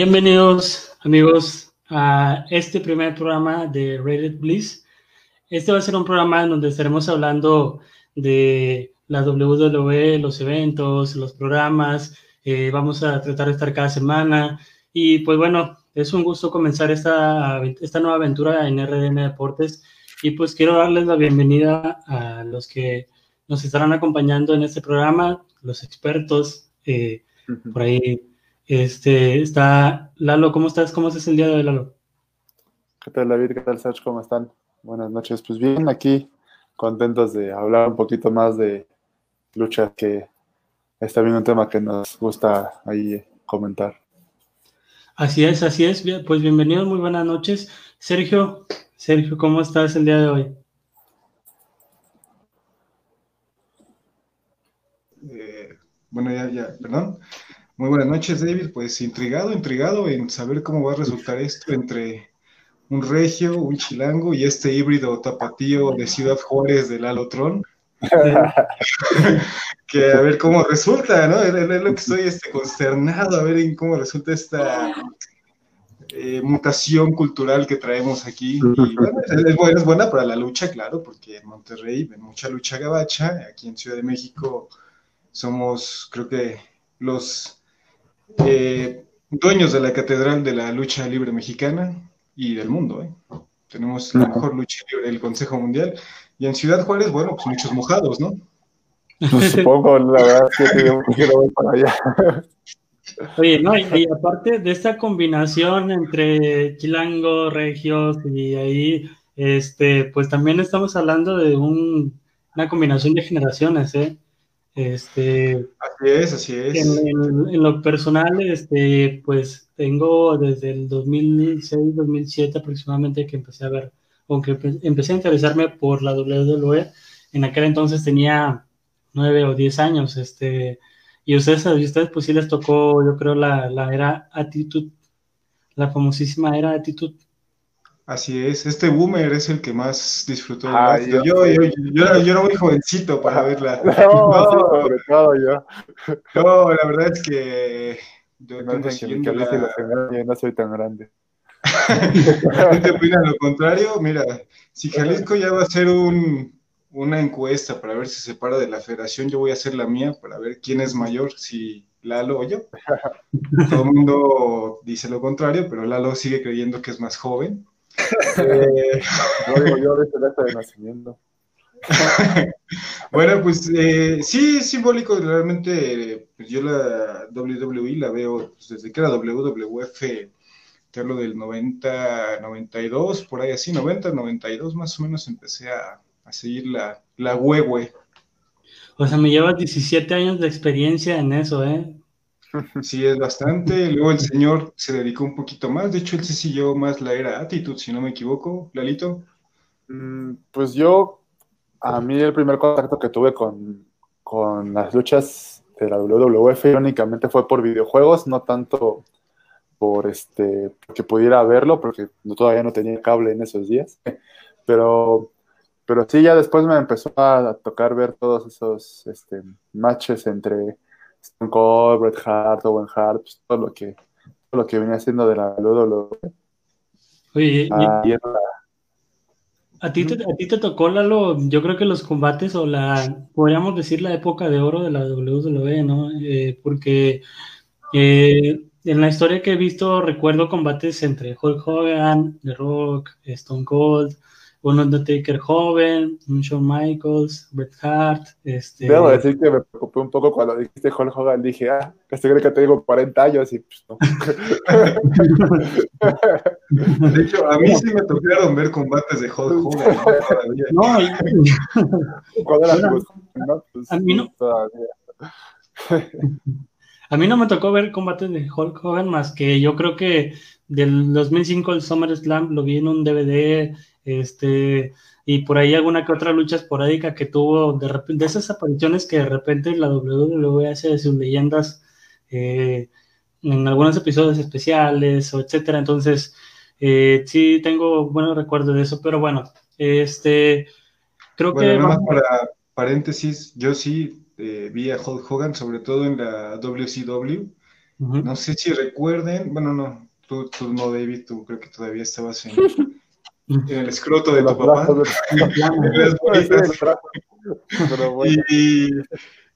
Bienvenidos amigos a este primer programa de Rated Bliss. Este va a ser un programa en donde estaremos hablando de la WWE, los eventos, los programas. Eh, vamos a tratar de estar cada semana. Y pues bueno, es un gusto comenzar esta, esta nueva aventura en RDN Deportes. Y pues quiero darles la bienvenida a los que nos estarán acompañando en este programa, los expertos. Eh, por ahí este, está Lalo, ¿cómo estás? ¿Cómo estás el día de hoy, Lalo? ¿Qué tal, David? ¿Qué tal, Sergio? ¿Cómo están? Buenas noches. Pues bien, aquí contentos de hablar un poquito más de lucha, que es también un tema que nos gusta ahí comentar. Así es, así es. Pues bienvenidos, muy buenas noches. Sergio, Sergio, ¿cómo estás el día de hoy? Eh, bueno, ya, ya, perdón. Muy buenas noches, David. Pues intrigado, intrigado en saber cómo va a resultar esto entre un regio, un chilango y este híbrido tapatío de Ciudad Juárez del Alotron. que a ver cómo resulta, ¿no? Es, lo que estoy este, consternado a ver en cómo resulta esta eh, mutación cultural que traemos aquí. Y bueno, es, buena, es buena para la lucha, claro, porque en Monterrey ven mucha lucha gabacha, aquí en Ciudad de México somos, creo que, los eh, dueños de la Catedral de la Lucha Libre Mexicana y del mundo. ¿eh? Tenemos la mejor lucha libre del Consejo Mundial. Y en Ciudad Juárez, bueno, pues muchos mojados, ¿no? Pues supongo, la verdad es que yo quiero ir para allá. Oye, no, y, aparte de esta combinación entre chilango, regios y ahí, este, pues también estamos hablando de un, una combinación de generaciones, ¿eh? Este, así es, así es. En, lo personal, este, pues tengo desde el 2006, 2007 aproximadamente que empecé a ver aunque empecé a interesarme por la WWE, en aquel entonces tenía nueve o diez años, este, y ustedes, a ustedes pues sí les tocó, yo creo, la, la era Attitude, la famosísima era Attitude. Así es, este boomer es el que más disfrutó. Ah, yo, yo, yo, yo, yo, era muy jovencito para verla. No, no, sobre todo yo. No, la verdad es que yo no, la... no soy tan grande. ¿Te opinan lo contrario? Mira, si Jalisco ya va a ser un, una encuesta para ver si se para de la federación, yo voy a hacer la mía para ver quién es mayor, si Lalo o yo. Todo el mundo dice lo contrario, pero Lalo sigue creyendo que es más joven. Eh... yo yo de de nacimiento. bueno, pues eh, sí, simbólico, realmente pues yo la WWE la veo pues, desde que era WWF, que lo del 90, 92, por ahí así, 90, 92 más o menos empecé a, a seguir la, la huehue. O sea, me llevas 17 años de experiencia en eso, ¿eh? Sí, es bastante. Luego el señor se dedicó un poquito más. De hecho, él se siguió más la era Attitude, si no me equivoco. Lalito. Mm, pues yo, a mí el primer contacto que tuve con, con las luchas de la WWF, irónicamente, fue por videojuegos, no tanto por este, que pudiera verlo, porque todavía no tenía cable en esos días. Pero pero sí, ya después me empezó a, tocar ver todos esos este, matches entre Stone Cold, Bret Hart, Owen Hart, pues, todo lo que todo lo que venía haciendo de la WWE. Oye, ah, a, ti te, a ti te tocó, Lalo, yo creo que los combates o la, podríamos decir la época de oro de la WWE, ¿no? Eh, porque eh, en la historia que he visto recuerdo combates entre Hulk Hogan, The Rock, Stone Cold, un Undertaker joven, un Shawn Michaels, Bret Hart. Este... Debo decir que me preocupé un poco cuando dijiste Hulk Hogan. Dije, ah, casi creo que te digo 40 años y pues no. De hecho, a mí sí me tocaron ver combates de Hulk Hogan. No, y... ¿no? Pues, a mí no. A mí no me tocó ver combates de Hulk Hogan más que yo creo que del 2005 el SummerSlam lo vi en un DVD este, y por ahí alguna que otra lucha esporádica que tuvo de repente, de esas apariciones que de repente la WWE hace de sus leyendas eh, en algunos episodios especiales o etcétera, entonces eh, sí tengo buenos recuerdos de eso, pero bueno, este, creo que... Nada más para paréntesis, yo sí eh, vi a Hulk Hogan, sobre todo en la WCW, no sé si recuerden, bueno, no, tú, tú no, David, tú creo que todavía estabas en en el escroto de tu papá. y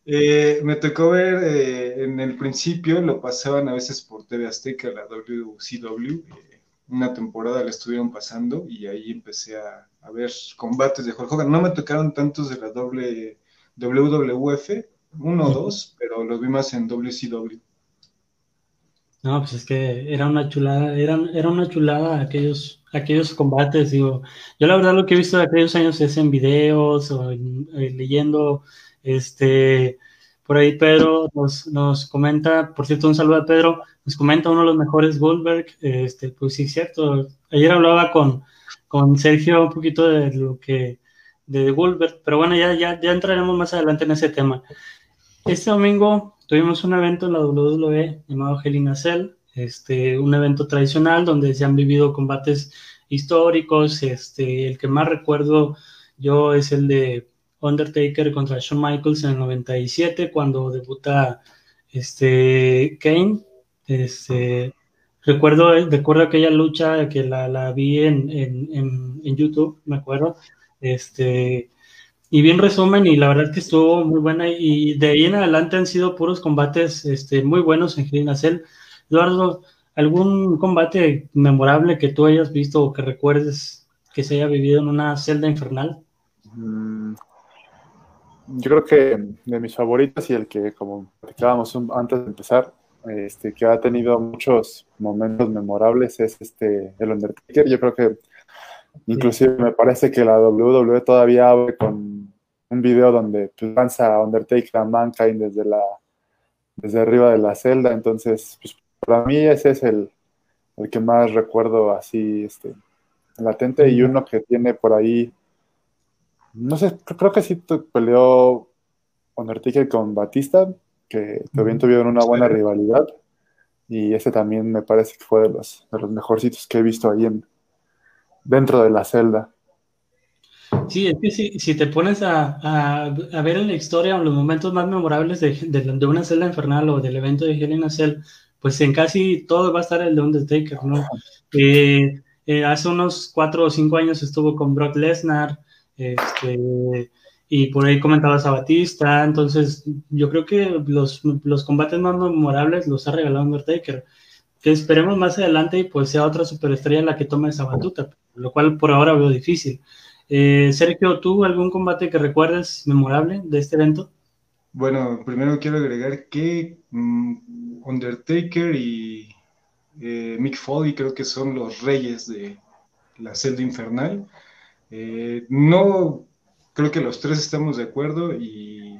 eh, me tocó ver eh, en el principio, lo pasaban a veces por TV Azteca, la WCW. Eh, una temporada la estuvieron pasando y ahí empecé a, ver combates de Hulk Hogan. No me tocaron tantos de la doble WWF, uno o dos, pero los vi más en WCW. No, pues es que era una chulada, era, era una chulada aquellos, aquellos combates, digo. Yo la verdad lo que he visto de aquellos años es en videos o eh, leyendo, este, por ahí Pedro nos, nos comenta, por cierto, un saludo a Pedro, nos comenta uno de los mejores Goldberg, este, pues sí, cierto. Ayer hablaba con, con Sergio un poquito de lo que, de Goldberg, pero bueno, ya, ya, ya entraremos más adelante en ese tema. Este domingo tuvimos un evento en la WWE llamado Hell in a Cell, este, un evento tradicional donde se han vivido combates históricos. Este, el que más recuerdo yo es el de Undertaker contra Shawn Michaels en el 97, cuando debuta este, Kane. Este, recuerdo, recuerdo aquella lucha que la, la vi en, en, en, YouTube, me acuerdo. Este, y bien resumen y la verdad que estuvo muy buena y de ahí en adelante han sido puros combates este, muy buenos en Ginacel. Eduardo, ¿algún combate memorable que tú hayas visto o que recuerdes que se haya vivido en una celda infernal? Mm, yo creo que de mis favoritos y el que, como platicábamos antes de empezar, este, que ha tenido muchos momentos memorables es este el Undertaker. Yo creo que inclusive me parece que la WWE todavía abre con un video donde pues, lanza a Undertaker a Mankind desde la desde arriba de la celda, entonces pues, para mí ese es el, el que más recuerdo así este latente. Y uno que tiene por ahí, no sé, creo que sí peleó Undertaker con Batista, que también tuvieron una buena rivalidad. Y ese también me parece que fue de los, de los mejorcitos que he visto ahí en, dentro de la celda. Sí, es que si, te pones a, a, ver en la historia los momentos más memorables de, de, una celda infernal o del evento de a Cell, pues en casi todo va a estar el de Undertaker, ¿no? Eh, eh, hace unos cuatro o cinco años estuvo con Brock Lesnar, este, y por ahí comentabas a Batista, entonces yo creo que los, los combates más memorables los ha regalado Undertaker, que esperemos más adelante y pues sea otra superestrella la que tome esa batuta, lo cual por ahora veo difícil. Eh, Sergio, ¿tú algún combate que recuerdes memorable de este evento? Bueno, primero quiero agregar que mm, Undertaker y eh, Mick Foley creo que son los reyes de la celda infernal. Eh, no creo que los tres estamos de acuerdo y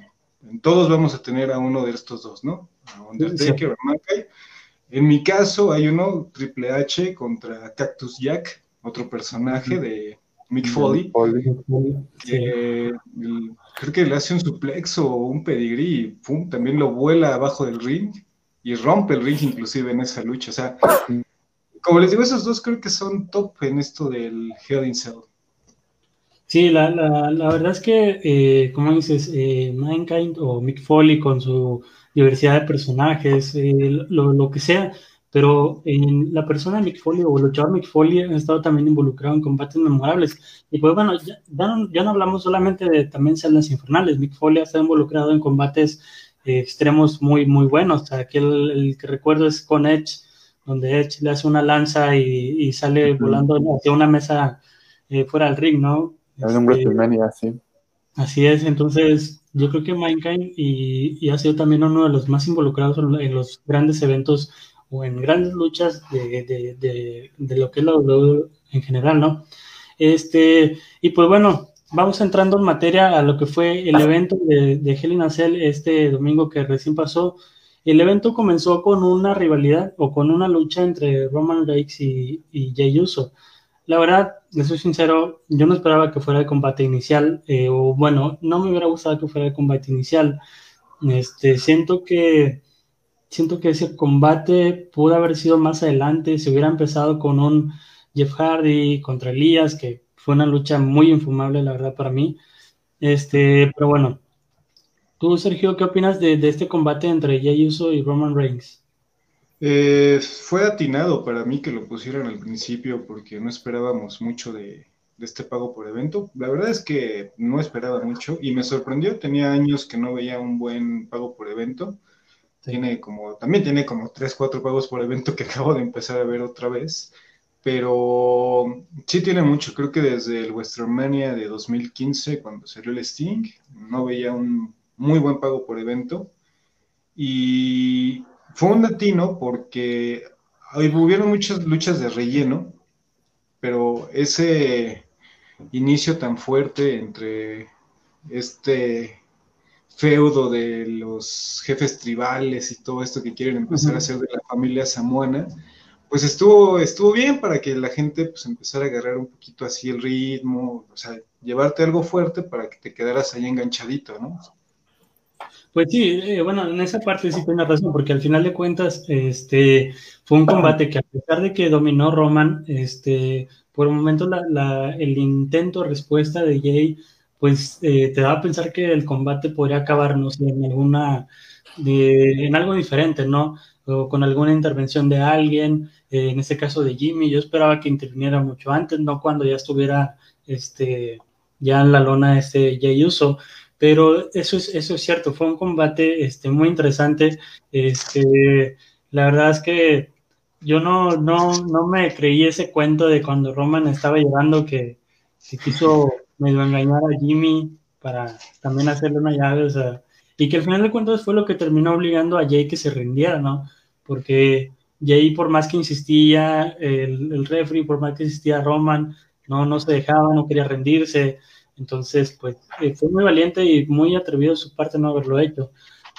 todos vamos a tener a uno de estos dos, ¿no? Undertaker o Mankai. En mi caso hay uno, Triple H contra Cactus Jack, otro personaje de Mick Foley, que creo que le hace un suplex o un pedigrí y pum, también lo vuela abajo del ring y rompe el ring inclusive en esa lucha. O sea, como les digo, esos dos creo que son top en esto del Hell in Cell. Sí, la, la, la verdad es que, eh, como dices, eh, Mankind o Mick Foley con su diversidad de personajes, eh, lo, lo, que sea, pero en la persona Mick Foley o el luchador Mick Foley ha estado también involucrado en combates memorables. Y pues bueno, ya, ya, no, hablamos solamente de también celdas infernales, Mick Foley ha estado involucrado en combates eh, extremos muy, muy buenos. O sea, aquí el, que recuerdo es con Edge, donde Edge le hace una lanza y, y sale volando hacia una mesa eh, fuera del ring, ¿no? Es un WrestleMania, sí. Así es, entonces yo creo que Mankind y, y, ha sido también uno de los más involucrados en los grandes eventos o en grandes luchas de, de, de, de lo que es la W en general, ¿no? Este, y pues bueno, vamos entrando en materia a lo que fue el evento de, de Hell in a Cell este domingo que recién pasó. El evento comenzó con una rivalidad o con una lucha entre Roman Reigns y, y Jey Uso. La verdad, les soy sincero, yo no esperaba que fuera el combate inicial, eh, o bueno, no me hubiera gustado que fuera el combate inicial. Este, siento que siento que ese combate pudo haber sido más adelante, si hubiera empezado con un Jeff Hardy contra Elías, que fue una lucha muy infumable, la verdad, para mí. Este, pero bueno, tú, Sergio, ¿qué opinas de, de este combate entre Jey Uso y Roman Reigns? Eh, fue atinado para mí que lo pusieran al principio porque no esperábamos mucho de, de, este pago por evento. La verdad es que no esperaba mucho y me sorprendió. Tenía años que no veía un buen pago por evento. Tiene como, también tiene como 3, 4 pagos por evento que acabo de empezar a ver otra vez. Pero sí tiene mucho. Creo que desde el WrestleMania de 2015, cuando salió el Sting, no veía un muy buen pago por evento. Y fue un latino porque hubieron muchas luchas de relleno, pero ese inicio tan fuerte entre este feudo de los jefes tribales y todo esto que quieren empezar a hacer de la familia samuana, pues estuvo, estuvo bien para que la gente pues empezara a agarrar un poquito así el ritmo, o sea, llevarte algo fuerte para que te quedaras ahí enganchadito, ¿no? Pues sí, eh, bueno, en esa parte sí tiene razón, porque al final de cuentas, este, fue un combate que a pesar de que dominó Roman, este, por un momento la, la, el intento respuesta de Jay pues eh, te da a pensar que el combate podría acabar, no sé, en alguna, de, en algo diferente, ¿no? O con alguna intervención de alguien, eh, en este caso de Jimmy, yo esperaba que interviniera mucho antes, no cuando ya estuviera, este, ya en la lona este Jay Uso, pero eso es, eso es cierto, fue un combate, este, muy interesante, este, la verdad es que yo no, no, no me creí ese cuento de cuando Roman estaba llorando que, que quiso me iba a engañar a Jimmy para también hacerle una llave, o sea, y que al final de cuentas fue lo que terminó obligando a Jay que se rindiera, ¿no? Porque Jay, por más que insistía, el, el refri, por más que insistía Roman, no, no se dejaba, no quería rendirse, entonces, pues, eh, fue muy valiente y muy atrevido su parte no haberlo hecho.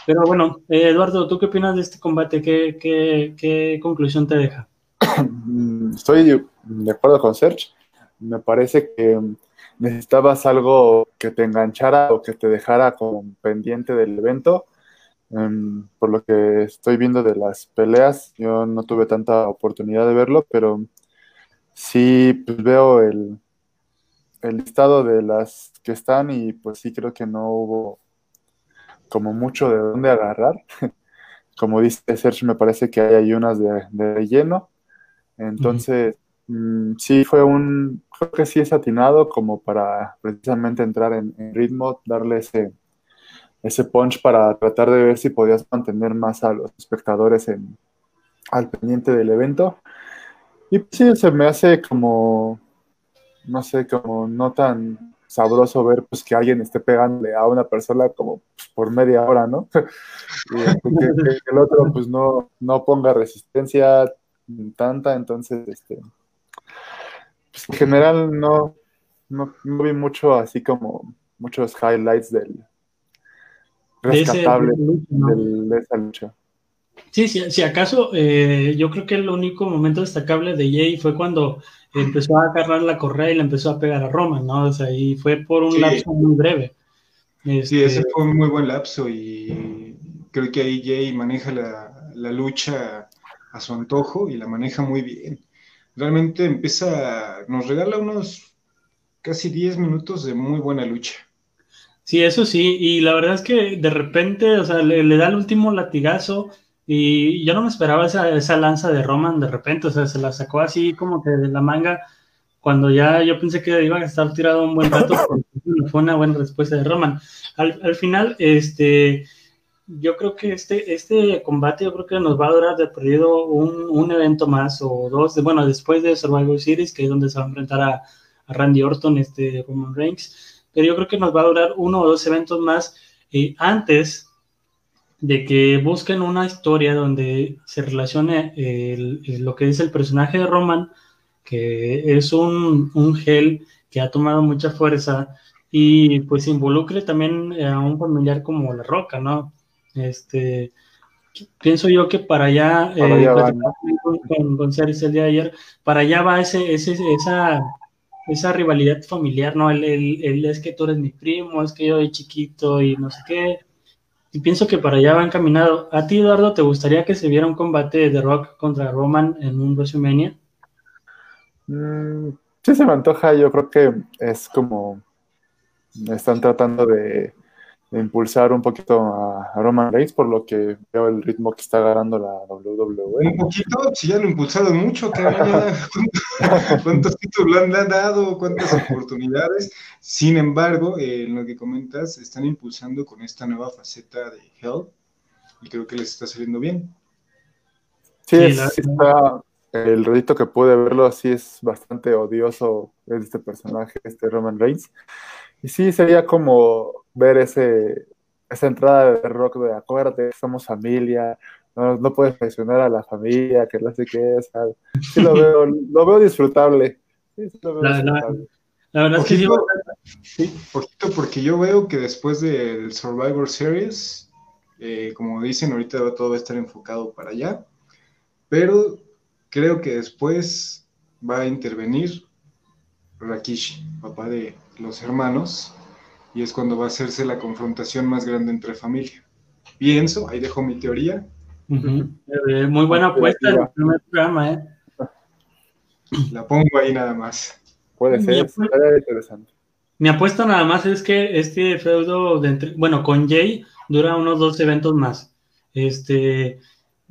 Pero bueno, eh, Eduardo, ¿tú qué opinas de este combate? ¿Qué, qué, qué conclusión te deja? Estoy de acuerdo con Serge me parece que necesitabas algo que te enganchara o que te dejara como pendiente del evento. Em, por lo que estoy viendo de las peleas, yo no tuve tanta oportunidad de verlo, pero sí pues, veo el, el listado de las que están y pues sí creo que no hubo como mucho de dónde agarrar. como dice Sergio, me parece que hay, unas de, de relleno. Entonces, mm, sí fue un, creo que sí es atinado como para precisamente entrar en, ritmo, darle ese, ese punch para tratar de ver si podías mantener más a los espectadores en, al pendiente del evento. Y pues sí, se me hace como, no sé, como no tan sabroso ver pues que alguien esté pegándole a una persona como pues, por media hora, ¿no? y que, el otro pues no, no ponga resistencia tanta, entonces, este, pues, en general no, no, vi mucho así como muchos highlights del rescatable de, esa lucha. Sí, si acaso, eh, yo creo que el único momento destacable de Jay fue cuando empezó a agarrar la correa y le empezó a pegar a Roman, ¿no? O sea, y fue por un lapso muy breve. Sí, ese este, fue un muy buen lapso y creo que ahí Jay maneja la, la lucha a su antojo y la maneja muy bien. Realmente empieza, nos regala unos casi 10 minutos de muy buena lucha. Sí, eso sí, y la verdad es que de repente, o sea, le, da el último latigazo y yo no me esperaba esa, esa, lanza de Roman de repente, o sea, se la sacó así como que de la manga cuando ya yo pensé que iba a estar tirado un buen rato, fue una buena respuesta de Roman. Al, al final, este, yo creo que este, este combate yo creo que nos va a durar de perdido un, un evento más o dos, bueno, después de Survival Series, que es donde se va a enfrentar a, Randy Orton, este Roman Reigns, pero yo creo que nos va a durar uno o dos eventos más eh, antes de que busquen una historia donde se relacione lo que dice el personaje de Roman, que es un, un gel que ha tomado mucha fuerza y pues involucre también a un familiar como La Roca, ¿no? Este, pienso yo que para allá, eh, con, con, el día de ayer, para allá va ese, ese, esa, esa rivalidad familiar, ¿no? El, es que tú eres mi primo, es que yo soy chiquito y no sé qué. Y pienso que para allá va encaminado. ¿A ti, Eduardo, te gustaría que se viera un combate de Rock contra Roman en un WrestleMania? Mm, sí, se me antoja. Yo creo que es como están tratando de impulsar un poquito a, Roman Reigns, por lo que veo el ritmo que está ganando la WWE. Un poquito, si ya lo impulsaron mucho, ¿cuántos títulos le han dado? ¿Cuántas oportunidades? Sin embargo, eh, en lo que comentas, están impulsando con esta nueva faceta de Hell y creo que les está saliendo bien. Sí, está, el redito que pude verlo, así es bastante odioso este personaje, este Roman Reigns. Y sí, sería como ver ese, esa entrada de rock de acuérdate, somos familia, no, no puedes traicionar a la familia, que no sé qué es. Sí lo veo, lo veo disfrutable. Sí, lo veo la, disfrutable. La, verdad es que sí. Poquito porque yo veo que después del Survivor Series, eh, como dicen, ahorita todo va a estar enfocado para allá, pero creo que después va a intervenir Rakishi, papá de los hermanos, y es cuando va a hacerse la confrontación más grande entre familia. Pienso, ahí dejo mi teoría. Eh, muy buena apuesta el primer programa, ¿eh? La pongo ahí nada más. Puede ser, apuesta, interesante. Mi apuesta nada más es que este feudo, de entre, bueno, con Jay dura unos dos eventos más. Este,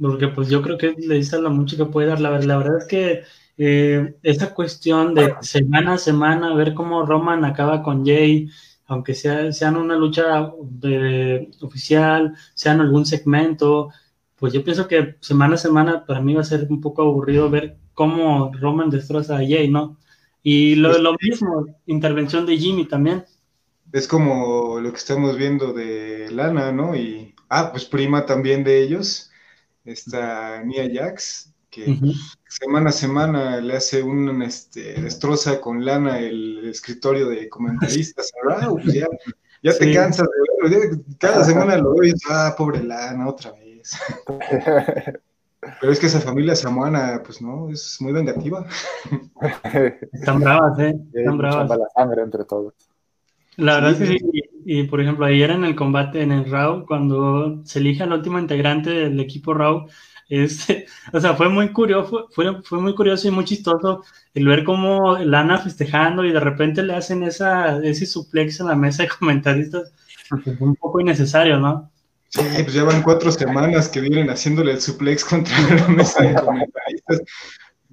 porque pues yo creo que le dice a la música puede dar. La, la verdad es que eh, esa cuestión de semana a semana, ver cómo Roman acaba con Jay, aunque sea, sean una lucha de, oficial, sean algún segmento, pues yo pienso que semana a semana para mí va a ser un poco aburrido ver cómo Roman destroza a Jay, ¿no? Y lo, lo mismo, intervención de Jimmy también. Es como lo que estamos viendo de Lana, ¿no? Y, ah, pues prima también de ellos, esta Mia Jax, que semana a semana le hace un, este, destroza con lana el escritorio de comentaristas. Pues ya, te cansas de verlo, cada semana lo ves, ah, pobre lana, otra vez. Pero es que esa familia samoana, pues no, es muy vengativa. Están bravas, ¿eh? Están bravas. la sangre entre todos. La verdad es que sí, y, por ejemplo, ayer en el combate en el RAW, cuando se elige al último integrante del equipo RAW, este, o sea, fue muy curioso, fue, fue muy curioso y muy chistoso el ver cómo Lana festejando y de repente le hacen esa, ese suplex en la mesa de comentaristas, fue un poco innecesario, ¿no? Sí, pues ya van cuatro semanas que vienen haciéndole el suplex contra la mesa de comentaristas.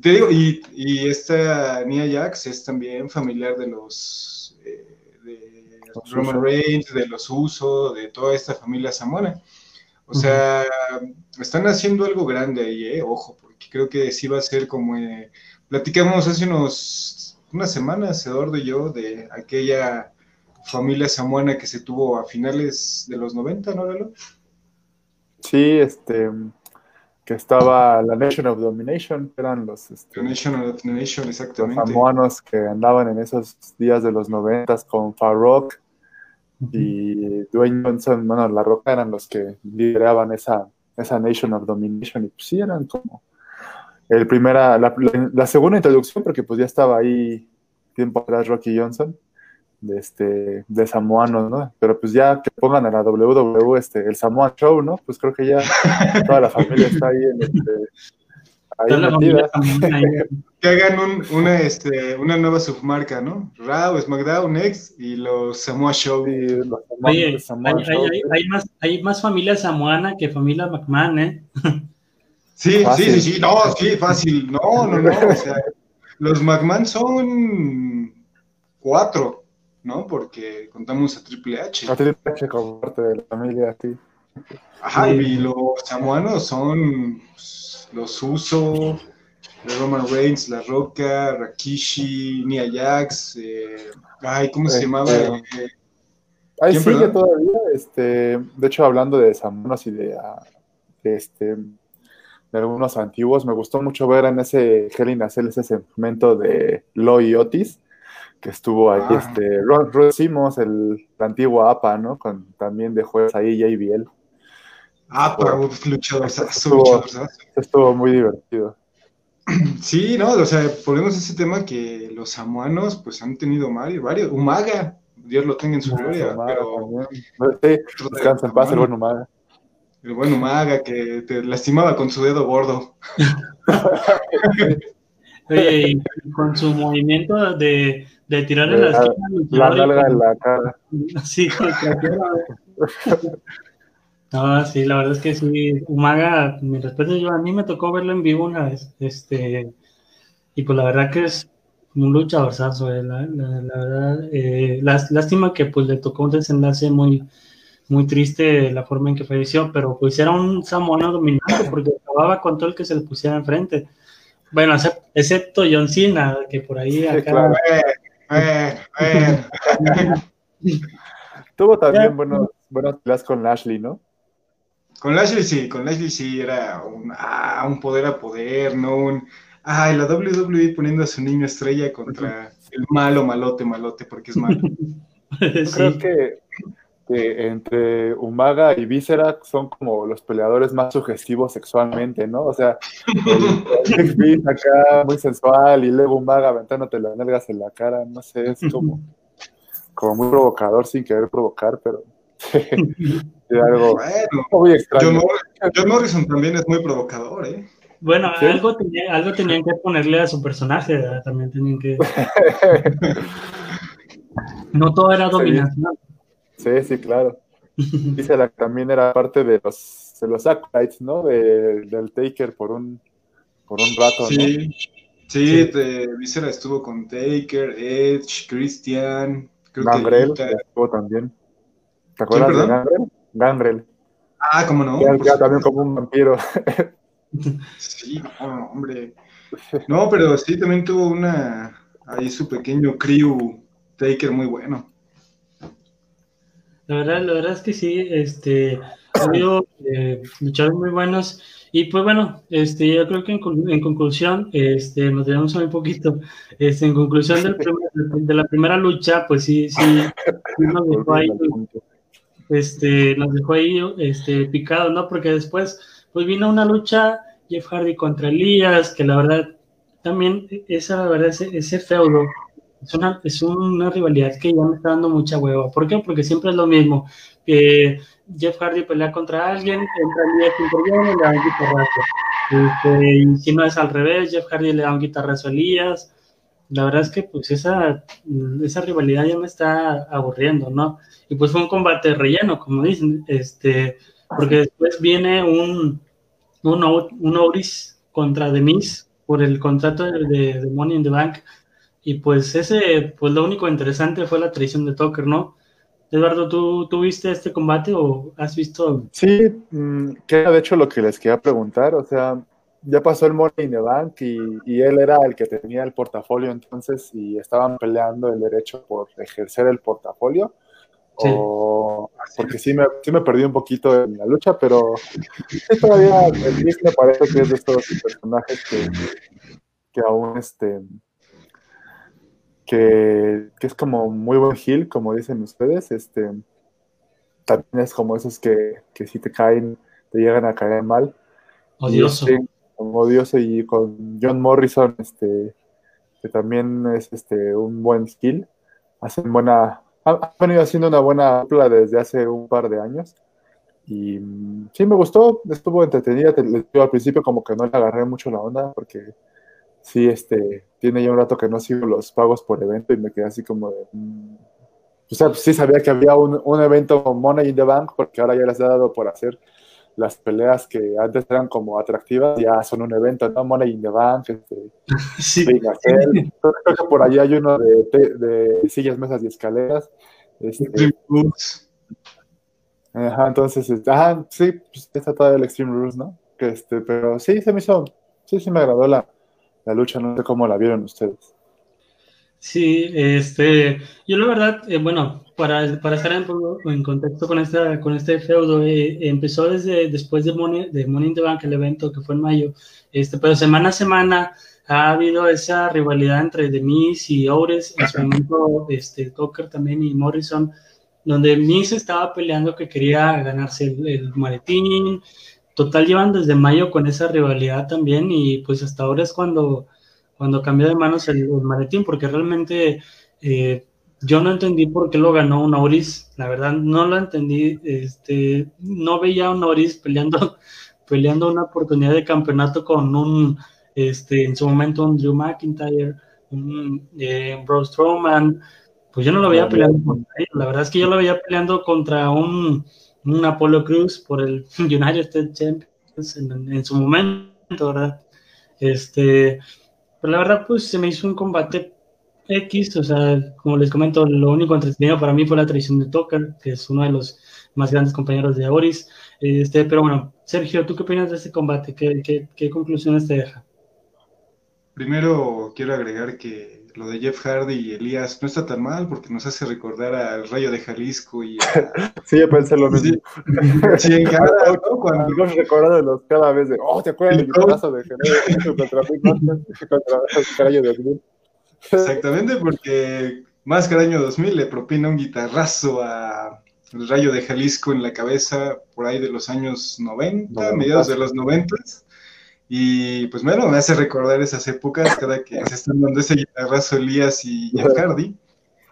Te digo, y, y esta Nia Jax es también familiar de los eh, de Roman Reigns, de los Usos, de toda esta familia Zamora. O sea, están haciendo algo grande ahí, ¿eh? Ojo, porque creo que sí va a ser como... Eh, platicamos hace unos, unas semanas, Eduardo y yo, de aquella familia samuana que se tuvo a finales de los 90, ¿no, Lalo? Sí, este, que estaba la Nation of Domination, eran los... Este, Nation of Domination, exactamente. Los samuanos que andaban en esos días de los 90 con Farrock y Dwayne Johnson, bueno, La Roca eran los que lideraban esa, esa Nation of Domination y pues sí eran como el primera, la, la segunda introducción porque pues ya estaba ahí tiempo atrás Rocky Johnson de, este, de samoanos, ¿no? Pero pues ya que pongan a la WWE este, el Samoan Show, ¿no? Pues creo que ya toda la familia está ahí en este. Que hagan un, una, este, una nueva submarca, ¿no? Raw, SmackDown, X y los Samoa Show. Sí, los Samoa, Oye, los Samoa hay, Show hay, hay, más, hay más familia samoana que familia McMahon, ¿eh? Sí, fácil. sí, sí, sí, no, sí, fácil. No, no, no, o sea, los McMahon son cuatro. ¿no? Porque contamos a Triple H. A Triple H como parte de la familia, sí. Ajá, y los samoanos son pues, los Uso, Roman Reigns, La Roca, Rakishi, Nia Jax, eh, ay, ¿cómo se llamaba? Eh, ahí sigue perdón? todavía, este, de hecho hablando de samoanos y de, ah, de, este de algunos antiguos, me gustó mucho ver en ese Hell in ese segmento de Lo y Otis, que estuvo ahí, ah. este, Ron, Ron Simos, el, el, antiguo APA, ¿no? Con, también de juez ahí JBL. APA, uf, luchador, estuvo, estuvo muy divertido. Sí, no, o sea, volvemos a ese tema que los samoanos, pues han tenido varios, varios, Umaga, Dios lo tenga en su gloria, pero... Sí, descansa en paz el buen Umaga. El buen Umaga que te lastimaba con su dedo gordo. Oye, y con su movimiento de, de tirarle Eh, la esquina. La nalga en la cara. Sí, con No, sí, la verdad es que sí, Umaga, mi respeto, yo a mí me tocó verlo en vivo una vez, este, y pues la verdad que es un luchadorzazo, eh, la, la, la, verdad, eh, lástima que pues le tocó un desenlace muy, muy triste la forma en que falleció, pero pues era un samoano dominante porque acababa con todo el que se le pusiera enfrente. Bueno, excepto John Cena, que por ahí acá... Claro. Eh, eh, Tuvo también buenos, buenas peleas con Lashley, ¿no? Con Lashley sí, con Lashley sí era un, ah, un poder a poder, ¿no? Un, ay, la WWE poniendo a su niño estrella contra el malo, malote, malote, porque es malo. sí. Creo que, que, entre Umaga y Víscera son como los peleadores más sugestivos sexualmente, ¿no? O sea, el, el acá muy sensual y luego Umaga aventándote las nalgas en la cara, no sé, es como, como muy provocador sin querer provocar, pero de algo bueno, muy extraño. John, John, Morrison también es muy provocador, ¿eh? Bueno, ¿Sí? algo, tenía, algo tenían que ponerle a su personaje, ¿verdad? también tenían que... no todo era dominación. Sí, sí, claro. Dice la también era parte de los, de los acolytes, ¿no? De, del Taker por un, por un rato, sí. ¿no? Sí, sí. Víscera estuvo con Taker, Edge, Christian, creo Gangrel que estuvo también. ¿Te acuerdas de Gangrel? Gangrel. Ah, cómo no. Ya, ya también como un vampiro. sí, no, hombre. No, pero sí, también tuvo una, ahí su pequeño crew Taker muy bueno. La verdad, la verdad es que sí, este, ha habido eh, luchadores muy buenos. Y pues bueno, este, yo creo que en, en conclusión, este, nos debemos un poquito. Este, en conclusión del primer, de la primera lucha, pues sí, sí, sí nos dejó ahí, este, nos dejó ahí este, picado, ¿no? Porque después, pues vino una lucha Jeff Hardy contra Elías, que la verdad también esa, la verdad, ese, ese feudo es una, es una rivalidad que ya me está dando mucha hueva. ¿Por qué? Porque siempre es lo mismo. que Jeff Hardy pelea contra alguien, entra Elías interviene y le da un guitarrazo. Este, y si no es al revés, Jeff Hardy le da un guitarrazo a Elías. La verdad es que pues esa, esa rivalidad ya me está aburriendo, ¿no? Y pues fue un combate relleno, como dicen, este, porque después viene un, un, un Auris contra Demis por el contrato de, de Money in the Bank y pues ese, pues lo único interesante fue la traición de Tucker, ¿no? Eduardo, ¿tú, ¿tú viste este combate o has visto? Sí, mm, que de hecho lo que les quería preguntar, o sea, ya pasó el Money in the Bank y, y, él era el que tenía el portafolio entonces y estaban peleando el derecho por ejercer el portafolio. Sí. O, porque sí me, sí me perdí un poquito en la lucha, pero sí, todavía el me parece que es de estos personajes que, que aún este, que, que, es como muy buen heel, como dicen ustedes. Este, también es como esos que, que si te caen, te llegan a caer mal. Odioso. Y, este, odioso y con John Morrison, este, que también es este, un buen skill. Hacen buena, han venido haciendo una buena dupla desde hace un par de años. Y sí, me gustó, estuvo entretenida. Les digo al principio como que no le agarré mucho la onda porque sí, este, tiene ya un rato que no sigo los pagos por evento y me quedé así como de... Mm, o sea, sí sabía que había un, un, evento Money in the Bank porque ahora ya les he dado por hacer las peleas que antes eran como atractivas, ya son un evento, ¿no? Money in the Bank, este, sí. Creo que por allá hay uno de, de, de sillas, mesas y escaleras. Este, ajá, entonces, ajá, sí, pues está todo el Extreme Rules, ¿no? Que este, pero sí, se me hizo, sí, sí me agradó la, la lucha, no sé cómo la vieron ustedes. Sí, este, yo la verdad, eh, bueno, para, para estar en, en, contexto con, esta, con este feudo, eh, empezó desde después de Money, de Money in the Bank, el evento que fue en mayo, este, pero semana a semana ha habido esa rivalidad entre Demis y Ores, en su momento este, Cocker también y Morrison, donde Miz estaba peleando que quería ganarse el, el maletín, total llevan desde mayo con esa rivalidad también y pues hasta ahora es cuando, cuando cambió de manos el, el maletín, porque realmente eh, yo no entendí por qué lo ganó un Auris, la verdad no lo entendí, este, no veía a un Auris peleando, peleando una oportunidad de campeonato con un, este, en su momento un Drew McIntyre, un eh, Bro Strowman, pues yo no lo veía peleando contra él, la verdad es que yo lo veía peleando contra un un Apollo Cruz por el United States Champions en, en, su momento, ¿verdad? Este, pero la verdad, pues se me hizo un combate X, o sea, como les comento, lo único entretenido para mí fue la traición de Tucker, que es uno de los más grandes compañeros de Oris. Este, pero bueno, Sergio, ¿tú qué opinas de este combate? ¿Qué, qué, qué conclusiones te deja? Primero quiero agregar que lo de Jeff Hardy y Elías no está tan mal porque nos hace recordar al Rayo de Jalisco y a... Sí, yo pensé lo mismo. Sí, en cada, ¿no? Cuando nos recordándonos cada vez de, oh, ¿te acuerdas del guitarrazo de Jerez contra contra el Rayo de 2000? Exactamente, porque más que el año 2000 le propina un guitarrazo a el Rayo de Jalisco en la cabeza por ahí de los años 90, 90. mediados de los 90 y pues bueno, me hace recordar esas épocas cada que se están dando ese guitarrazo Elías y Jeff Hardy.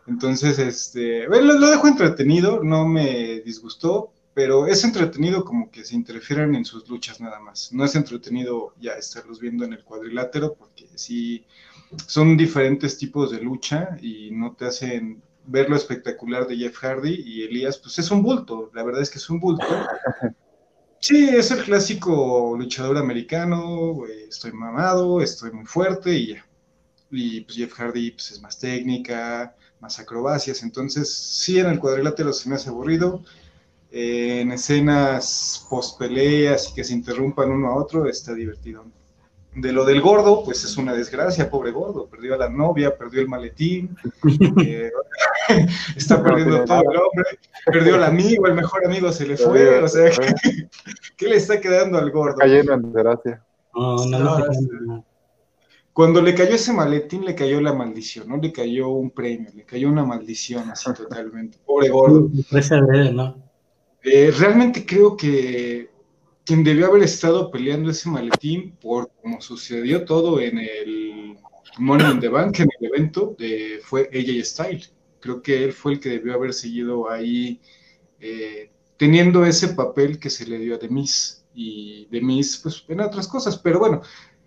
Entonces, este, bueno, lo, dejo entretenido, no me disgustó, pero es entretenido como que se interfieran en sus luchas nada más. No es entretenido ya estarlos viendo en el cuadrilátero porque sí son diferentes tipos de lucha y no te hacen ver lo espectacular de Jeff Hardy y Elías, pues es un bulto, la verdad es que es un bulto. Sí, es el clásico luchador americano, estoy mamado, estoy muy fuerte y ya. Y pues Jeff Hardy pues, es más técnica, más acrobacias, entonces sí en el cuadrilátero se me hace aburrido. Eh, en escenas post peleas y que se interrumpan uno a otro está divertido. De lo del gordo, pues es una desgracia, pobre gordo, perdió a la novia, perdió el maletín, eh, está perdiendo todo el hombre, perdió al amigo, el mejor amigo se le fue, o sea, ¿qué, ¿qué le está quedando al gordo? Cayendo en desgracia. No, no, no, no. Cuando le cayó ese maletín, le cayó la maldición, no le cayó un premio, le cayó una maldición así totalmente. Pobre gordo. ¿no? Eh, realmente creo que quien debió haber estado peleando ese maletín por como sucedió todo en el Money in the Bank, en el evento, de, fue AJ Style. Creo que él fue el que debió haber seguido ahí eh, teniendo ese papel que se le dio a Demis y Demis, pues en otras cosas, pero bueno,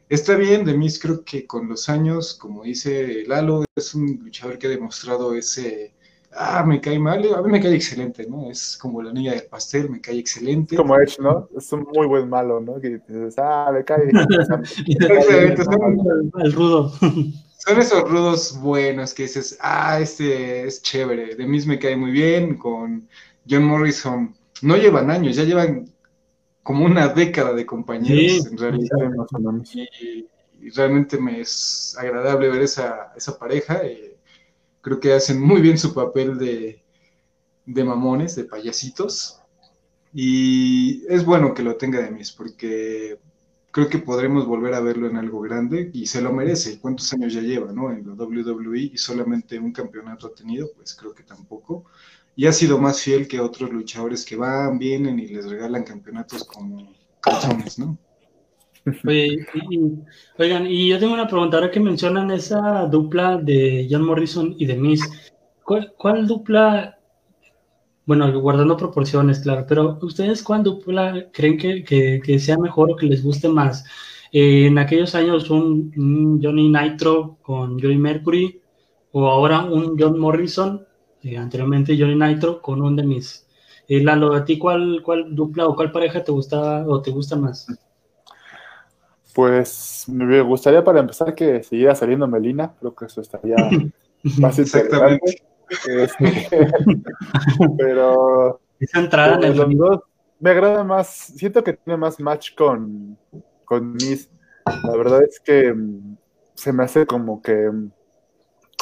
está bien, Demis creo que con los años, como dice Lalo, es un luchador que ha demostrado ese, ah, me cae mal, a mí me cae excelente, ¿no? Es como la niña del pastel, me cae excelente. Como Edge, ¿no? Es un muy buen malo, ¿no? Que dices, ah, me cae. Exactamente, son, El rudo. son esos rudos buenos que dices, ah, este es chévere, Demis me cae muy bien, con John Morrison no llevan años, ya llevan como una década de compañeros Sí, en realidad. Sí, y realmente me es agradable ver esa, esa pareja. eh, creo que hacen muy bien su papel de, de mamones, de payasitos. Y es bueno que lo tenga de mis, porque creo que podremos volver a verlo en algo grande y se lo merece. ¿Cuántos años ya lleva, no? En la WWE y solamente un campeonato ha tenido, pues creo que tampoco. Y ha sido más fiel que otros luchadores que van, vienen y les regalan campeonatos como calzones, ¿no? Oye, y- oigan, y yo tengo una pregunta, ahora que mencionan esa dupla de John Morrison y de Miz, ¿cuál, cuál dupla, bueno, guardando proporciones, claro, pero ustedes cuál dupla creen que, que- que sea mejor o que les guste más? Eh, en aquellos años un, un Johnny Nitro con Joey Mercury o ahora un John Morrison, eh, anteriormente Johnny Nitro con un The Miz. Eh, Lalo, ¿a ti cuál, cuál dupla o cuál pareja te gustaba o te gusta más? Pues me gustaría para empezar que siguiera saliendo Melina, creo que eso estaría más Exactamente. interesante. Este, Pero Esa entrada en el los dos me agrada más, siento que tiene más match con, con Miz. La verdad es que mm, se me hace como que mm,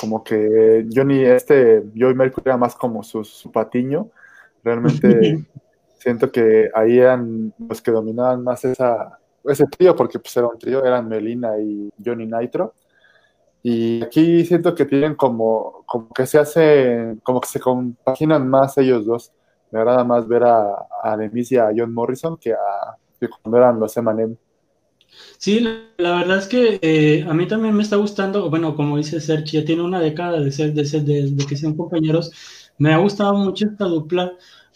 como que Johnny, este Joey Mercury era más como su, su patiño. Realmente siento que ahí eran los que dominaban más esa, ese trío, porque pues era un trío, eran Melina y Johnny Nitro. Y aquí siento que tienen como, como que se hacen, como que se compaginan más ellos dos. Me agrada más ver a, a Demis y a John Morrison que a que cuando eran los Emanem. Sí, la, verdad es que eh, a mí también me está gustando, bueno, como dice Sergi, ya tiene una década de ser, de ser, de, de que sean compañeros. Me ha gustado mucho esta dupla,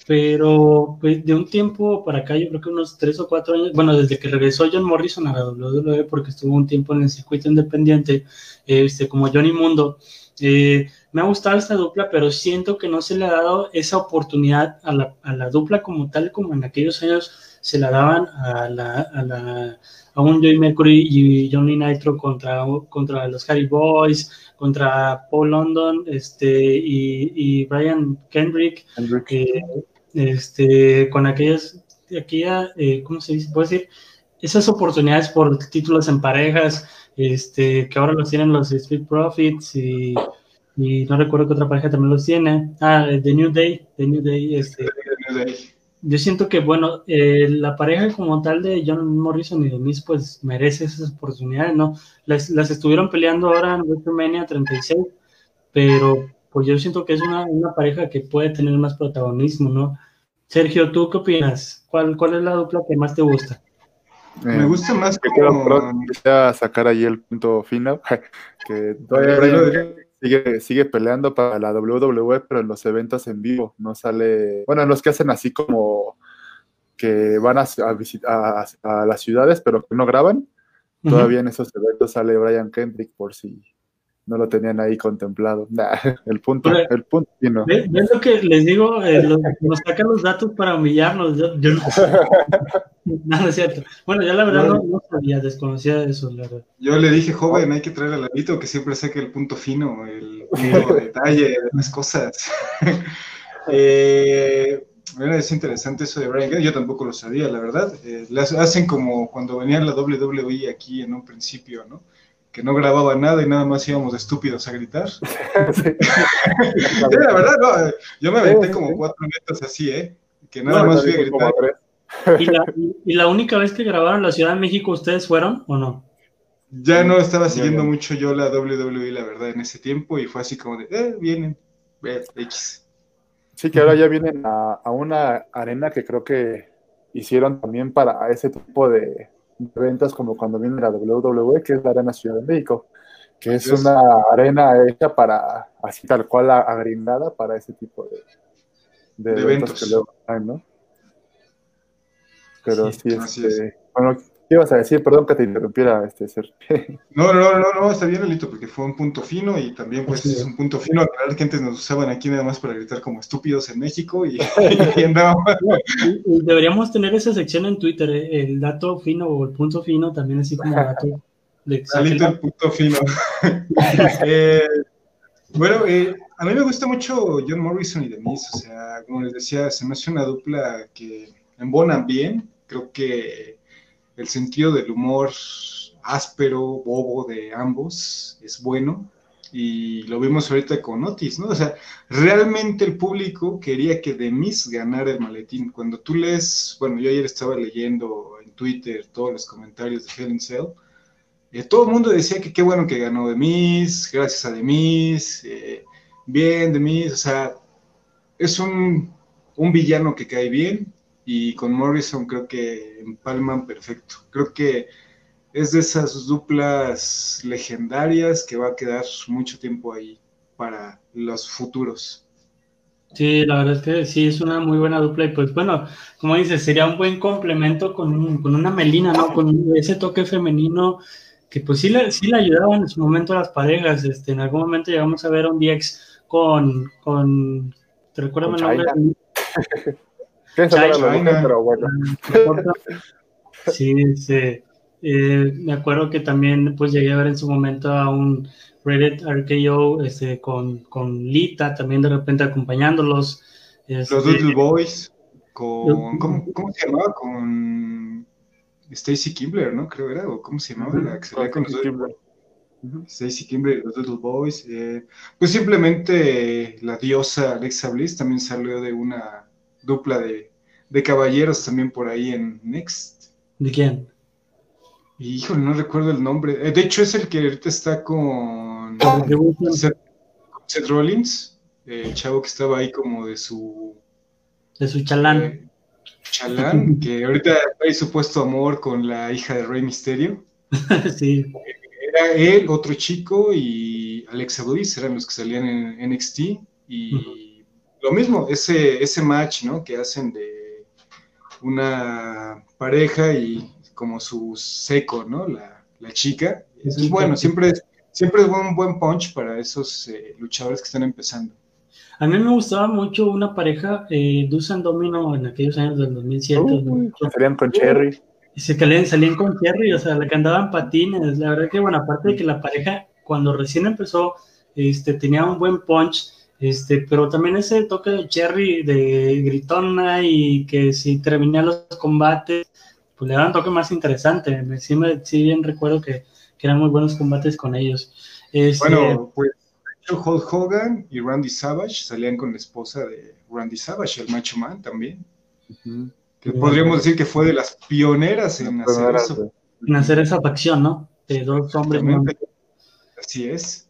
pero pues de un tiempo para acá, yo creo que unos tres o cuatro años, bueno, desde que regresó John Morrison a la WWE, porque estuvo un tiempo en el circuito independiente, eh, este, como Johnny Mundo, eh, me ha gustado esta dupla, pero siento que no se le ha dado esa oportunidad a la, a la dupla como tal, como en aquellos años se la daban a la, a la a un Joey Mercury y Johnny Nitro contra, contra los Harry Boys, contra Paul London este, y, y Brian Kendrick, eh, este, con aquellas, aquella, eh, ¿cómo se dice? Puedo decir, esas oportunidades por títulos en parejas, este, que ahora los tienen los Street Profits y, y no recuerdo que otra pareja también los tiene. Ah, The New Day, The New Day, este, yo siento que, bueno, eh, la pareja como tal de John Morrison y de Miz, pues merece esas oportunidades, ¿no? Las, las estuvieron peleando ahora en WrestleMania 36, pero pues yo siento que es una, una pareja que puede tener más protagonismo, ¿no? Sergio, ¿tú qué opinas? ¿Cuál, cuál es la dupla que más te gusta? Me gusta más que como... ya sacar ahí el punto final, que todavía sigue, sigue peleando para la WWE, pero en los eventos en vivo no sale, bueno, en los que hacen así como que van a, a, visit- a- a las ciudades, pero que no graban, todavía en esos eventos sale Brian Kendrick por si no lo tenían ahí contemplado. Nah, el punto, Pero- el punto, sí, no. ¿Ves ves lo que les digo? Eh, los- nos sacan los datos para humillarnos. Yo, yo no, no, no es cierto. Bueno, ya la verdad no, no sabía, desconocía eso, la verdad. Yo le dije, joven, hay que traer al Lalito que siempre saque el punto fino, el punto detalle de las cosas. eh, bueno, es interesante eso de Brian yo tampoco lo sabía, la verdad. Eh, las hacen como cuando venía la WWE aquí en un principio, ¿no? Que no grababa nada y nada más íbamos de estúpidos a gritar. Sí, la verdad, no, eh, yo me aventé como cuatro metas así, ¿eh? Que nada No, más fui a gritar. ¿Y la, y la única vez que grabaron la Ciudad de México, ¿ustedes fueron o no? Ya no estaba siguiendo mucho yo la WWE, la verdad, en ese tiempo, y fue así como de, eh, vienen, eh, X. Sí, que ahora ya vienen a, a una arena que creo que hicieron también para ese tipo de eventos como cuando viene la WWE, que es la Arena Ciudad de México, que es una arena hecha para, así tal cual, agrindada para ese tipo de, eventos, que luego hay, ¿no? Pero sí, este, bueno, ¿qué ibas a decir? Perdón que te interrumpiera, este ser. No, no, no, no, está bien, Elito, porque fue un punto fino y también pues es un punto fino aclarar que antes nos usaban aquí nada más para gritar como estúpidos en México y, Deberíamos tener esa sección en Twitter, eh, el dato fino o el punto fino también así como dato de Alito el punto fino. Eh, bueno, eh, a mí me gusta mucho John Morrison y Denise, o sea, como les decía, se me hace una dupla que embonan bien, creo que el sentido del humor áspero, bobo de ambos es bueno y lo vimos ahorita con Otis, ¿no? O sea, realmente el público quería que Demis ganara el maletín. Cuando tú lees, bueno, yo ayer estaba leyendo en Twitter todos los comentarios de Hell in Cell, eh, todo el mundo decía que qué bueno que ganó Demis, gracias a Demis, eh, bien Demis, o sea, es un, un villano que cae bien, y con Morrison creo que empalman perfecto. Creo que es de esas duplas legendarias que va a quedar mucho tiempo ahí para los futuros. Sí, la verdad es que sí, es una muy buena dupla y pues bueno, como dices, sería un buen complemento con, con una Melina, ¿no? Con ese toque femenino que pues sí le, sí le ayudaba en su momento a las parejas. Este, en algún momento llegamos a ver a un DX con, con ¿te recuerdas el nombre? Sí, sí. Eh, me acuerdo que también pues llegué a ver en su momento a un Reddit RKO este, con, con Lita también de repente acompañándolos. Este, Los Little Boys con ¿cómo, ¿cómo, se llamaba? Con Stacy Kimbler, ¿no? Creo era, o cómo se llamaba la que se con los Kimbler. Stacy Kimbler, los Little Boys. Eh, pues simplemente la diosa Alexa Bliss también salió de una dupla de, caballeros también por ahí en Next. ¿De quién? Híjole, no recuerdo el nombre. Eh, de hecho, es el que ahorita está con Seth, Rollins, el chavo que estaba ahí como de su. De su chalán. Eh, chalán, que ahorita hay supuesto amor con la hija de Rey Misterio. sí. Era él, otro chico y Alexa Bliss eran los que salían en NXT. Y lo mismo, ese, ese match, ¿no? Que hacen de una pareja y como su seco, ¿no? La, chica. Eso es bueno, siempre, siempre es un buen punch para esos eh, luchadores que están empezando. A mí me gustaba mucho una pareja, eh, Dusan Domino, en aquellos años del 2007. salían con Cherry. Y se salían, salían con Cherry, o sea, la que andaban patines. La verdad que, bueno, aparte de que la pareja, cuando recién empezó, este, tenía un buen punch este, pero también ese toque de Cherry de gritona y que si terminan los combates, pues le dan un toque más interesante. Sí, me, sí bien recuerdo que, que, eran muy buenos combates con ellos. Este, bueno, pues Hulk Hogan y Randy Savage salían con la esposa de Randy Savage, el Macho Man también. Que podríamos decir que fue de las pioneras en hacer eso. En hacer esa facción, ¿no? De dos hombres. Así es.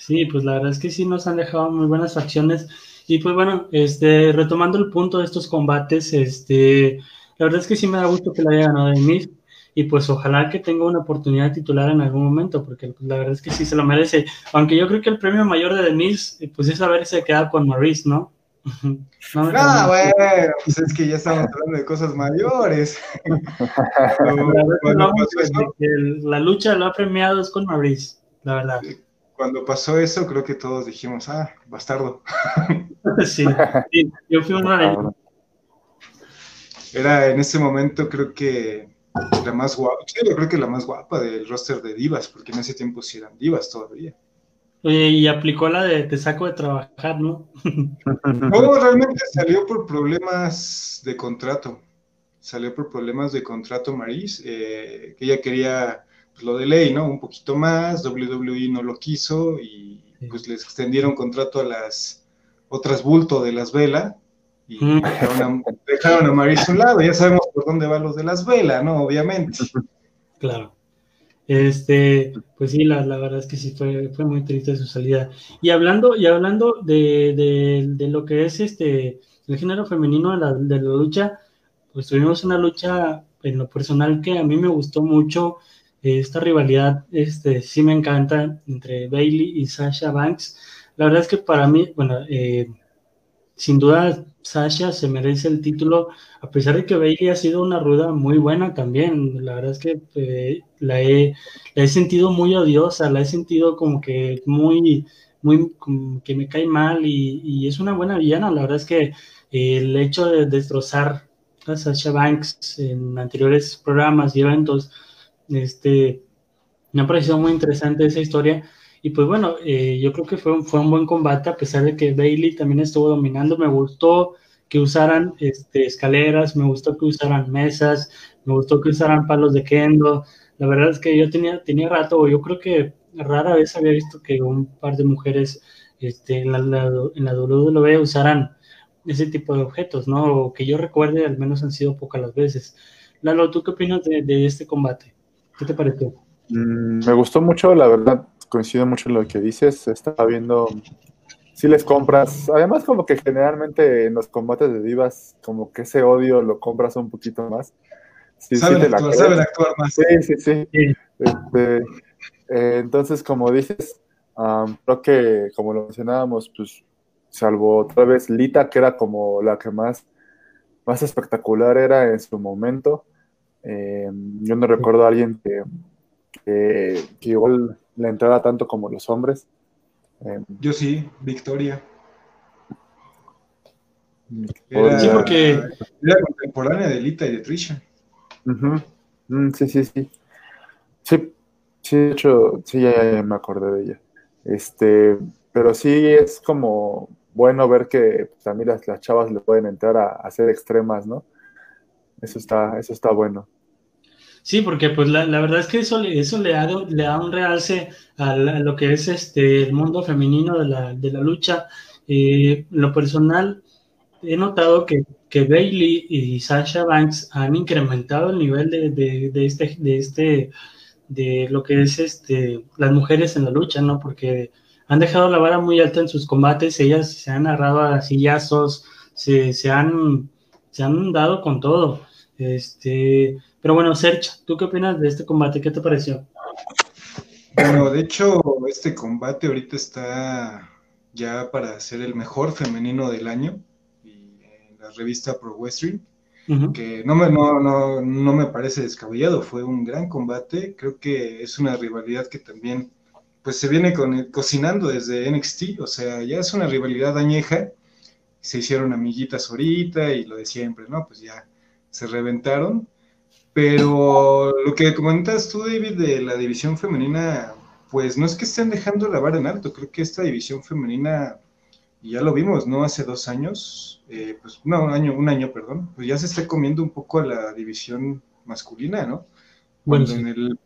Sí, pues la verdad es que sí nos han dejado muy buenas facciones. Y pues bueno, este, retomando el punto de estos combates, este, la verdad es que sí me da gusto que la haya ganado de Y pues ojalá que tenga una oportunidad titular en algún momento, porque pues, la verdad es que sí se lo merece. Aunque yo creo que el premio mayor de Denise, pues es haberse quedado con Maurice, ¿no? no, ah, bueno, pues es que ya estamos hablando de cosas mayores. la lucha lo ha premiado es con Maurice, la verdad cuando pasó eso, creo que todos dijimos, ah, bastardo. sí, yo fui una Era en ese momento, creo que la más guapa, sí, yo creo que la más guapa del roster de divas, porque en ese tiempo sí eran divas todavía. Oye, y aplicó la de te saco de trabajar, ¿no? no, realmente salió por problemas de contrato. Salió por problemas de contrato Maris, eh, que ella quería lo de ley, ¿no? Un poquito más, WWE no lo quiso y pues les extendieron contrato a las otras bulto de las Vela y dejaron, a, a Maris a un lado, ya sabemos por dónde van los de las Vela, ¿no? Obviamente. Claro. Este, pues sí, la, la, verdad es que sí fue, fue muy triste su salida. Y hablando, y hablando de, de, de lo que es este el género femenino de la, de la lucha, pues tuvimos una lucha en lo personal que a mí me gustó mucho. Esta rivalidad, este, sí me encanta entre Bailey y Sasha Banks. La verdad es que para mí, bueno, eh, sin duda Sasha se merece el título, a pesar de que Bailey ha sido una rueda muy buena también. La verdad es que eh, la, he, he, sentido muy odiosa, la he sentido como que muy, muy, que me cae mal y, es una buena villana. La verdad es que el hecho de destrozar a Sasha Banks en anteriores programas y eventos, este, me ha parecido muy interesante esa historia. Y pues bueno, eh, yo creo que fue un, fue un buen combate, a pesar de que Bailey también estuvo dominando. Me gustó que usaran este, escaleras, me gustó que usaran mesas, me gustó que usaran palos de kendo. La verdad es que yo tenía, tenía rato, yo creo que rara vez había visto que un par de mujeres este, en, la, en la WWE usaran ese tipo de objetos, ¿no? O que yo recuerde, al menos han sido pocas las veces. Lalo, ¿tú qué opinas de, de este combate? ¿Qué te pareció? Mm, me gustó mucho, la verdad, coincido mucho en lo que dices. Estaba viendo si les compras. Además, como que generalmente en los combates de divas, como que ese odio lo compras un poquito más. Sí, saben, actuar, actuar, más. Sí, sí, sí. Este, eh, entonces, como dices, creo que, como lo mencionábamos, pues, salvo otra vez Lita, que era como la que más, más espectacular era en su momento. Eh, yo no recuerdo a alguien que, que, que igual la entrada tanto como los hombres. Em, Yo sí, Victoria. sí, porque era contemporánea de Lita y de Trisha. Mm, sí, sí, sí. Sí, sí, de hecho, sí, ya, me acordé de ella. Este, pero sí es como bueno ver que también las, las chavas le pueden entrar a, a, hacer extremas, ¿no? Eso está, eso está bueno. Sí, porque pues la, verdad es que eso, eso le, da, le da un realce a, lo que es este el mundo femenino de la, de la lucha. Eh, lo personal, he notado que, que, Bailey y Sasha Banks han incrementado el nivel de, de, este, de este, de lo que es este, las mujeres en la lucha, ¿no? Porque han dejado la vara muy alta en sus combates, ellas se han agarrado a sillazos, se, se, han, se han dado con todo. Este, pero bueno, Sergio, ¿tú qué opinas de este combate? ¿Qué te pareció? Bueno, de hecho, este combate ahorita está ya para ser el mejor femenino del año en la revista Pro Wrestling, que no me, no, no, no me parece descabellado, fue un gran combate, creo que es una rivalidad que también pues se viene cocinando desde NXT, o sea, ya es una rivalidad añeja, se hicieron amiguitas ahorita y lo de siempre, ¿no? Pues ya se reventaron pero lo que comentas tú, David, de la división femenina, pues no es que estén dejando la vara en alto, creo que esta división femenina, y ya lo vimos, ¿no? Hace dos años, eh, pues no, un año, un año, perdón, pues ya se está comiendo un poco a la división masculina, ¿no? Cuando en el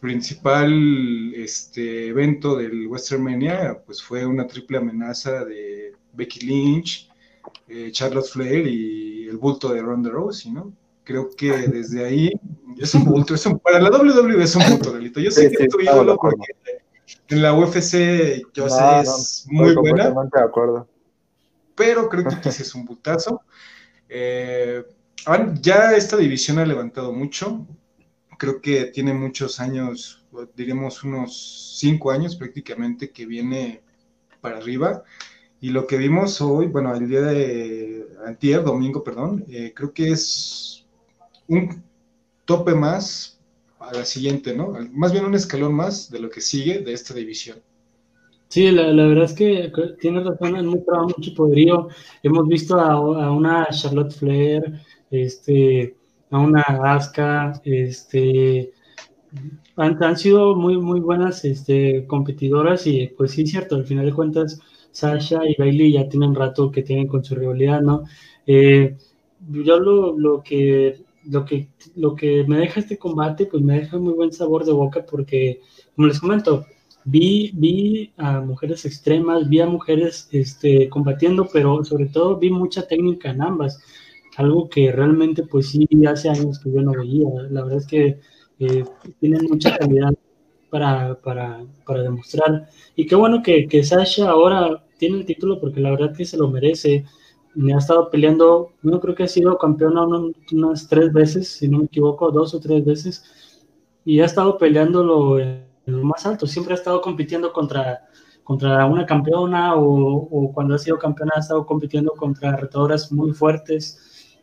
principal este, evento del Western Mania, pues fue una triple amenaza de Becky Lynch, eh, Charlotte Flair y el bulto de Ronda Rousey, ¿no? Creo que desde ahí es un bulto, es un, para la WWE es un bulto, Galito. Yo sé que es tu ídolo porque en la UFC yo sé es muy buena. De acuerdo. Pero creo que sí es un bultazo. Eh, ya esta división ha levantado mucho. Creo que tiene muchos años, diríamos unos cinco años prácticamente, que viene para arriba. Y lo que vimos hoy, bueno, el día de antier, domingo, perdón, eh, creo que es un tope más a la siguiente, ¿no? Más bien un escalón más de lo que sigue de esta división. Sí, la, verdad es que tiene razón, es muy mucho poderío. Hemos visto a, una Charlotte Flair, este, a una Asuka, este, han, sido muy, muy buenas este, competidoras y pues sí, cierto, al final de cuentas, Sasha y Bailey ya tienen rato que tienen con su rivalidad, ¿no? Eh, yo lo, lo que lo que, lo que me deja este combate, pues me deja muy buen sabor de boca porque, como les comento, vi, vi a mujeres extremas, vi a mujeres este, combatiendo, pero sobre todo vi mucha técnica en ambas, algo que realmente pues sí hace años que yo no veía. La verdad es que eh, tienen mucha calidad para, para, para, demostrar. Y qué bueno que, que Sasha ahora tiene el título porque la verdad que se lo merece ha estado peleando, yo creo que ha sido campeona unas tres veces, si no me equivoco, dos o tres veces, y ha estado peleándolo en lo más alto, siempre ha estado compitiendo contra, contra una campeona o, cuando ha sido campeona ha estado compitiendo contra retadoras muy fuertes.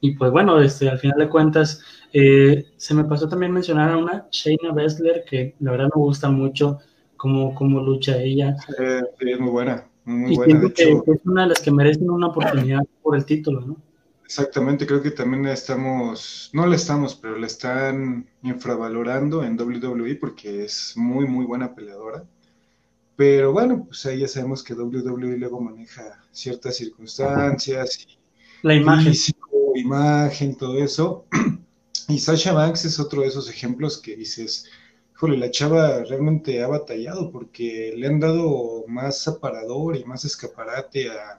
Y pues bueno, este, al final de cuentas, eh, se me pasó también mencionar a una Shayna Baszler que la verdad me gusta mucho cómo, cómo lucha ella. es muy buena, muy y buena. que es una de las que merecen una oportunidad por el título, ¿no? Exactamente, creo que también estamos, no le estamos, pero le están infravalorando en WWE porque es muy, muy buena peleadora. Pero bueno, pues ahí ya sabemos que WWE luego maneja ciertas circunstancias y la imagen. Físico, imagen, todo eso. Y Sasha Banks es otro de esos ejemplos que dices, híjole, la chava realmente ha batallado porque le han dado más aparador y más escaparate a,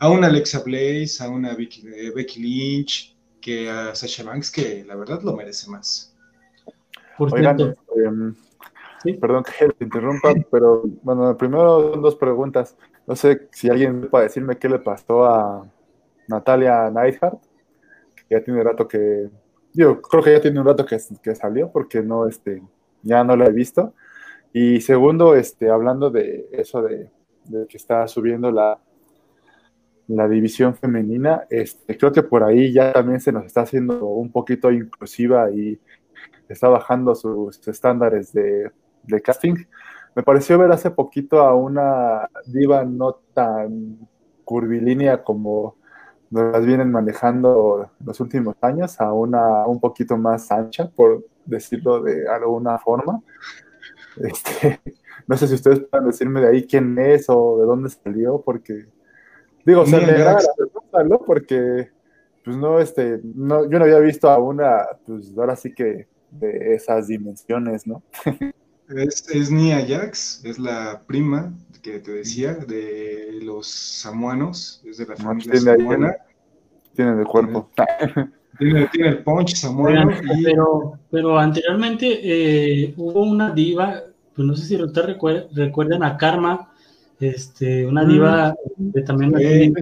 a una Alexa Blaze, a una Becky, eh, Becky Lynch, que a Sasha Banks, que la verdad lo merece más. Por Oigan, este, perdón que te interrumpa, pero bueno, primero dos preguntas. No sé si alguien puede decirme qué le pasó a Natalia Neidhart, que ya tiene rato que yo creo que ya tiene un rato que, que, salió porque no, este, ya no la he visto. Y segundo, este, hablando de eso de, que está subiendo la, la división femenina, este, creo que por ahí ya también se nos está haciendo un poquito inclusiva y está bajando sus estándares de, de casting. Me pareció ver hace poquito a una diva no tan curvilínea como las vienen manejando los últimos años a una un poquito más ancha, por decirlo de alguna forma. Este, no sé si ustedes pueden decirme de ahí quién es o de dónde salió, porque digo, se me la pregunta, Porque pues no, este, no, yo no había visto a una, pues ahora sí que de esas dimensiones, ¿no? Es, es Nia Jax, es la prima que te decía de los samuanos, es de la familia tiene samuana. tiene el cuerpo. Tiene, tiene, el punch samuano. Pero, pero anteriormente eh, hubo una diva, pues no sé si ustedes recuerdan a Karma, este, una diva mm. de también sí,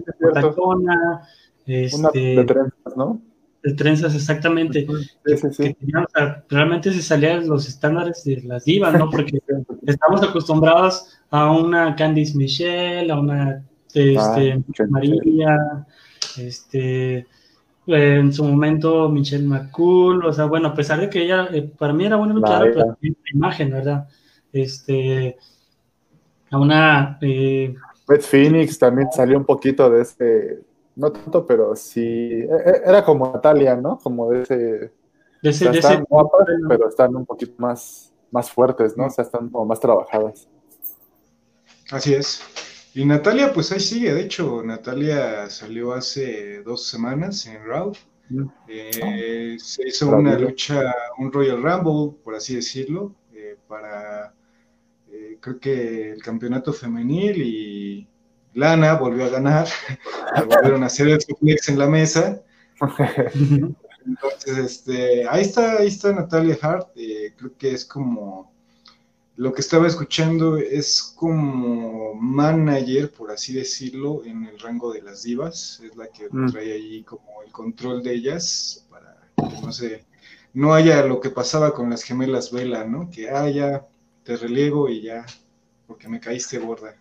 una, este, una de trenzas, ¿no? De trenzas, exactamente. realmente se salían los estándares de las divas, ¿no? Porque estamos acostumbrados a una Candice Michelle, a una este, ah, María, este, en su momento Michelle McCool, o sea, bueno, a pesar de que ella, eh, para mí era buena luchadora, pero imagen, ¿verdad? Este, a una... Eh, Red Phoenix también salió un poquito de ese no tanto, pero sí, e, e, era como Natalia, ¿no? Como de ese... De ese, están guapas, pero están un poquito más, más fuertes, ¿no? O sea, están como más trabajadas. Así es. Y Natalia, pues ahí sigue. De hecho, Natalia salió hace dos semanas en Raw. Mm. Eh, se hizo una lucha, un Royal Rumble, por así decirlo, eh, para eh, creo que el campeonato femenil y Lana volvió a ganar, volvieron a hacer el suplex en la mesa. Entonces, este, ahí está, ahí está Natalia Hart, eh, creo que es como, lo que estaba escuchando es como manager, por así decirlo, en el rango de las divas, es la que mm. trae ahí como el control de ellas, para que no se, no haya lo que pasaba con las gemelas Vela, ¿no? Que, ah, te reliego y ya, porque me caíste gorda.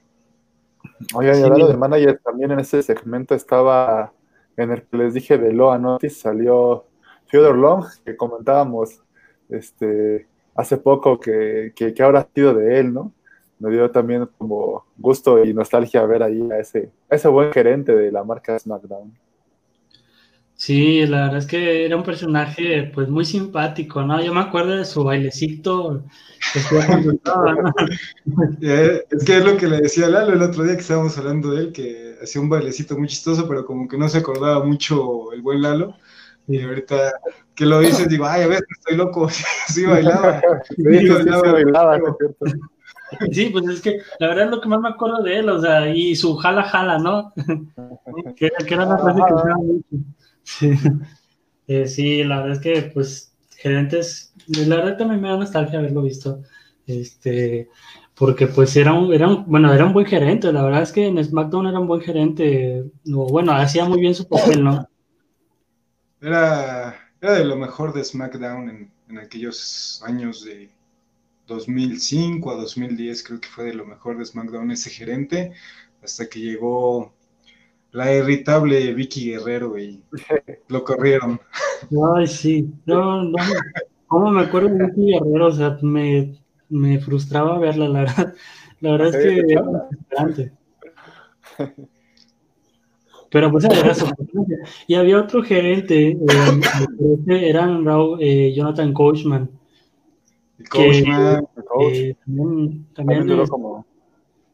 Oye, hablando de manager, también en ese segmento estaba, en el que les dije de Loa Notice, salió Theodore Long, que comentábamos este, hace poco que, que, que, ahora ha sido de él, ¿no? Me dio también como gusto y nostalgia ver ahí a ese, a ese buen gerente de la marca SmackDown. Sí, la verdad es que era un personaje pues muy simpático, ¿no? Yo me acuerdo de su bailecito. Eh, es que es lo que le decía a Lalo el otro día que estábamos hablando de él, que hacía un bailecito muy chistoso, pero como que no se acordaba mucho el buen Lalo. Y ahorita que lo dices, digo, ay, a ver, estoy loco, sí bailaba. Sí, bailaba, Sí, pues es que la verdad es lo que más me acuerdo de él, o sea, y su jala jala, ¿no? que, que, era una frase que usaba mucho. Sí. Eh, sí, la verdad es que, pues, gerentes, la verdad también me da nostalgia haberlo visto. Este, porque pues era un, era bueno, era un buen gerente, la verdad es que en SmackDown era un buen gerente, o bueno, hacía muy bien su papel, ¿no? Era, era de lo mejor de SmackDown en, en aquellos años de 2005 a 2010, creo que fue de lo mejor de SmackDown ese gerente, hasta que llegó la irritable Vicky Guerrero y lo corrieron. Ay, sí, no, no, ¿cómo me acuerdo de Vicky Guerrero? O sea, me, me frustraba verla, la verdad. La verdad es que era desesperante. Pero pues era eso. Y había otro gerente, eh, eran eh, Jonathan Coachman. Coachman, que, eh, también, también, duró como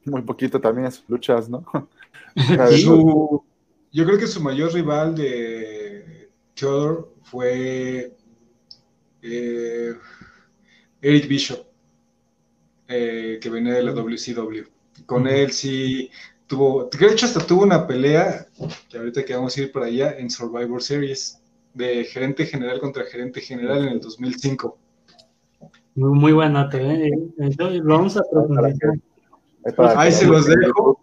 muy poquito también en sus luchas, ¿no? Yo creo que su mayor rival de Theodore fue eh, Eric Bishop, eh, que venía de la WCW. Con él sí tuvo, de hecho hasta tuvo una pelea, que ahorita que vamos a ir para allá, en Survivor Series, de gerente general contra gerente general en el 2005. Muy, buena, ¿eh? vamos a Ahí se los dejo.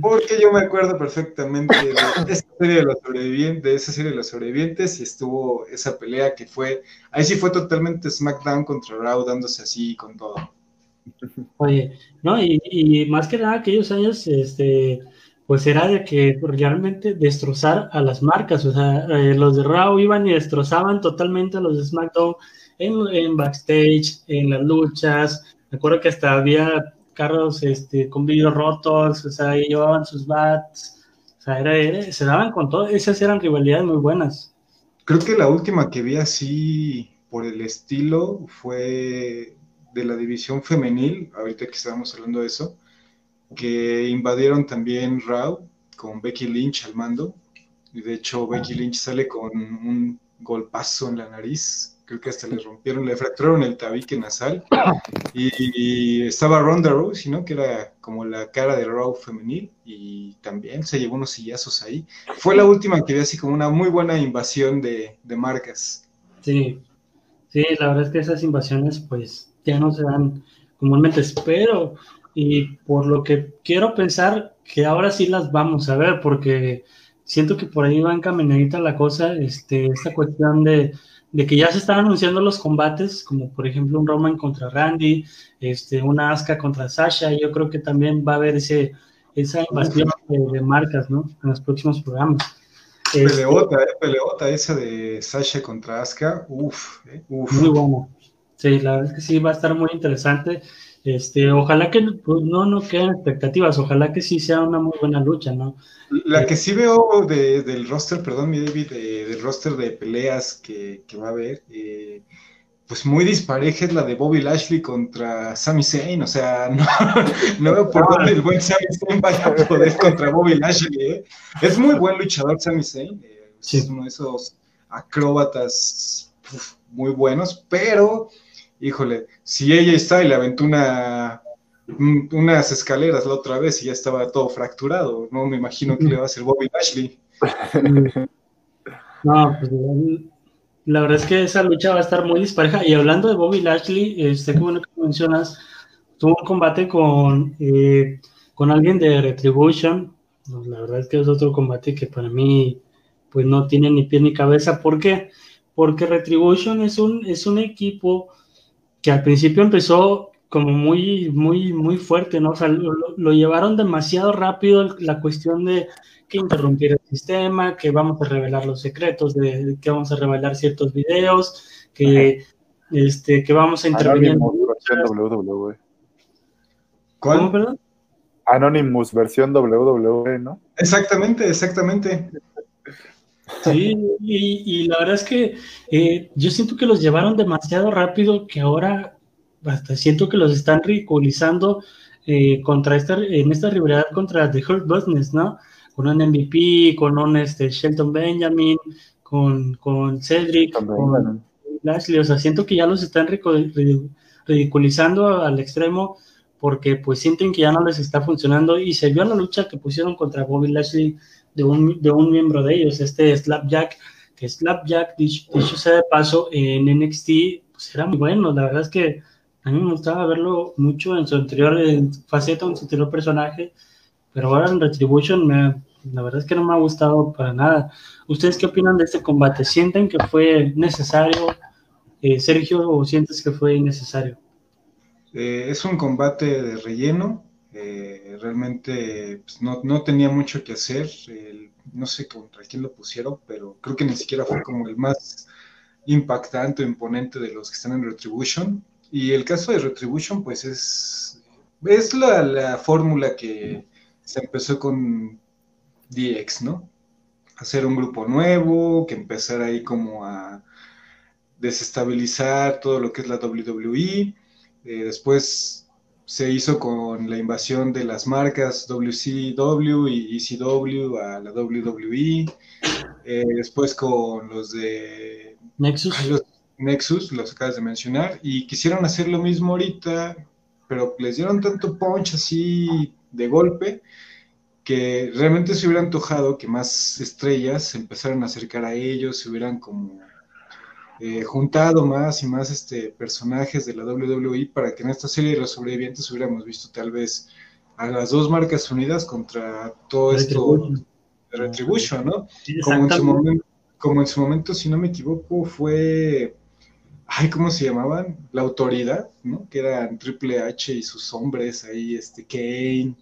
Porque yo me acuerdo perfectamente de esa serie de los sobrevivientes, de esa serie de los sobrevivientes y estuvo esa pelea que fue, ahí sí fue totalmente SmackDown contra Raw dándose así con todo. Oye, no, y, más que nada aquellos años, este, pues era de que realmente destrozar a las marcas, o sea, eh, los de Raw iban y destrozaban totalmente a los de SmackDown en, en backstage, en las luchas, me acuerdo que hasta había carros este, con vidrios rotos, o sea, ahí llevaban sus bats, o sea, era, se daban con todo, esas eran rivalidades muy buenas. Creo que la última que vi así por el estilo fue de la división femenil, ahorita que estábamos hablando de eso, que invadieron también Raw con Becky Lynch al mando, y de hecho Becky Lynch sale con un golpazo en la nariz creo que hasta le rompieron, le fracturaron el tabique nasal. Y, estaba Ronda Rousey, ¿no? Que era como la cara de Raw femenil y también se llevó unos sillazos ahí. Fue la última que vi así como una muy buena invasión de, de marcas. Sí, sí, la verdad es que esas invasiones pues ya no se dan comúnmente, espero y por lo que quiero pensar que ahora sí las vamos a ver porque siento que por ahí va encaminadita la cosa, este, esta cuestión de de que ya se están anunciando los combates, como por ejemplo un Roman contra Randy, este, una Asuka contra Sasha, yo creo que también va a haber ese, esa invasión de, marcas, ¿no? En los próximos programas. Peleota, este, eh, peleota esa de Sasha contra Asuka, uff, eh, uf. Muy buena. Sí, la verdad es que sí, va a estar muy interesante. Este, ojalá que pues, no no queden expectativas, ojalá que sí sea una muy buena lucha, ¿no? La que sí veo del roster, perdón, mi David, del roster de peleas que, va a haber, eh, pues muy dispareja es la de Bobby Lashley contra Sami Zayn, o sea, no, veo por dónde el buen Sami Zayn vaya a poder contra Bobby Lashley, ¿eh? Es muy buen luchador Sami Zayn, eh, es uno de esos acróbatas muy buenos, pero híjole, si ella está y le aventó una, unas escaleras la otra vez y ya estaba todo fracturado, no me imagino que le va a hacer Bobby Lashley. No, pues la verdad es que esa lucha va a estar muy dispareja. Y hablando de Bobby Lashley, este, como que mencionas, tuvo un combate con, eh, con alguien de Retribution. La verdad es que es otro combate que para mí pues no tiene ni pie ni cabeza. ¿Por qué? Porque Retribution es un, es un equipo que al principio empezó como muy, muy, muy fuerte, ¿no? O sea, lo, llevaron demasiado rápido la cuestión de que interrumpir el sistema, que vamos a revelar los secretos, de, que vamos a revelar ciertos videos, que, este, que vamos a intervenir. Anonymous versión WWE. ¿Cuál? ¿Cómo, perdón? Anonymous versión WWE, ¿no? Exactamente, exactamente. Sí, y, la verdad es que eh, yo siento que los llevaron demasiado rápido que ahora hasta siento que los están ridiculizando eh, contra esta, en esta rivalidad contra The Hurt Business, ¿no? Con un MVP, con un este, Shelton Benjamin, con, con Cedric, con Lashley, o sea, siento que ya los están ridiculizando al extremo porque pues sienten que ya no les está funcionando y se vio la lucha que pusieron contra Bobby Lashley de un, de un miembro de ellos, este Slapjack, que Slapjack, dicho, sea de paso, en NXT, pues era muy bueno, la verdad es que A mí me gustaba verlo mucho en su anterior faceta, en su anterior personaje, pero ahora en Retribution me, la verdad es que no me ha gustado para nada. ¿Ustedes qué opinan de este combate? ¿Sienten que fue necesario, eh, Sergio, o sientes que fue innecesario? Eh, es un combate de relleno. Eh, realmente pues, no, no, tenía mucho que hacer. no sé contra quién lo pusieron, pero creo que ni siquiera fue como el más impactante o imponente de los que están en Retribution. Y el caso de Retribution, pues es, es la, la fórmula que se empezó con DX, ¿no? Hacer un grupo nuevo, que empezara ahí como a desestabilizar todo lo que es la WWE. Eh, después se hizo con la invasión de las marcas WCW y ECW a la WWE. Eh, después con los de Nexus. Los Nexus, los acabas de mencionar. Y quisieron hacer lo mismo ahorita, pero les dieron tanto punch así de golpe que realmente se hubiera antojado que más estrellas se empezaran a acercar a ellos, se hubieran como eh, juntado más y más este, personajes de la WWE para que en esta serie de los sobrevivientes hubiéramos visto tal vez a las dos marcas unidas contra todo esto de Retribution, ¿no? como, en su momento, como en su momento, si no me equivoco, fue, ay, ¿cómo se llamaban? La autoridad, ¿no? Que eran Triple H y sus hombres ahí, este, Kane,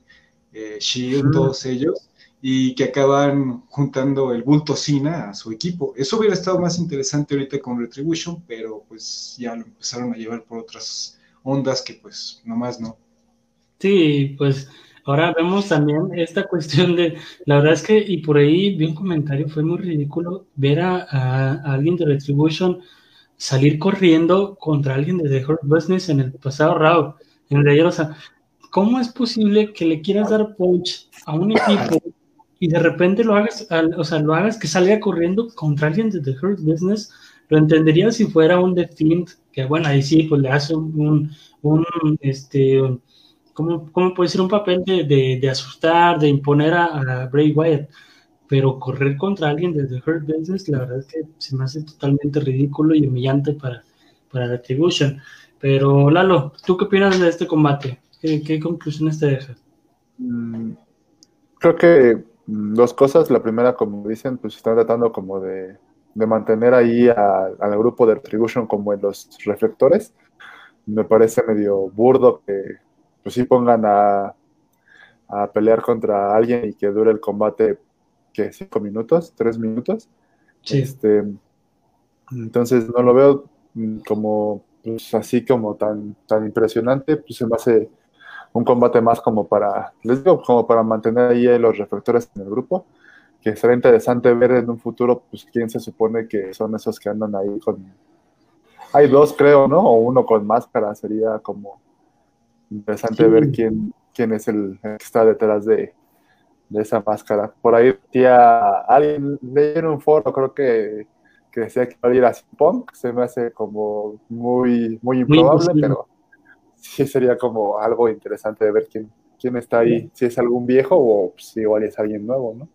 eh, Shield, todos ellos, y que acaban juntando el bulto Cena a su equipo. Eso hubiera estado más interesante ahorita con Retribution, pero pues ya lo empezaron a llevar por otras ondas que pues nomás no. Sí, pues ahora vemos también esta cuestión de, la verdad es que, y por ahí vi un comentario, fue muy ridículo ver a, alguien de Retribution salir corriendo contra alguien de The Hurt Business en el pasado Raw. En realidad, o sea, ¿cómo es posible que le quieras dar punch a un equipo y de repente lo hagas, o sea, lo hagas que salga corriendo contra alguien de The Hurt Business? Lo entendería si fuera un The que bueno, ahí sí, pues le hace un, un, este, ¿cómo, ¿cómo, puede ser un papel de, de, asustar, de imponer a, Bray Wyatt? Pero correr contra alguien de The Hurt Business, la verdad es que se me hace totalmente ridículo y humillante para, para Retribution. Pero Lalo, ¿tú qué opinas de este combate? ¿Qué, conclusiones te deja? Mm, creo que dos cosas. La primera, como dicen, pues están tratando como de, mantener ahí al grupo de Retribution como en los reflectores. Me parece medio burdo que pues sí pongan a, a pelear contra alguien y que dure el combate que cinco minutos, tres minutos. Este, entonces no lo veo mm, como pues así como tan, tan impresionante, pues se me hace un combate más como para, les digo, como para mantener ahí los reflectores en el grupo, que será interesante ver en un futuro, pues quién se supone que son esos que andan ahí con... Hay dos, creo, ¿no? O uno con máscara, sería como interesante ver quién, quién es el, que está detrás de, esa máscara. Por ahí tía, alguien leí en un foro, creo que, que decía que iba a ir a Punk, se me hace como muy, muy improbable, pero sí sería como algo interesante de ver quién, quién está ahí, si es algún viejo o si igual es alguien nuevo, ¿no?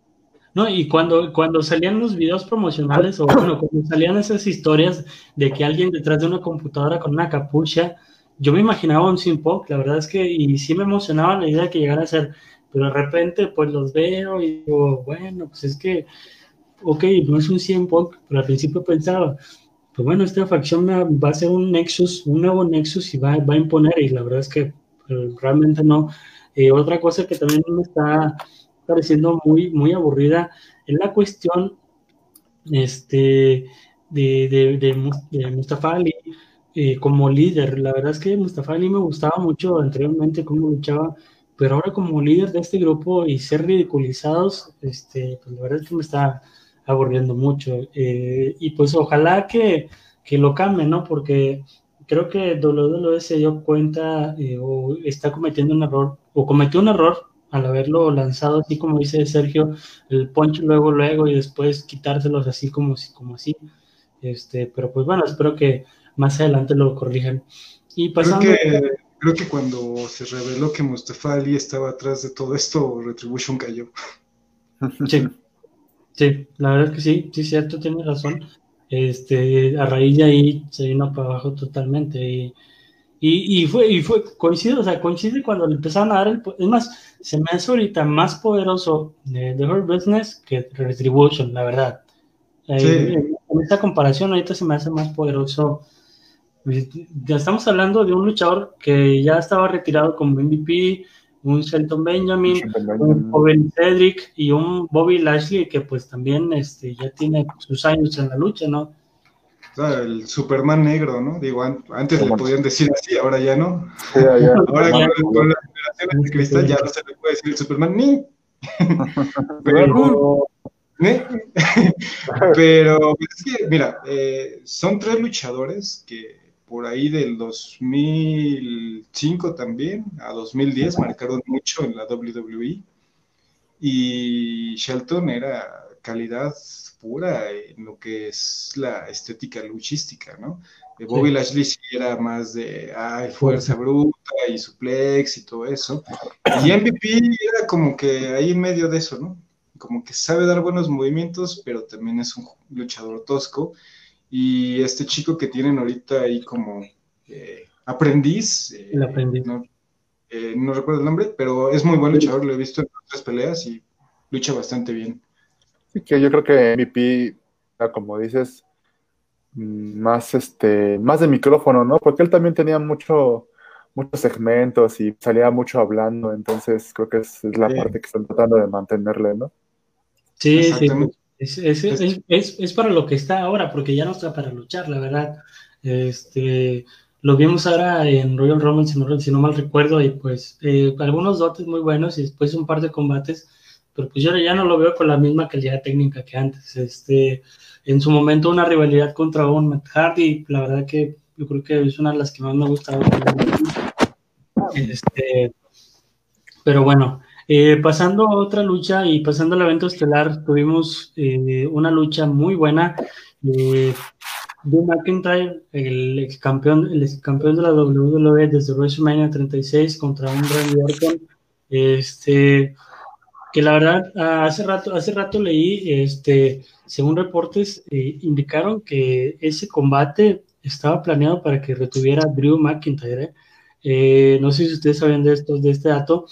No, y cuando, cuando salían los videos promocionales o bueno, cuando salían esas historias de que alguien detrás de una computadora con una capucha, yo me imaginaba un Simpok, la verdad es que, y sí me emocionaba la idea de que llegara a ser, pero de repente pues los veo y digo, bueno, pues es que, ok, no es un Simpok, pero al principio pensaba, pues bueno, esta facción va a ser un Nexus, un nuevo Nexus y va, va a imponer, y la verdad es que pues, realmente no. Eh, otra cosa que también me está pareciendo muy, muy aburrida es la cuestión este, de, de, Mustafa Ali eh, como líder. La verdad es que Mustafa Ali me gustaba mucho anteriormente cómo luchaba, pero ahora como líder de este grupo y ser ridiculizados, este, pues la verdad es que me está aburriendo mucho. Eh, y pues ojalá que, que, lo cambie, ¿no? Porque creo que WWE se dio cuenta eh, o está cometiendo un error, o cometió un error al haberlo lanzado así como dice Sergio, el punch luego, luego y después quitárselos así como, como así. Este, pero pues bueno, espero que más adelante lo corrijan. Y pasando... Creo que, creo que cuando se reveló que Mustafa Ali estaba atrás de todo esto, Retribution cayó. Sí. Sí, la verdad es que sí, sí, cierto, tiene razón. Este, a raíz de ahí se vino para abajo totalmente. Y, Y, fue, y fue, coincide, o sea, coincide cuando le empezaron a dar el, es más, se me hace ahorita más poderoso de The Hurt Business que Retribution, la verdad. En, esta comparación ahorita se me hace más poderoso. Ya estamos hablando de un luchador que ya estaba retirado como MVP, un Shelton Benjamin, un joven Cedric y un Bobby Lashley que pues también este, ya tiene sus años en la lucha, ¿no? el Superman negro, ¿no? Digo, antes le podían decir así, ahora ya no. ahora con, la generación de cristal ya no se le puede decir el Superman ni. Pero, pero es que, mira, eh, son tres luchadores que por ahí del 2005 también a 2010 marcaron mucho en la WWE y Shelton era calidad pura en lo que es la estética luchística, ¿no? Bobby Lashley sí era más de ay, fuerza bruta y suplex y todo eso. Y MVP era como que ahí en medio de eso, ¿no? Como que sabe dar buenos movimientos, pero también es un luchador tosco. Y este chico que tienen ahorita ahí como eh, aprendiz, eh, eh, No, recuerdo el nombre, pero es muy buen luchador, lo he visto en otras peleas y lucha bastante bien. Sí, que yo creo que MVP, como dices, mm, más este, más de micrófono, ¿no? Porque él también tenía mucho, muchos segmentos y salía mucho hablando, entonces creo que es, la parte que están tratando de mantenerle, ¿no? Sí, sí. Es, es, es, para lo que está ahora, porque ya no está para luchar, la verdad. Este, lo vimos ahora en Royal Rumble, si no, mal recuerdo, y pues eh, algunos dotes muy buenos y después un par de combates, pero pues yo ya no lo veo con la misma calidad técnica que antes. Este, en su momento una rivalidad contra un Matt Hardy, la verdad que yo creo que es una de las que más me ha gustado. Este, pero bueno, eh, pasando a otra lucha y pasando al evento estelar, tuvimos eh, una lucha muy buena. Eh, Drew McIntyre, el ex campeón, el ex campeón de la WWE desde WrestleMania 36 contra un Randy Orton. Este, que la verdad, hace rato, hace rato leí, este, según reportes, indicaron que ese combate estaba planeado para que retuviera Drew McIntyre. no sé si ustedes saben de esto, de este dato.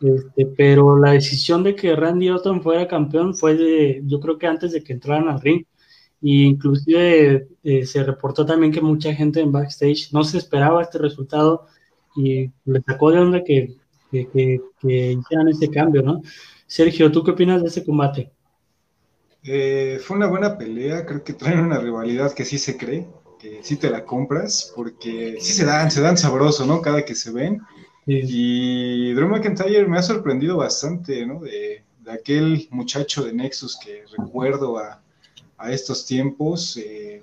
Este, pero la decisión de que Randy Orton fuera campeón fue de, yo creo que antes de que entraran al ring. Y inclusive eh, se reportó también que mucha gente en backstage no se esperaba este resultado y le sacó de onda que, hicieran ese cambio, ¿no? Sergio, ¿tú qué opinas de ese combate? Eh, fue una buena pelea, creo que traen una rivalidad que sí se cree, que sí te la compras, porque sí se dan, se dan sabroso, ¿no? Cada que se ven. Y Drew McIntyre me ha sorprendido bastante, ¿no? De, aquel muchacho de Nexus que recuerdo a, estos tiempos. Eh,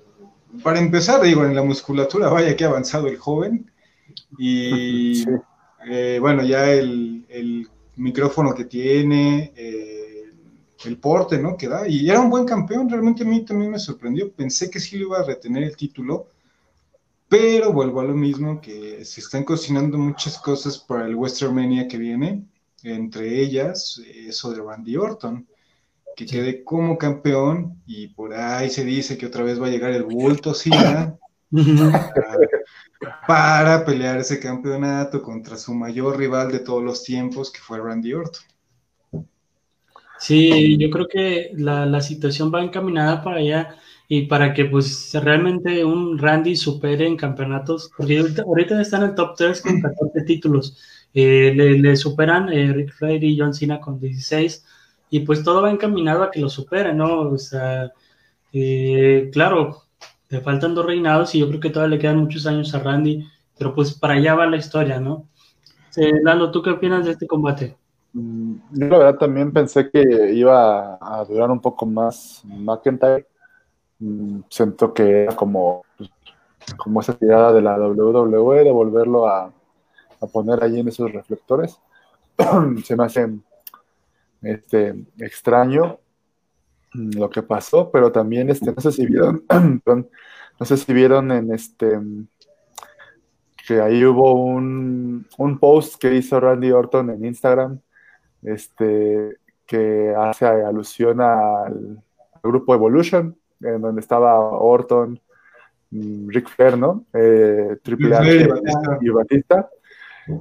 para empezar, digo, en la musculatura, vaya que ha avanzado el joven. Y eh, bueno, ya el, micrófono que tiene, eh, el porte, ¿no? Que da. Y era un buen campeón, realmente a mí también me sorprendió. Pensé que sí le iba a retener el título pero vuelvo a lo mismo, que se están cocinando muchas cosas para el Mania que viene, entre ellas eso de Randy Orton, que quede como campeón y por ahí se dice que otra vez va a llegar el bulto Cena para, pelear ese campeonato contra su mayor rival de todos los tiempos, que fue Randy Orton. Sí, yo creo que la, la situación va encaminada para allá y para que pues realmente un Randy supere en campeonatos, porque ahorita, está en el top 3 con 14 títulos, eh, le, superan eh, Rick Flair y John Cena con 16, y pues todo va encaminado a que lo supere, ¿no? O sea, eh, claro, le faltan dos reinados y yo creo que todavía le quedan muchos años a Randy, pero pues para allá va la historia, ¿no? Lalo, ¿tú qué opinas de este combate? Mm, yo la verdad también pensé que iba a durar un poco más McIntyre, siento que era como, como esa tirada de la WWE de volverlo a, poner allí en esos reflectores. Se me hace este, extraño lo que pasó, pero también este, no sé si vieron, no sé si vieron en este que ahí hubo un, un, post que hizo Randy Orton en Instagram, este, que hace alusión al grupo Evolution, en donde estaba Orton, Rick Flair, ¿no? Eh, Triple H y Batista.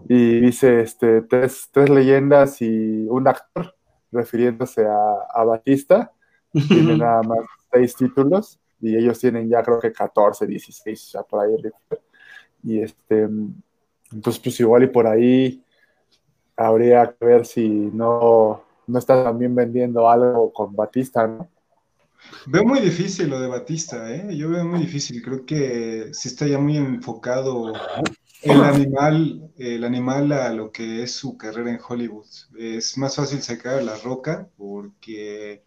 Y dice este, tres, tres leyendas y un actor, refiriéndose a, Batista. Tiene nada más seis títulos y ellos tienen ya creo que 14, 16, ya por ahí. Y este, entonces pues igual y por ahí habría que ver si no, no está también vendiendo algo con Batista, ¿no? Veo muy difícil lo de Batista, ¿eh? Yo veo muy difícil. Creo que sí está ya muy enfocado el animal, el animal a lo que es su carrera en Hollywood. Es más fácil sacar a La Roca porque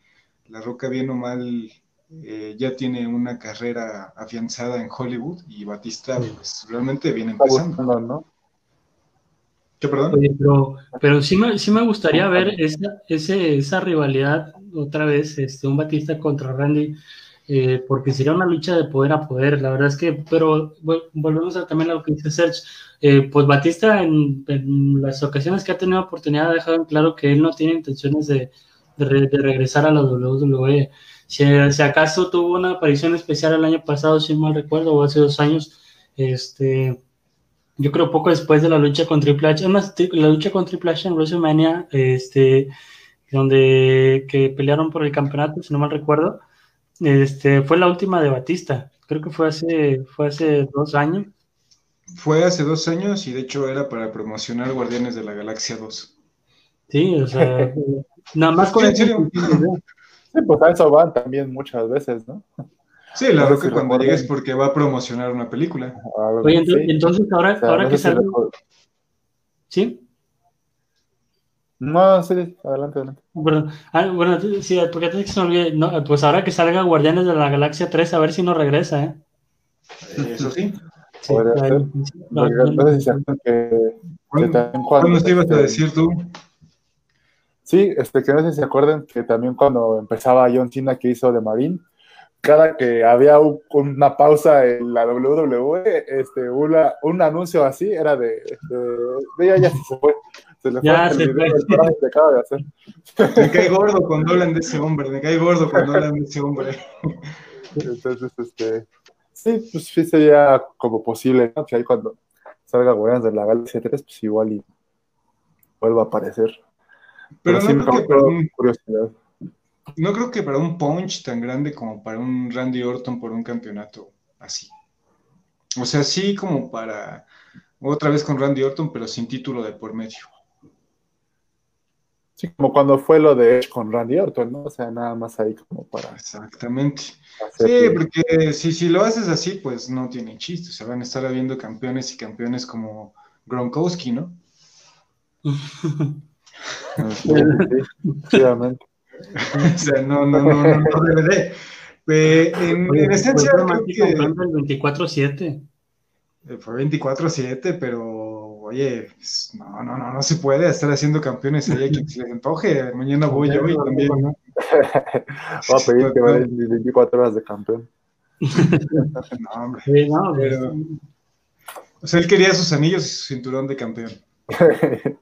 La Roca bien o mal eh, ya tiene una carrera afianzada en Hollywood y Batista pues, realmente viene empezando. ¿no? ¿Qué, perdón? pero, sí, me, sí me gustaría ver esa, ese, esa rivalidad otra vez, este, un Batista contra Randy, eh, porque sería una lucha de poder a poder, la verdad es que, pero volvemos a también a lo que dice Serge, eh, pues Batista en, las ocasiones que ha tenido oportunidad ha dejado en claro que él no tiene intenciones de, de, regresar a la WWE. Si, si, acaso tuvo una aparición especial el año pasado, si mal recuerdo, o hace dos años, este yo creo poco después de la lucha con Triple H, además la lucha con Triple H en WrestleMania, este, donde que pelearon por el campeonato, si no mal recuerdo, este, fue la última de Batista, creo que fue hace, fue hace dos años. Fue hace dos años y de hecho era para promocionar Guardianes de la Galaxia 2. Sí, o sea, nada más con ¿Sí, Sí, pues a eso van también muchas veces, ¿no? Sí, la Roca cuando llegue es porque va a promocionar una película. Oye, entonces, ahora, ahora que salga. ¿Sí? No, sí, adelante, adelante. Bueno, ah, bueno sí, porque antes que se me olvide, no, pues ahora que salga Guardianes de la Galaxia 3, a ver si no regresa, ¿eh? Eso sí. sí ser. No, no, sé si que, ¿Cuándo te ibas a decir tú? Sí, este, que no sé si se acuerdan que también cuando empezaba John Cena que hizo de Marine, cada que había una pausa en la WWE, este, una, un anuncio así era de, de, ya, ya se fue. Se le ya fue el video que acaba de hacer. Me cae gordo cuando hablan de ese hombre, me cae gordo cuando hablan de ese hombre. Entonces, este, sí, pues sí sería como posible, ¿no? Que ahí cuando salga Guardianes de la Galaxia 3, pues igual y vuelva a aparecer. Pero, Pero no sí me curiosidad no creo que para un punch tan grande como para un Randy Orton por un campeonato así. O sea, sí como para otra vez con Randy Orton, pero sin título de por medio. Sí, como cuando fue lo de con Randy Orton, ¿no? O sea, nada más ahí como para. Exactamente. Sí, porque si, si lo haces así, pues no tiene chiste. Se van a estar habiendo campeones y campeones como Gronkowski, ¿no? sí, sí, o sea, no, no, no, no, no debe de. Eh, en, en, esencia, creo que. El 24-7. Eh, fue 24-7, pero oye, pues, no, no, no, no se puede estar haciendo campeones ahí a quien se les antoje. Mañana voy yo y también. Voy a pedir que vayan 24 horas de campeón. no, hombre. Sí, no, pero, o sea, él quería sus anillos y su cinturón de campeón.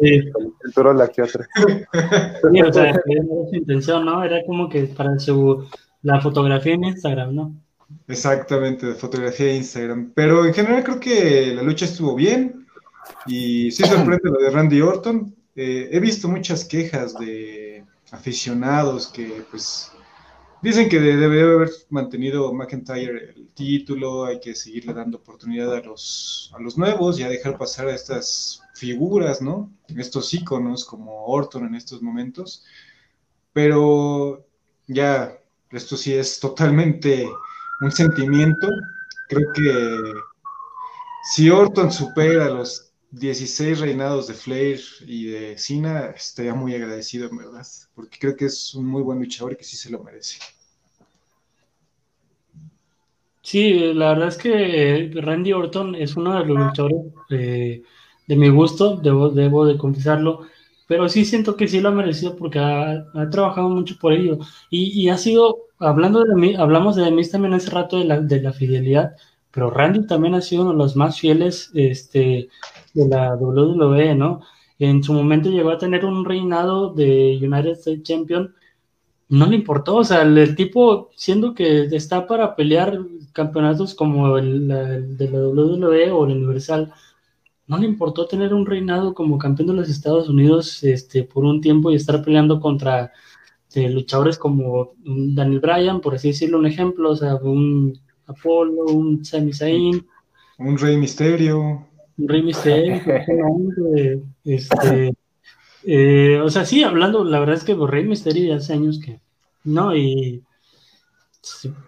Sí. El la que otra. Sí, o sea, era su intención, ¿no? Era como que para su la fotografía en Instagram, ¿no? Exactamente, de fotografía de Instagram. Pero en general creo que la lucha estuvo bien y sí sorprende lo de Randy Orton. Eh, he visto muchas quejas de aficionados que pues Dicen que debe haber mantenido McIntyre el título, hay que seguirle dando oportunidad a los, a los nuevos y a dejar pasar a estas figuras, ¿no? Estos íconos como Orton en estos momentos. Pero ya, esto sí es totalmente un sentimiento. Creo que si Orton supera los 16 reinados de Flair y de Cena, estaría muy agradecido en verdad, porque creo que es un muy buen luchador y que sí se lo merece. Sí, la verdad es que Randy Orton es uno de los luchadores eh, de mi gusto, debo, debo de confesarlo, pero sí siento que sí lo ha merecido porque ha, trabajado mucho por ello. Y, ha sido, hablando de mí, hablamos de mí también hace rato de la, de la fidelidad, pero Randy también ha sido uno de los más fieles este, de la WWE, ¿no? En su momento llegó a tener un reinado de United States Champion no le importó, o sea, el, tipo, siendo que está para pelear campeonatos como el, de la WWE o el Universal, no le importó tener un reinado como campeón de los Estados Unidos este, por un tiempo y estar peleando contra luchadores como Daniel Bryan, por así decirlo, un ejemplo, o sea, un Apolo, un Sami Zayn. Un Rey Misterio. Un Rey Misterio, este, eh, o sea, sí, hablando, la verdad es que Rey Misterio ya hace años que no, y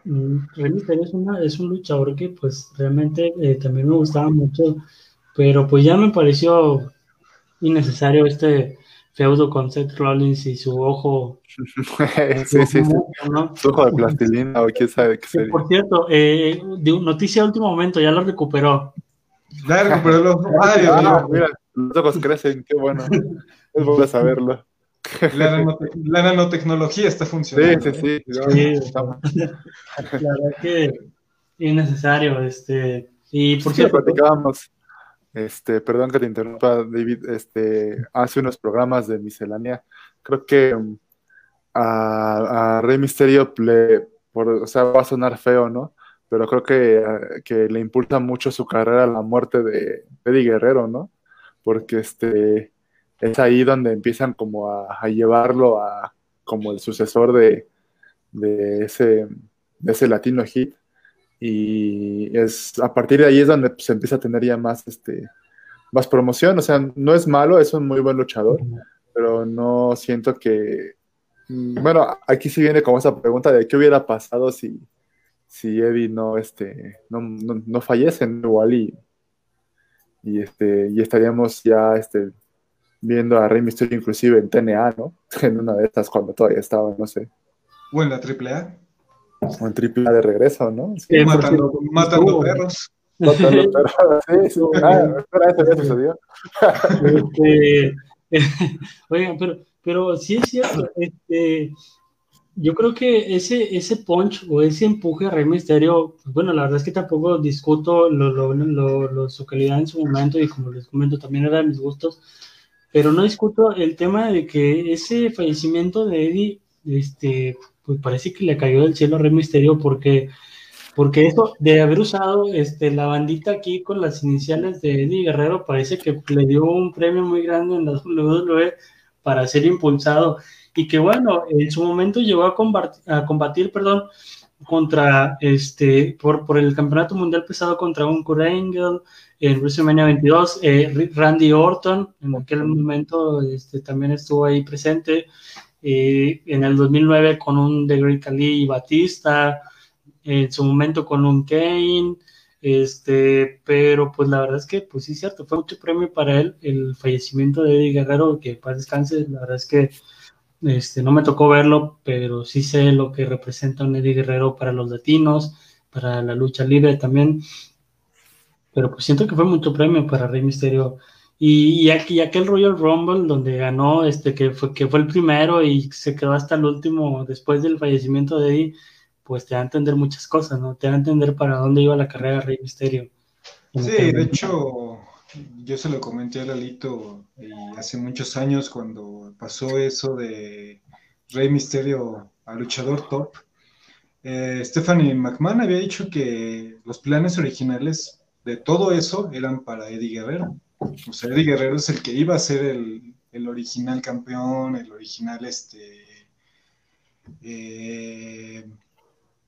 Rey Misterio es, una, es un luchador que pues realmente eh, también me gustaba mucho, pero pues ya me pareció innecesario este feudo con Seth Rollins y su ojo. sí, sí, sí. Su ojo de plastilina o quién sabe qué sería. Por cierto, eh, noticia de último momento, ya lo recuperó. Ya recuperó los ah, mira, los ojos crecen, qué bueno. Es bueno saberlo. La, nanotecnología está funcionando. Sí, sí, sí. la verdad que innecesario. Este, y por sí, cierto, platicábamos, este, perdón que te interrumpa, David, este, hace unos programas de miscelánea. Creo que um, a, Rey Misterio le, por, o sea, va a sonar feo, ¿no? Pero creo que, que le impulsa mucho su carrera la muerte de Eddie Guerrero, ¿no? Porque este es ahí donde empiezan como a, llevarlo a como el sucesor de, ese, de ese latino hit. Y es a partir de ahí es donde se empieza a tener ya más, este, más promoción. O sea, no es malo, es un muy buen luchador, pero no siento que. Mm, bueno, aquí sí viene como esa pregunta de qué hubiera pasado si, si Eddie no, este, no, no, fallece igual y, y, este, y estaríamos ya este, viendo a Rey Mysterio inclusive en TNA, ¿no? En una de estas cuando todavía estaba, no sé. O en la AAA. O en AAA de regreso, ¿no? Sí, matando, matando perros. Matando perros, sí, sí. Ah, eso ya sucedió. Este, oigan, pero, pero sí es cierto, este, yo creo que ese, ese punch o ese empuje a Rey Misterio, pues bueno, la verdad es que tampoco discuto lo, lo, lo, su calidad en su momento y como les comento, también era de mis gustos, pero no discuto el tema de que ese fallecimiento de Eddie, este, pues parece que le cayó del cielo a Rey Misterio porque, porque eso de haber usado este, la bandita aquí con las iniciales de Eddie Guerrero, parece que le dio un premio muy grande en la WWE para ser impulsado y que bueno, en su momento llegó a combatir, a combatir perdón, contra este, por, el campeonato mundial pesado contra un Kurt Angle, en WrestleMania 22. Eh, Randy Orton, en aquel momento este, también estuvo ahí presente. Eh, en el 2009 con un The Great y Batista. En su momento con un Kane. Este, pero pues la verdad es que, pues sí, cierto, fue mucho premio para él el fallecimiento de Eddie Guerrero, que para descanse, la verdad es que este, no me tocó verlo, pero sí sé lo que representa un Eddie Guerrero para los latinos, para la lucha libre también pero pues siento que fue mucho premio para Rey Misterio. Y, y, aquí, aquel Royal Rumble donde ganó, este, que fue, que fue el primero y se quedó hasta el último después del fallecimiento de Eddie, pues te da a entender muchas cosas, ¿no? Te da a entender para dónde iba la carrera de Rey Misterio. Sí, de hecho, yo se lo comenté a Lalito hace muchos años cuando pasó eso de Rey Misterio a luchador top. Eh, Stephanie McMahon había dicho que los planes originales de todo eso eran para Eddie Guerrero. Sea, Eddie Guerrero es el que iba a ser el, original campeón, el original este, eh,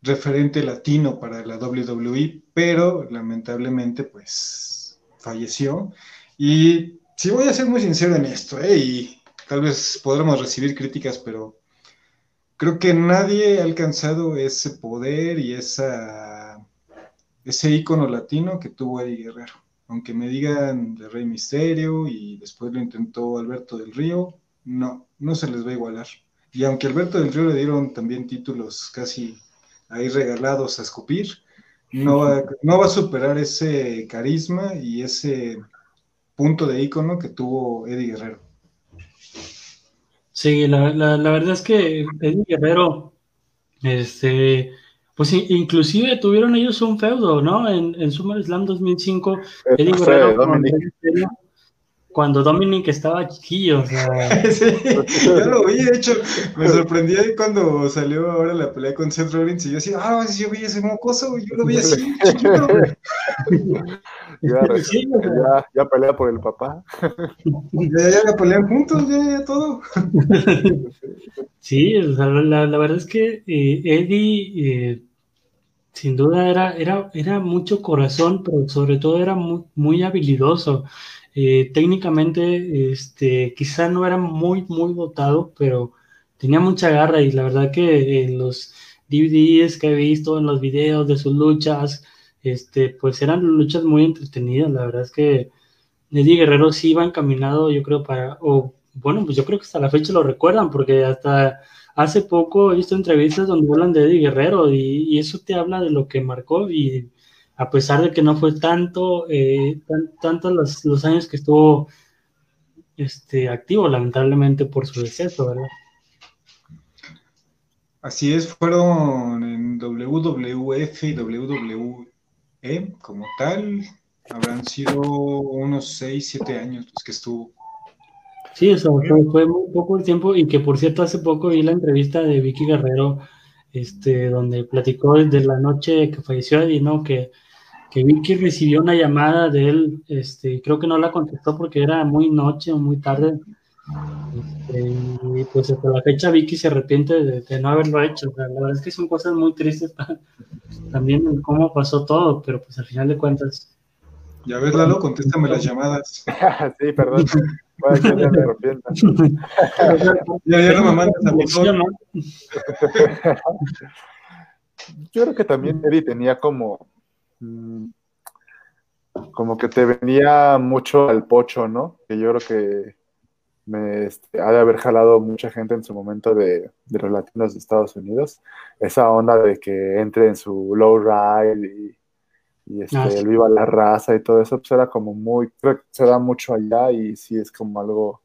referente latino para la WWE, pero lamentablemente pues falleció. Y si voy a ser muy sincero en esto, eh, y tal vez podremos recibir críticas, pero creo que nadie ha alcanzado ese poder y ese icono latino que tuvo Eddie Guerrero. Aunque me digan de Rey Misterio y después lo intentó Alberto del Río, no, no se les va a igualar. Y aunque Alberto del Río le dieron también títulos casi ahí regalados a escupir, no va, no va a superar ese carisma y ese punto de icono que tuvo Eddie Guerrero. Sí, la, la verdad es que Eddie Guerrero, este, pues inclusive tuvieron ellos un feudo, ¿no? En, en SummerSlam 2005, Eddie Guerrero cuando Dominic estaba chiquillo. O sea... sí, yo lo vi, de hecho, me sorprendí ahí cuando salió ahora la pelea con Seth Rollins y yo así, ah, yo vi ese mocoso, yo lo vi así, chiquito, ya, ya, ya, pelea por el papá. ya, ya, ya pelean juntos, ya, ya todo. sí, o sea, la, la, verdad es que eh, Eddie, eh, sin duda, era, era, era mucho corazón, pero sobre todo era muy, muy habilidoso. Eh, técnicamente, este, quizá no era muy, muy dotado, pero tenía mucha garra y la verdad que en los DVDs que he visto, en los videos de sus luchas, este, pues eran luchas muy entretenidas. La verdad es que Eddie Guerrero sí iba encaminado, yo creo, para, o bueno, pues yo creo que hasta la fecha lo recuerdan, porque hasta hace poco he visto entrevistas donde hablan de Eddie Guerrero y, eso te habla de lo que marcó y a pesar de que no fue tanto, eh, tanto los, los, años que estuvo este, activo, lamentablemente por su deceso, ¿verdad? Así es, fueron en WWF y WWE como tal, habrán sido unos 6, 7 años los que estuvo. Sí, eso fue, fue, muy poco el tiempo y que por cierto hace poco vi la entrevista de Vicky Guerrero, este, donde platicó desde la noche que falleció y ¿no? Que que Vicky recibió una llamada de él, este, creo que no la contestó porque era muy noche o muy tarde. Este, y pues hasta la fecha Vicky se arrepiente de, no haberlo hecho. la verdad es que son cosas muy tristes también cómo pasó todo, pero pues al final de cuentas. Ya ves, Lalo, contéstame las llamadas. sí, perdón. Me ya, Yo creo que también Eddie tenía como Mm, como que te venía mucho al pocho, ¿no? Que yo creo que me este, ha de haber jalado mucha gente en su momento de, de, los latinos de Estados Unidos. Esa onda de que entre en su low ride y, y este, ah, viva la raza y todo eso, pues era como muy, creo que se da mucho allá y sí es como algo,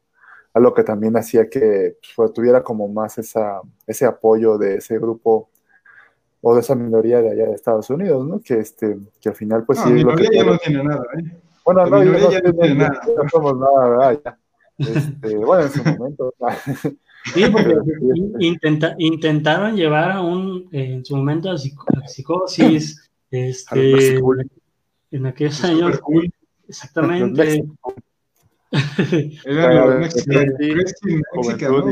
algo que también hacía que pues, tuviera como más esa, ese apoyo de ese grupo o de esa minoría de allá de Estados Unidos, ¿no? Que, este, que al final, pues no, sí. Minoría ya no tiene nada, ¿eh? Bueno, la no, minoría ya no tiene nada. No somos nada, ¿verdad? Ya. Este, bueno, en su momento. Sí, porque intenta, intentaron llevar a un, en su momento, a, psicosis, este, en aquellos años. Cool. Exactamente. Era la Mexican,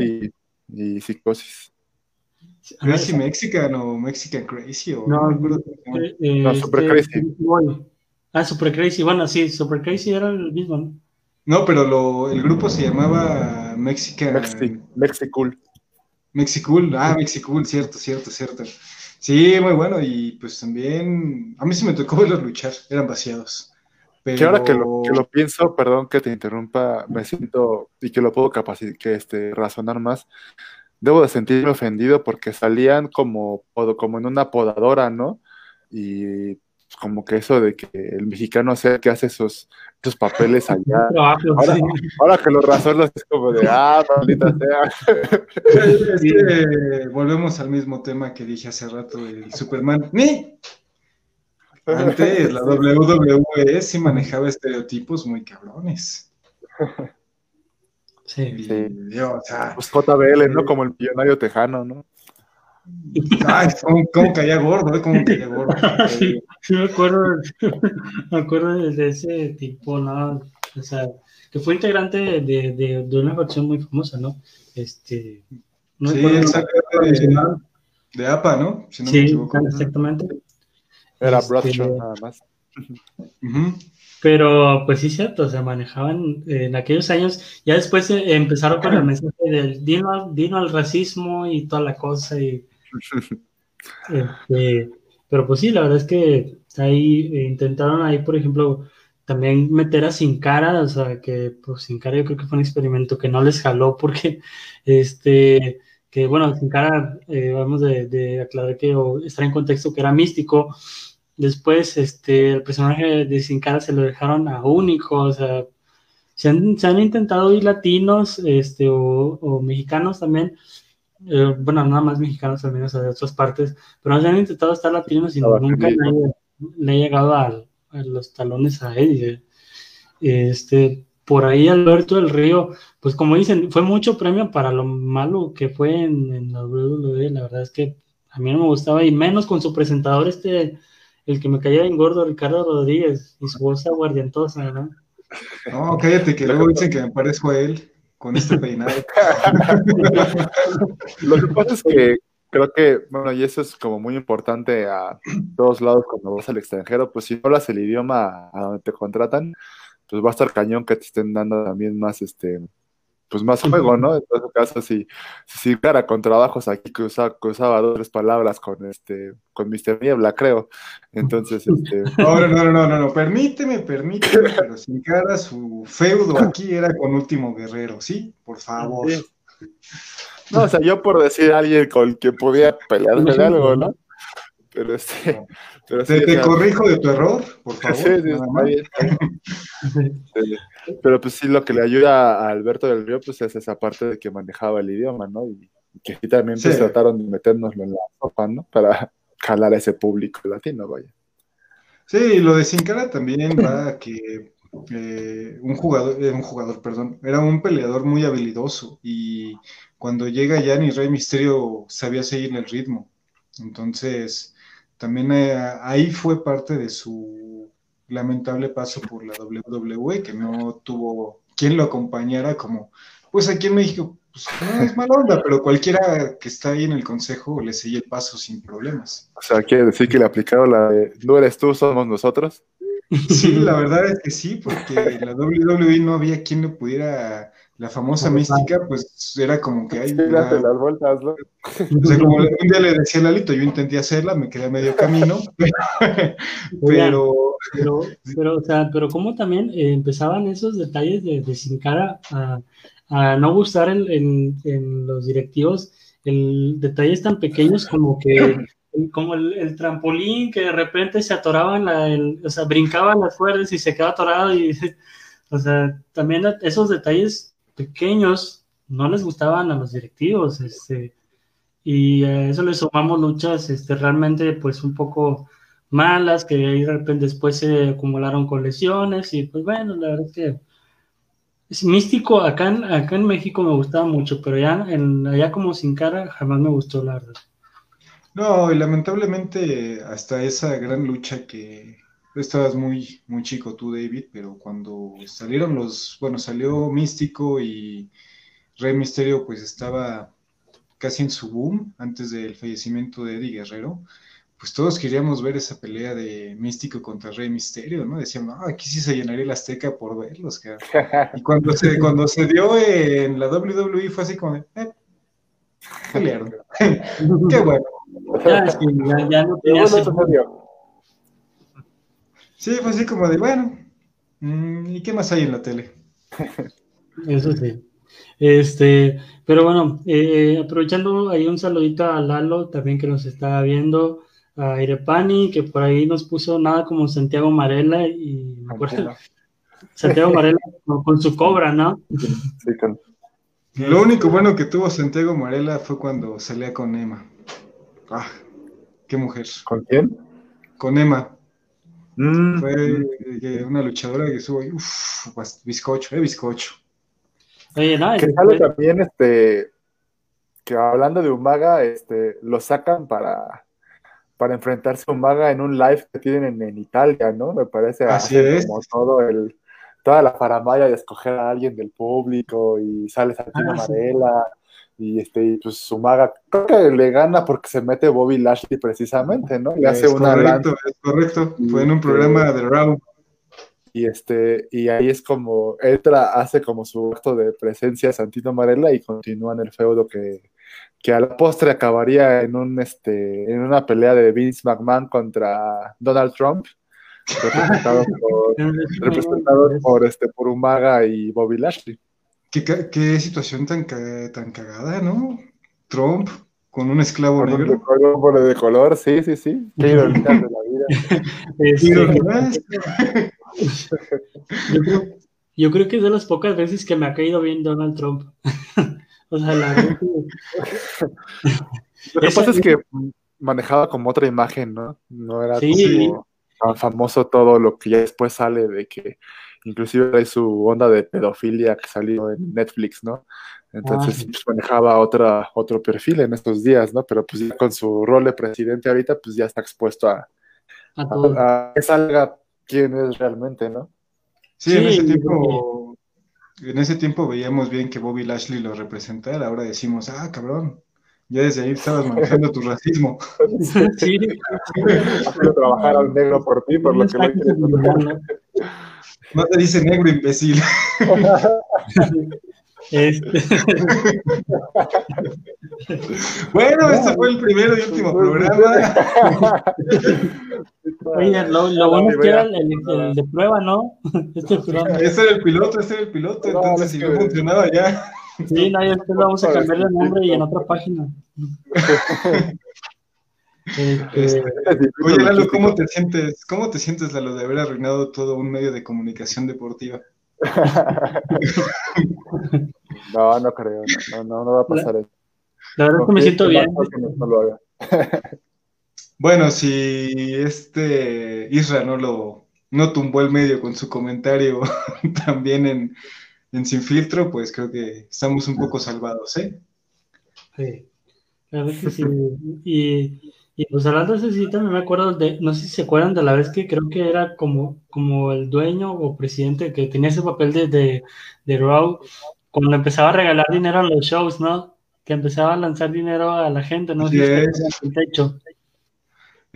y, y psicosis. Crazy Mexican o Mexican Crazy o no, no, eh, eh, no Super este, Crazy. Ah, Super Crazy, bueno, sí, Super Crazy era el mismo, ¿no? No, pero lo, el grupo se llamaba Mexican. Mexi, Mexicool. Mexicool, ah, Mexicool, cierto, cierto, cierto. Sí, muy bueno, y pues también, a mí sí me tocó verlos luchar, eran vaciados. Pero... Que ahora que lo, que lo pienso, perdón que te interrumpa, me siento, y que lo puedo capacitar, que este, razonar más, debo de sentirme ofendido porque salían como, como en una podadora, ¿no? Y como que eso de que el mexicano sea que hace esos, esos papeles allá. Ahora, ahora que los razones es como de, ah, maldita sea. Es que volvemos al mismo tema que dije hace rato, el Superman. ¡Ni! Antes la WWE sí manejaba estereotipos muy cabrones. Sí. Sí. Yo, o sea, Pues JBL, ¿no? Como el millonario tejano, ¿no? ay, ¿cómo, cómo caía gordo? ¿eh? ¿Cómo caía gordo? Sí, sí me acuerdo, me acuerdo de ese tipo, ¿no? O sea, que fue integrante de, de, de una facción muy famosa, ¿no? Este, no sí, exactamente. De, de APA, ¿no? Si no me Sí, equivoco. exactamente. Era Este, Bradshaw nada más. Pero pues sí, cierto, se manejaban eh, en aquellos años. Ya después eh, empezaron con el mensaje del dino, al- dino al racismo y toda la cosa. Y, este, pero pues sí, la verdad es que ahí eh, intentaron ahí, por ejemplo, también meter a Sin Cara, o sea, que pues Sin Cara yo creo que fue un experimento que no les jaló porque, este, que bueno, Sin Cara, eh, vamos de, de aclarar que o estar en contexto que era místico. Después, este, el personaje de Sin Cara se lo dejaron a único, o sea, se han, se han intentado ir latinos, este, o, o mexicanos también, eh, bueno, nada más mexicanos al menos de otras partes, pero se han intentado estar latinos y Estaba nunca le, le ha llegado al- a los talones a eh. Este, por ahí Alberto del Río, pues como dicen, fue mucho premio para lo malo que fue en, la WWE, la verdad es que a mí no me gustaba, y menos con su presentador este, el que me caía en gordo, Ricardo Rodríguez, y su voz aguardientosa, ¿no? No, cállate, que luego dicen que me parezco a él con este peinado. Lo que pasa es que creo que, bueno, y eso es como muy importante a todos lados cuando vas al extranjero, pues si no hablas el idioma a donde te contratan, pues va a estar cañón que te estén dando también más, este, pues más juego, ¿no? En todo caso, si, si cara con trabajos aquí que usaba, usaba dos tres palabras con este, con Mr. Niebla, creo. Entonces, este. No, no, no, no, no, permíteme, permíteme, pero sin cara su feudo aquí era con Último Guerrero, ¿sí? Por favor. No, o sea, yo por decir a alguien con quien podía pelear algo, ¿no? Pero este. te, corrijo de tu error, por favor. pero pues sí, lo que le ayuda a Alberto del Río, pues es esa parte de que manejaba el idioma, ¿no? Y, que sí también pues, trataron de metérnoslo en la sopa, ¿no? Para jalar a ese público latino, vaya. Sí, lo de Sin Cara también va a que eh, un jugador, eh, un jugador, perdón, era un peleador muy habilidoso y cuando llega Jan y Rey Misterio sabía seguir el ritmo. Entonces, también eh, ahí fue parte de su lamentable paso por la WWE, que no tuvo quien lo acompañara como, pues aquí en México, pues no es mala onda, pero cualquiera que está ahí en el consejo le sigue el paso sin problemas. O sea, quiere decir que le aplicaron la de, no eres tú, somos nosotros. Sí, la verdad es que sí, porque en la WWE no había quien le pudiera la famosa mística, pues era como que hay. las vueltas, ¿no? O sea, como un día le decía a Lalito, yo intenté hacerla, me quedé a medio camino, pero. Pero, pero, o sea, pero cómo también eh, empezaban esos detalles de, de sin cara a, a no gustar en, en, los directivos, el detalles tan pequeños como que como el, trampolín que de repente se atoraba en la, el, o sea, brincaban las cuerdas y se quedaba atorado y, o sea, también esos detalles pequeños no les gustaban a los directivos, este, y a eso le sumamos luchas este, realmente pues un poco malas, que ahí de repente después se acumularon con lesiones, y pues bueno, la verdad es que es místico, acá en, acá en México me gustaba mucho, pero ya en, allá como sin cara jamás me gustó, la verdad. No, y lamentablemente hasta esa gran lucha que estabas muy, muy chico tú, David, pero cuando salieron los, bueno, salió Místico y Rey Misterio, pues estaba casi en su boom antes del fallecimiento de Eddie Guerrero, pues todos queríamos ver esa pelea de Místico contra Rey Misterio, ¿no? Decíamos, no, aquí sí se llenaría el Azteca por verlos, Y cuando se, cuando se dio en la WWE fue así como de, eh, pelearon. Qué bueno. Ya, ya, no tenía Sí, fue así como de, bueno, mm, ¿y qué más hay en la tele? Eso sí. Este, pero bueno, eh, aprovechando ahí un saludito a Lalo también que nos está viendo, a Irepani, que por ahí nos puso nada como Santiago Marela y me acuerdo, Santiago Marela con, su cobra, ¿no? Sí, con... Lo único bueno que tuvo Santiago Marela fue cuando salía con Emma. Ah, qué mujer. ¿Con quién? Con Emma. Mm. Fue una luchadora que estuvo ahí, uff, bizcocho, eh, bizcocho. Oye, no, que sale también, este, que hablando de Umaga, este, lo sacan para, para enfrentarse a Umaga en un live que tienen en, Italia, ¿no? Me parece Así es. como todo el, toda la faramaya de escoger a alguien del público y sale Santino ah, Marela y este pues Sumaga creo que le gana porque se mete Bobby Lashley precisamente, ¿no? Le hace una correcto, es correcto, fue en un este, programa de Raw. Y este, y ahí es como entra, hace como su acto de presencia Santino Marella y continúa en el feudo que, que a la postre acabaría en un este, en una pelea de Vince McMahon contra Donald Trump, representado por, representado por este por Umaga y Bobby Lashley. Qué, situación tan, tan cagada, ¿no? Trump con un esclavo negro. Un de color, sí, sí, sí. Qué ironía de la vida. yo, creo, yo creo que es de las pocas veces que me ha caído bien Donald Trump. o sea, la Lo que pasa es que manejaba como otra imagen, ¿no? No era como tan famoso todo lo que ya después sale de que inclusive hay su onda de pedofilia que salió en Netflix, ¿no? Entonces Ah. pues, manejaba otra, otro perfil en estos días, ¿no? Pero pues ya con su rol de presidente ahorita, pues ya está expuesto a, A todo. a, a que salga quién es realmente, ¿no? Sí, en Sí, ese yo tiempo, en ese tiempo veíamos bien que Bobby Lashley lo representara, ahora decimos, ah, cabrón, ya desde ahí estabas manejando tu racismo. Sí, Quiero trabajar a un negro por ti, por lo que no quieres. ¿no? Te dice negro, imbécil. Este, Bueno, este fue el primero y último programa. oye, lo, lo bueno es que era el, el- el de prueba, ¿no? Este programa. Este era el piloto, este era el piloto, entonces es si no funcionaba ya. Sí, no, y después vamos a cambiar de nombre y en otra página. Este, Este, Oye, Lalo, ¿cómo te sientes? ¿Cómo te sientes, Lalo, de haber arruinado todo un medio de comunicación deportiva? No, no creo, no, no, no va a pasar eso. la verdad es que me siento bien. Que no lo haga. Bueno, si este Isra no lo no tumbó el medio con su comentario también en, en Sin Filtro, pues creo que estamos un poco salvados, ¿eh? Sí, la verdad que sí. Y, y pues hablando de eso, sí, también me acuerdo de, no sé si se acuerdan de la vez que creo que era como, como el dueño o presidente que tenía ese papel de, de, de Raw, cuando empezaba a regalar dinero a los shows, ¿no? Que empezaba a lanzar dinero a la gente, ¿no? Sí, es. el techo.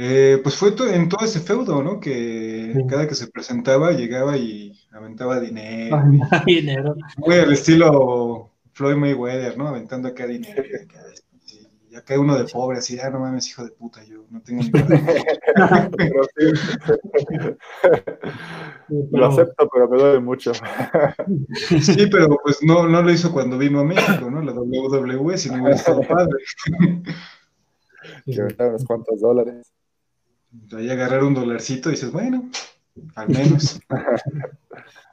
Eh, pues fue to- en todo ese feudo, ¿no? Que Sí. cada que se presentaba llegaba y aventaba dinero. Ah, dinero. Muy al estilo Floyd Mayweather, ¿no? Aventando acá dinero. Y acá, y- y acá uno de pobre, así, ah, no mames, hijo de puta, yo no tengo ni lo acepto, pero me duele mucho. Sí, pero pues no, no lo hizo cuando vino a México, ¿no? La WWE, si no hubiera estado padre. Que unos cuantos dólares. Ahí agarrar un dolarcito y dices, bueno, al menos.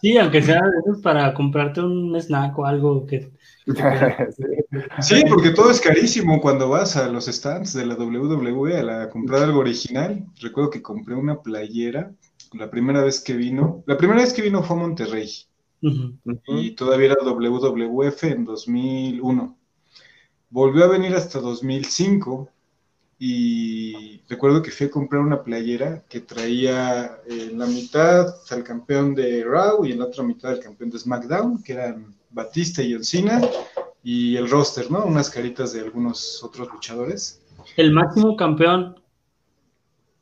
Sí, aunque sea para comprarte un snack o algo que... Sí. Porque todo es carísimo cuando vas a los stands de la WWE a la, comprar algo original. Recuerdo que compré una playera la primera vez que vino. La primera vez que vino fue a Monterrey y todavía era WWF en 2001. Volvió a venir hasta 2005 y recuerdo que fui a comprar una playera que traía en la mitad al campeón de Raw y en la otra mitad al campeón de SmackDown, que eran Batista y John Cena, y el roster, ¿no? Unas caritas de algunos otros luchadores. El máximo campeón.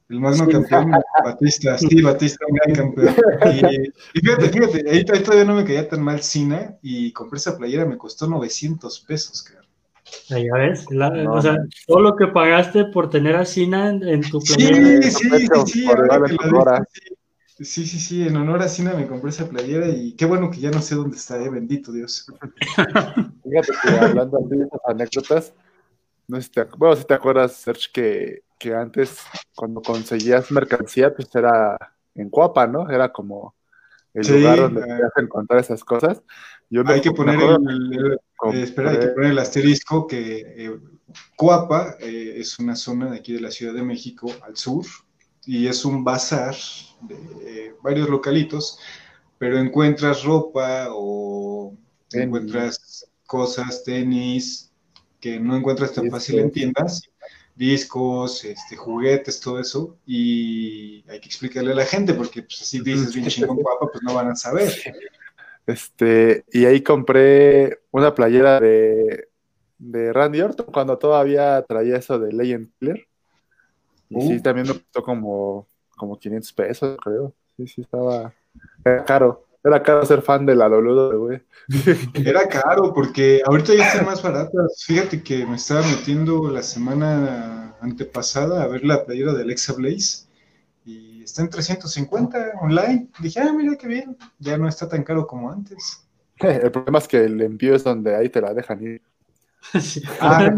El Sí. campeón, Batista, sí, Batista, un gran campeón. Y, y fíjate, fíjate, ahí, ahí todavía no me caía tan mal Cena y compré esa playera, me costó 900 pesos, cabrón. Ahí ya ves, la- No, o sea, todo lo que pagaste por tener a Cina en, en tu Sí, playera. sí, sí, sí, sí. Sí, sí, sí, en honor a Cena me compré esa playera y qué bueno que ya no sé dónde está, eh, bendito Dios. Fíjate que hablando así de esas anécdotas, no sé si te, bueno, si te acuerdas, Serge, que, que antes cuando conseguías mercancía, pues era en Cuapa, ¿no? Era como el Sí, lugar donde ah. podías encontrar esas cosas. Yo me- Hay que poner el, el- que eh, espera, hay que poner el asterisco que eh, Coapa eh, es una zona de aquí de la Ciudad de México al sur y es un bazar de eh, varios localitos, pero encuentras ropa o Tenis. encuentras cosas, tenis, que no encuentras tan fácil en tiendas, discos, este, juguetes, todo eso, y hay que explicarle a la gente, porque pues, así dices bien chingón Coapa, pues no van a saber. Este, y ahí compré una playera de, de Randy Orton cuando todavía traía eso de Legend Killer. Y sí, Uh. también me costó como, como 500 pesos, creo. Sí, sí, estaba. Era caro. Era caro ser fan de la WWE. Era caro porque ahorita ya están más baratas. Fíjate que me estaba metiendo la semana antepasada a ver la playera de Alexa Blaze y está en 350 online. Dije, ah, mira qué bien, ya no está tan caro como antes. El problema es que el envío es donde ahí te la dejan ir. Sí. Ah.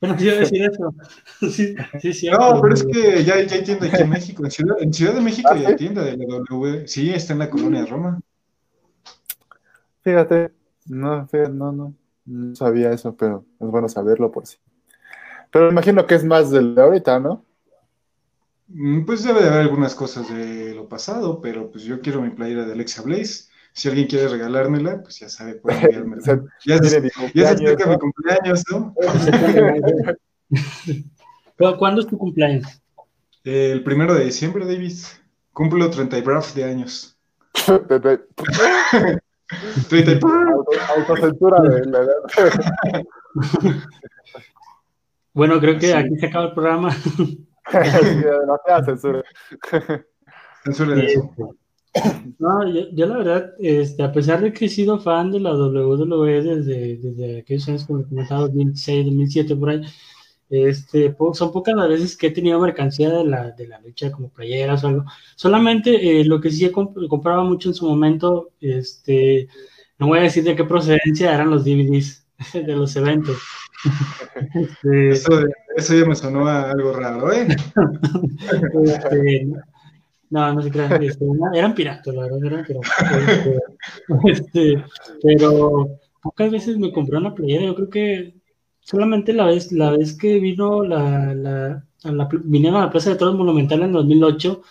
Iba a decir eso. Sí, sí, sí. No, pero es que ya, ya hay tienda aquí en México. En Ciudad, en Ciudad de México ¿Ah, ya sí? hay tienda de la W. Sí, está en la colonia de Roma. Fíjate, no, fíjate, no, no, no sabía eso, pero es bueno saberlo por sí. Pero me imagino que es más del de ahorita, ¿no? Mm, Pues debe de haber algunas cosas de lo pasado, pero pues yo quiero mi playera de Alexa Blaze. Si alguien quiere regalármela, pues ya sabe, puede enviármela. ya, se, ya se acerca mi cumpleaños, ¿no? ¿Cuándo es tu cumpleaños? El primero de diciembre, Davis. Cumplo 30 y braf de años. 30 y Autocensura de la edad. Bueno, creo que aquí se acaba el programa. Demasiada censura. Censura eso. No, yo, la verdad, este, a pesar de que he sido fan de la WWE desde, desde aquellos años, como comentaba, 2006, 2007, por ahí, este, son pocas las veces que he tenido mercancía de la, de la lucha, como playeras o algo. Solamente eh, lo que sí he compraba mucho en su momento, este, no voy a decir de qué procedencia eran los DVDs de los eventos. Este, eso, eso, ya me sonó a algo raro, ¿eh? Este, no, no se crean, este, eran piratas, la verdad, eran piratas. Este, pero pocas veces me compré una playera, yo creo que solamente la vez, la vez que vino la, la, a la, vinieron a la Plaza de Toros Monumental en 2008,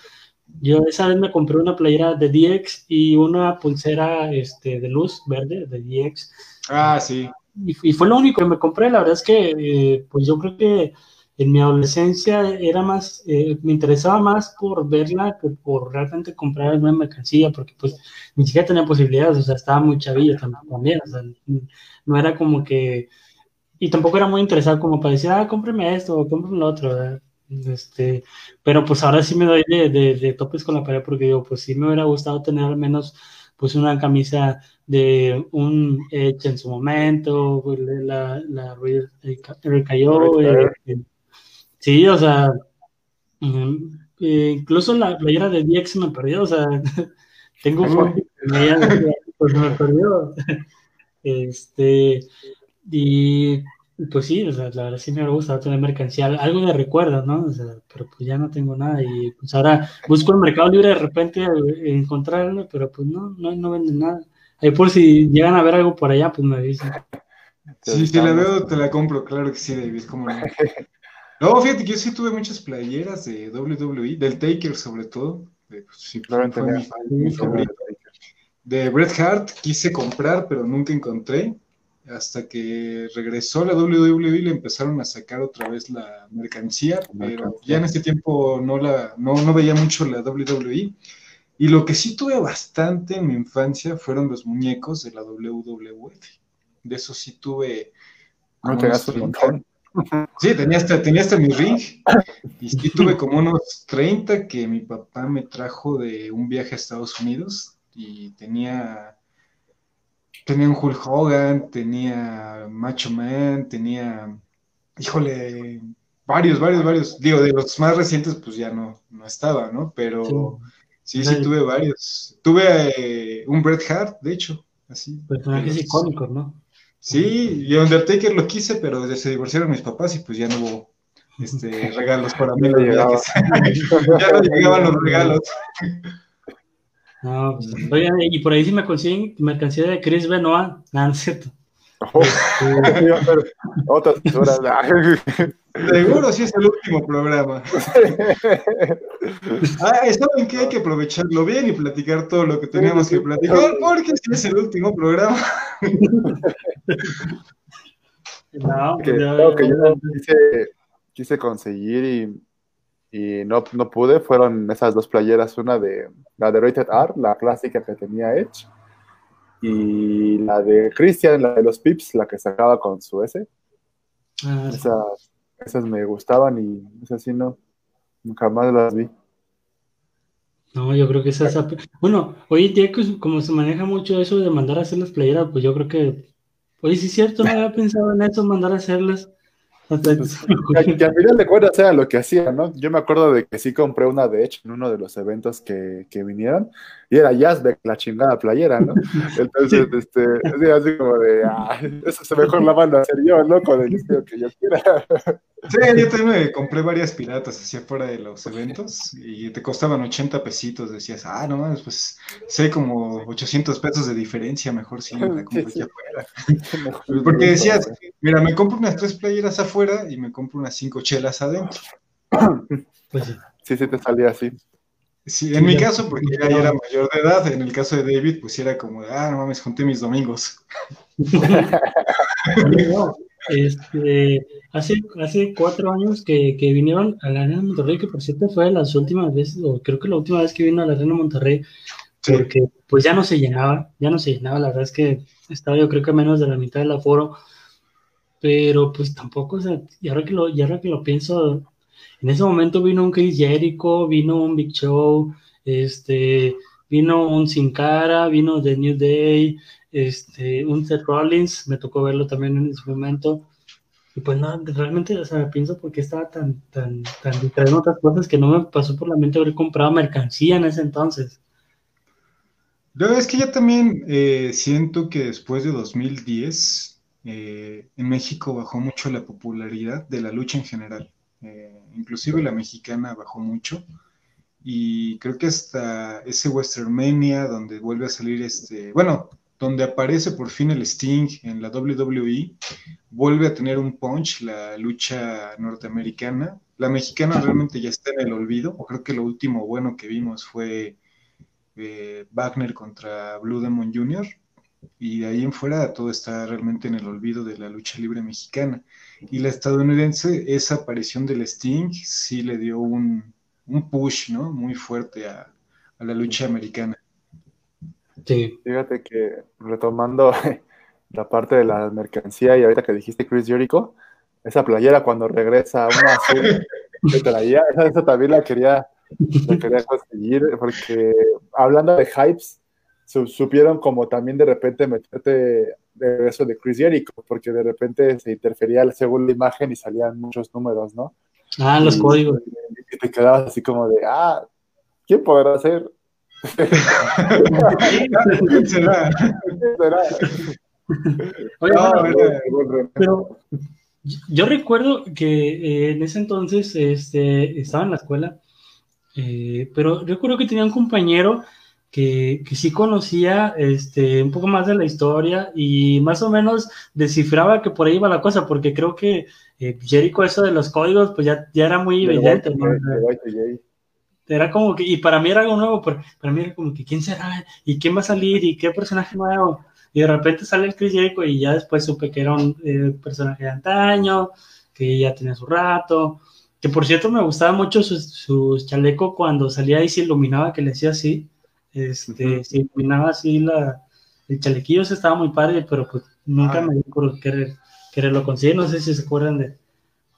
yo esa vez me compré una playera de DX y una pulsera este, de luz verde de DX. Ah, sí. Y, fue lo único que me compré. La verdad es que, eh, pues yo creo que en mi adolescencia era más, eh, me interesaba más por verla que por realmente comprar una mercancía, porque pues ni siquiera tenía posibilidades, o sea, estaba muy chavilla también, o sea, no era como que, y tampoco era muy interesado como para decir, ah, cómpreme esto, o cómpreme lo otro, este, pero pues ahora sí me doy de, de, topes con la pared, porque digo, pues sí me hubiera gustado tener al menos pues una camisa de un Edge en su momento, pues, la, la, recayó, Sí, o sea, eh, incluso la playera de DX me perdió, o sea, tengo fotos pues me perdió. Este, y pues sí, o sea, la verdad sí me gusta tener mercancía, algo de recuerdo, ¿no? O sea, pero pues ya no tengo nada y pues ahora busco el Mercado Libre de repente eh, encontrarlo, pero pues no, no, no venden nada. Ahí por si llegan a ver algo por allá, pues me dicen. Sí, si la veo, te la compro, claro que sí, David, cómo no. No, fíjate que yo sí tuve muchas playeras de WWE, del Taker sobre todo. De, pues, sí, fue mi, favorito. De Bret Hart quise comprar, pero nunca encontré. Hasta que regresó la WWE y le empezaron a sacar otra vez la mercancía, pero ya en ese tiempo no, la, no, no veía mucho la WWE. Y lo que sí tuve bastante en mi infancia fueron los muñecos de la WWF. De eso sí tuve. No te un montón. Sí, tenía hasta, tenía hasta mi ring. Y sí tuve como unos 30 que mi papá me trajo de un viaje a Estados Unidos. Y tenía. Tenía un Hulk Hogan, tenía Macho Man, tenía. Híjole, varios, varios, varios. Digo, de los más recientes, pues ya no, no estaba, ¿no? Pero sí, sí, tuve varios. Tuve eh, un Bret Hart, de hecho, así. Personajes icónicos, ¿no? Sí, y Undertaker lo quise, pero se divorciaron mis papás y pues ya no hubo este, regalos para mí. ya no llegaban los regalos. No, pues, oigan, y por ahí sí me consiguen mercancía de Chris Benoit, nada, no es cierto. Oh, Otras horas. Seguro sí es el último programa. ah, ¿saben que Hay que aprovecharlo bien y platicar todo lo que teníamos que platicar, porque sí es el último programa. no, que, yo quise, quise, conseguir y, y, no, no pude, fueron esas dos playeras, una de la de Rated R, la clásica que tenía Edge, y la de Christian, la de los Pips, la que sacaba con su S. Ah, esas esas me gustaban y esas sí no, nunca más las vi. No, yo creo que esas... Bueno, hoy día como se maneja mucho eso de mandar a hacer las playeras, pues yo creo que... Oye, sí es cierto, no había pensado en eso, mandar a hacerlas. Que, al final de cuentas era lo que hacía, ¿no? Yo me acuerdo de que sí compré una de hecho en uno de los eventos que, que vinieron y era Jazzbeck, la chingada playera, ¿no? Entonces, este, así como de, ah, eso se mejor la mando a hacer yo, ¿no? Con el estilo que yo quiera. Sí, yo también me compré varias piratas así fuera de los eventos y te costaban 80 pesitos. Decías, ah, no mames, pues sé como 800 pesos de diferencia, mejor si me la compré aquí afuera. Porque decías, mira, me compro unas tres playeras afuera y me compro unas cinco chelas adentro. Pues sí. Sí, sí te salía así. Sí, en mi caso, porque ya era mayor de edad, en el caso de David, pues era como, ah, no mames, junté mis domingos. este, hace, hace cuatro años que, que, vinieron a la Arena Monterrey, que por cierto fue de las últimas veces, o creo que la última vez que vino a la Arena Monterrey, porque pues ya no se llenaba, ya no se llenaba, la verdad es que estaba yo creo que menos de la mitad del aforo, pero pues tampoco, o sea, y ahora que lo, y ahora que lo pienso, en ese momento vino un Chris Jericho, vino un Big Show, este, vino un Sin Cara, vino The New Day, este, un Seth Rollins, me tocó verlo también en ese momento. Y pues no, realmente, o sea, pienso porque estaba tan, tan, tan distraído en otras cosas que no me pasó por la mente haber comprado mercancía en ese entonces. Yo es que yo también eh, siento que después de 2010, eh, en México bajó mucho la popularidad de la lucha en general. Eh, inclusive la mexicana bajó mucho. Y creo que hasta ese Mania donde vuelve a salir este, bueno, donde aparece por fin el Sting en la WWE, vuelve a tener un punch la lucha norteamericana. La mexicana realmente ya está en el olvido. Creo que lo último bueno que vimos fue eh, Wagner contra Blue Demon Jr. Y de ahí en fuera todo está realmente en el olvido de la lucha libre mexicana. Y la estadounidense, esa aparición del Sting sí le dio un, push, ¿no? Muy fuerte a, la lucha americana. Sí. Fíjate que retomando la parte de la mercancía y ahorita que dijiste Chris Jericho, esa playera cuando regresa una azul de traía, esa, también la quería, la quería conseguir, porque hablando de hypes, supieron como también de repente meterte de eso de Chris Jericho, porque de repente se interfería según la imagen y salían muchos números, ¿no? Ah, los códigos. Y te quedabas así como de, ah, ¿quién podrá ser? ¿Quién será? pero yo recuerdo que eh, en ese entonces este, estaba en la escuela, eh, pero recuerdo que tenía un compañero que, que, sí conocía este, un poco más de la historia y más o menos descifraba que por ahí iba la cosa, porque creo que eh, Jericho eso de los códigos pues ya, ya era muy evidente. Era como que, y para mí era algo nuevo, para, para mí era como que quién será y quién va a salir y qué personaje nuevo. Y de repente sale el Chris Jericho y ya después supe que era un eh, personaje de antaño, que ya tenía su rato. Que por cierto me gustaba mucho su, su chaleco cuando salía y se iluminaba, que le decía así. Este, Se iluminaba así la, el chalequillo, ese estaba muy padre, pero pues nunca ah. me dio por querer, quererlo conseguir. No sé si se acuerdan de,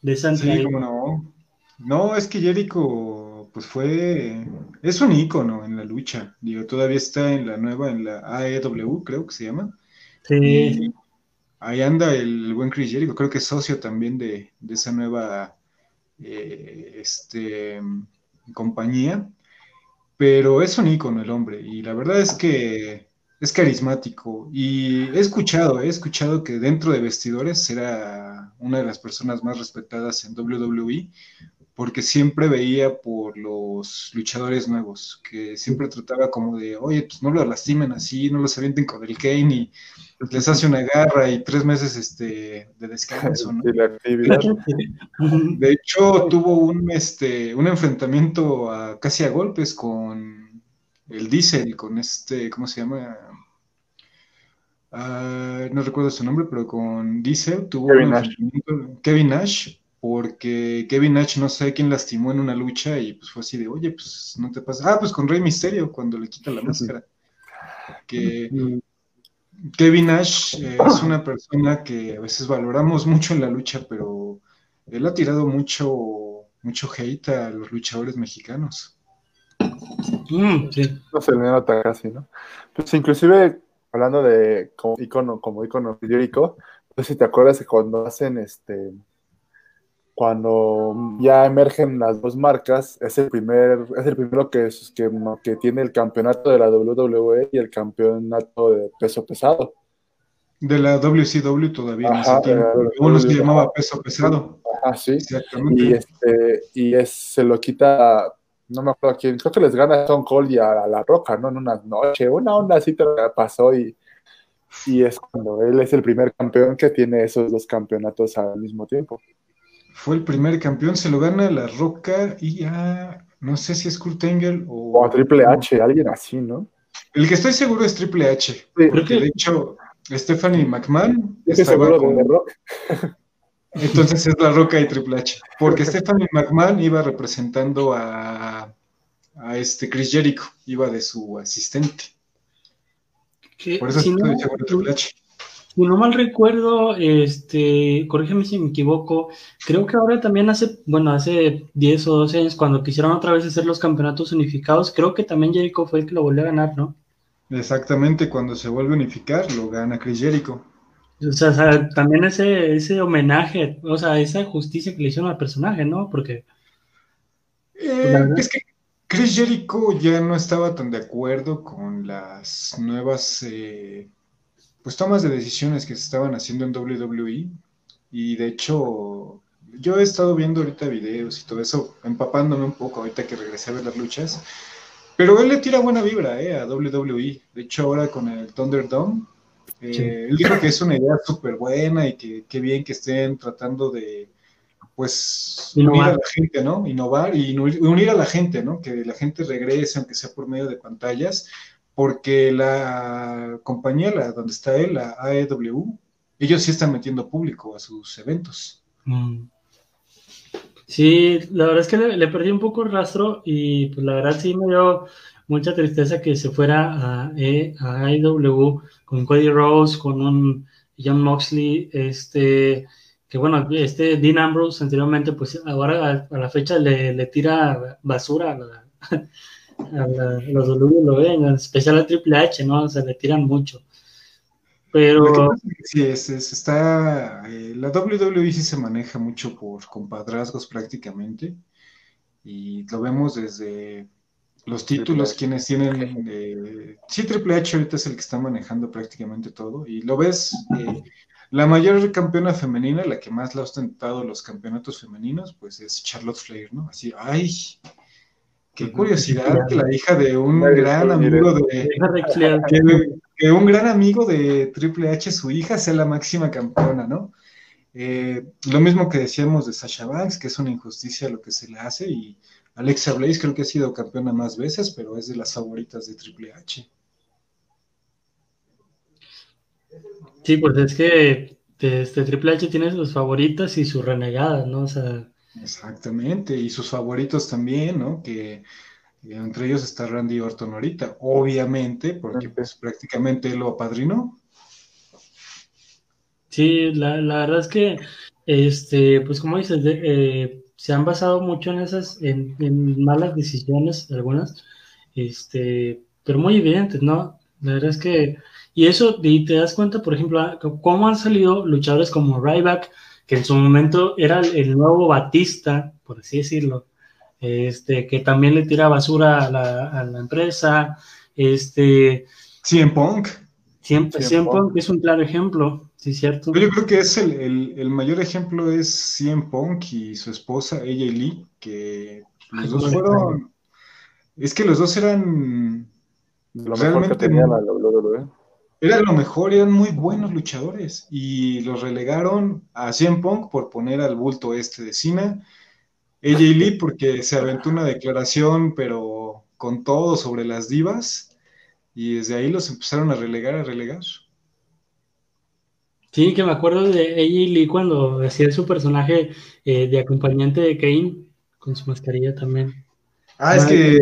de esa Sí, no. No, es que Jericho, pues fue, es un ícono en la lucha. Digo, todavía está en la nueva, en la AEW, creo que se llama. Sí. ahí anda el buen Chris Jericho, creo que es socio también de, de esa nueva eh, este, compañía pero es un ícono el hombre y la verdad es que es carismático y he escuchado, he escuchado que dentro de vestidores era una de las personas más respetadas en WWE porque siempre veía por los luchadores nuevos, que siempre trataba como de, oye, pues no lo lastimen así, no los avienten con el Kane y les hace una garra y tres meses este, de descanso, ¿no? De hecho, tuvo un, este, un enfrentamiento casi a golpes con el Diesel, con este, ¿cómo se llama? Ah, no recuerdo su nombre, pero con Diesel tuvo Kevin un enfrentamiento, Kevin Nash, porque Kevin Nash no sé quién lastimó en una lucha y pues fue así de, oye, pues no te pasa. Ah, pues con Rey Misterio cuando le quita la máscara. Que Kevin Nash eh, es una persona que a veces valoramos mucho en la lucha, pero él ha tirado mucho, mucho hate a los luchadores mexicanos. Mm, no se le nota casi, ¿no? Pues inclusive hablando de como icono, como icono no sé si te acuerdas de cuando hacen este cuando ya emergen las dos marcas, es el, primer, es el primero que, que, que tiene el campeonato de la WWE y el campeonato de peso pesado. De la WCW todavía en ese. Uno se llamaba peso pesado. Ah, sí. Exactamente. Y, este, y es, se lo quita, no me acuerdo quién, creo que les gana a Stone Cold y a, La Roca, ¿no? En una noche, una onda así pasó y, y es cuando él es el primer campeón que tiene esos dos campeonatos al mismo tiempo fue el primer campeón, se lo gana La Roca y a... no sé si es Kurt Angle o... O Triple H, alguien así, ¿no? El que estoy seguro es Triple H, porque de hecho Stephanie McMahon estaba con... de Rock. Entonces es La Roca y Triple H, porque Stephanie McMahon iba representando a, a este Chris Jericho, iba de su asistente. Por eso si estoy no, seguro de Triple H. Si no mal recuerdo, este, corrígeme si me equivoco, creo que ahora también hace, bueno, hace 10 o 12 años, cuando quisieron otra vez hacer los campeonatos unificados, creo que también Jericho fue el que lo volvió a ganar, ¿no? Exactamente, cuando se vuelve a unificar, lo gana Chris Jericho. O sea, o sea, también ese, ese homenaje, o sea, esa justicia que le hicieron al personaje, ¿no? Porque... Eh, es que Chris Jericho ya no estaba tan de acuerdo con las nuevas eh, pues tomas de decisiones que se estaban haciendo en WWE y de hecho yo he estado viendo ahorita videos y todo eso, empapándome un poco ahorita que regresé a ver las luchas, pero él le tira buena vibra eh, a WWE, de hecho ahora con el Thunderdome, eh, él dijo que es una idea súper buena y que qué bien que estén tratando de pues unir a la gente, ¿no? Innovar y unir a la gente, ¿no? Que la gente regrese, aunque sea por medio de pantallas, porque la compañía la, donde está él, la AEW, ellos sí están metiendo público a sus eventos. Mm. Sí, la verdad es que le, perdí un poco el rastro y pues la verdad sí me dio mucha tristeza que se fuera a, e, AEW con Cody Rose, con un John Moxley, este, que bueno, este Dean Ambrose anteriormente, pues ahora a, la fecha le, le, tira basura a la, a, los WWE, en especial a Triple H, ¿no? Se le tiran mucho. Pero. Sí, es, está. Eh, la WWE sí se maneja mucho por compadrazgos prácticamente. Y lo vemos desde los títulos, quienes tienen. Eh, sí, Triple H ahorita es el que está manejando prácticamente todo. Y lo ves. Eh, la mayor campeona femenina, la que más le ha ostentado los campeonatos femeninos, pues es Charlotte Flair, ¿no? Así, ay, Qué curiosidad que la hija de un gran amigo de que, un gran amigo de Triple H, su hija, sea la máxima campeona, ¿no? Eh, lo mismo que decíamos de Sasha Banks, que es una injusticia lo que se le hace, y Alexa Blaze creo que ha sido campeona más veces, pero es de las favoritas de Triple H. Sí, pues es que este Triple H tiene sus favoritas y sus renegadas, ¿no? O sea, Exactamente, y sus favoritos también, ¿no? Que entre ellos está Randy Orton ahorita, obviamente, porque pues prácticamente lo apadrinó. Sí, la, verdad es que, este, pues como dices, eh, se han basado mucho en esas, en, malas decisiones, algunas, este, pero muy evidentes, ¿no? La verdad es que, y eso, y te das cuenta, por ejemplo, cómo han salido luchadores como Ryback, que en su momento era el nuevo Batista, por así decirlo, este, que también le tira basura a la, empresa, este... CM Punk. Siempre, CM Punk es un claro ejemplo, sí, cierto. Yo creo que es el, mayor ejemplo es CM Punk y su esposa, ella y Lee, que los dos fueron... Es que los dos eran... Lo realmente... Era lo mejor, eran muy buenos luchadores y los relegaron a CM Punk por poner al bulto este de Cena, AJ Lee porque se aventó una declaración pero con todo sobre las divas y desde ahí los empezaron a relegar, a relegar. Sí, que me acuerdo de AJ Lee cuando hacía su personaje eh, de acompañante de Kane con su mascarilla también. Ah, es que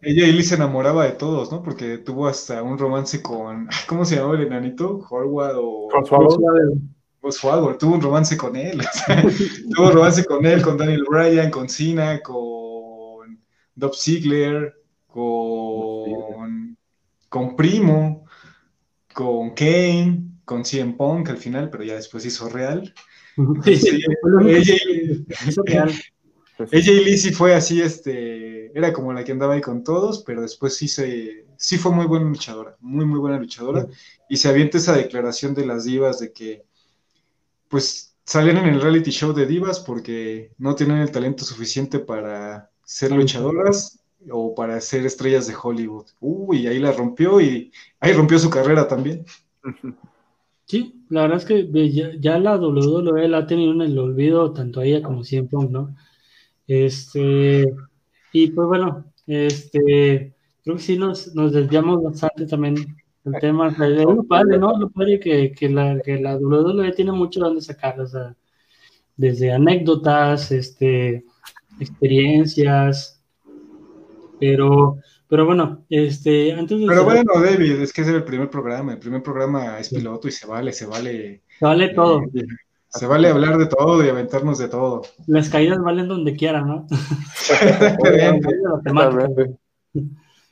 ella y se enamoraba de todos, ¿no? Porque tuvo hasta un romance con, ¿cómo se llamaba el enanito? Horward o... Oswald, tuvo un romance con él. tuvo un romance con él, con Daniel Bryan, con Cena, con Dob Ziegler, con, con Primo, con Kane, con CM Punk al final, pero ya después hizo real. Sí, ella, hizo real. AJ Lee sí fue así, este, era como la que andaba ahí con todos, pero después sí se, sí fue muy buena luchadora, muy, muy buena luchadora, y se avienta esa declaración de las divas de que, pues, salen en el reality show de divas porque no tienen el talento suficiente para ser luchadoras o para ser estrellas de Hollywood. Uy, ahí la rompió y ahí rompió su carrera también. Sí, la verdad es que ya, ya la WWE la ha tenido en el olvido tanto a ella como siempre, ¿no? Este, Y pues bueno, este, creo que sí nos, nos desviamos bastante también del tema. Es lo padre, ¿no? Lo padre que, que, la, que la WWE tiene mucho donde sacar, o sea, desde anécdotas, este, experiencias, pero, pero bueno, este, antes de... Pero bueno, David, es que es el primer programa, el primer programa es piloto y se vale, se vale... Se vale todo. Eh, se vale hablar de todo y aventarnos de todo. Las caídas valen donde quieran, ¿no?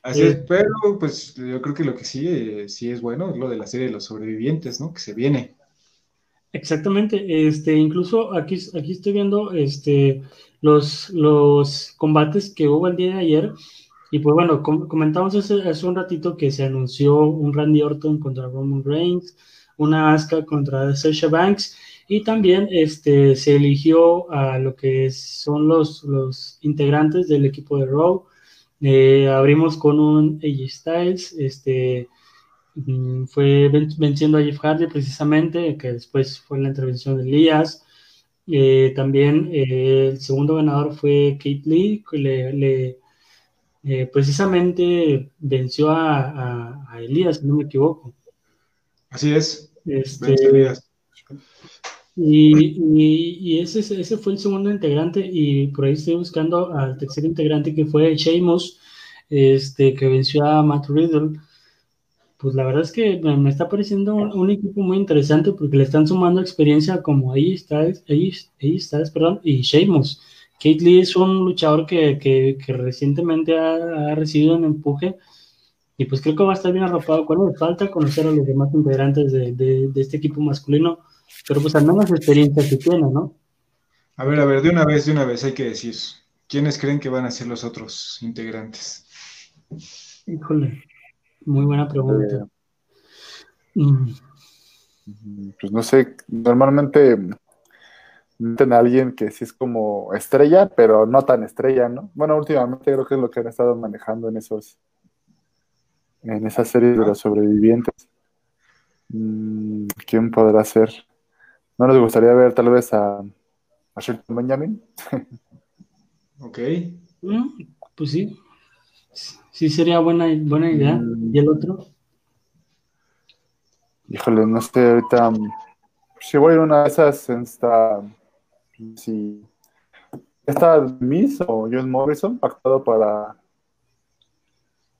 Así es, pero pues yo creo que lo que sí, sí es bueno es lo de la serie de los sobrevivientes, ¿no? Que se viene. Exactamente, este, incluso aquí, aquí estoy viendo este, los, los combates que hubo el día de ayer. Y pues bueno, comentamos hace, hace, un ratito que se anunció un Randy Orton contra Roman Reigns, una Asuka contra Sasha Banks, y también este, se eligió a lo que son los, los integrantes del equipo de Raw. Eh, abrimos con un AJ Styles, este, mm, fue venciendo a Jeff Hardy precisamente, que después fue la intervención de Elias. Eh, también eh, el segundo ganador fue Kate Lee, que le, precisamente venció a, a, Elías, si no me equivoco. Así es. Este, y, ese, ese, fue el segundo integrante y por ahí estoy buscando al tercer integrante que fue Sheamus, este, que venció a Matt Riddle. Pues la verdad es que me, está pareciendo un, equipo muy interesante porque le están sumando experiencia como ahí está, ahí, está, perdón, y Sheamus. Kate Lee es un luchador que, que, recientemente ha, recibido un empuje y pues creo que va a estar bien arropado. con él. falta conocer a los demás integrantes de, de este equipo masculino pero pues al menos experiencia que tiene, ¿no? A ver, a ver, de una vez, de una vez hay que decir, ¿quiénes creen que van a ser los otros integrantes? Híjole, muy buena pregunta. Mm. Pues no sé, normalmente meten a alguien que sí es como estrella, pero no tan estrella, ¿no? Bueno, últimamente creo que es lo que han estado manejando en esos, en esa serie de los sobrevivientes. Mm, ¿Quién podrá ser? ¿No nos gustaría ver tal vez a, a Shelton Benjamin? ok. Mm, pues sí. Sí sería buena, buena idea. Mm. ¿Y el otro? Híjole, no sé, ahorita si voy a una de esas en esta si está Miss o John Morrison pactado para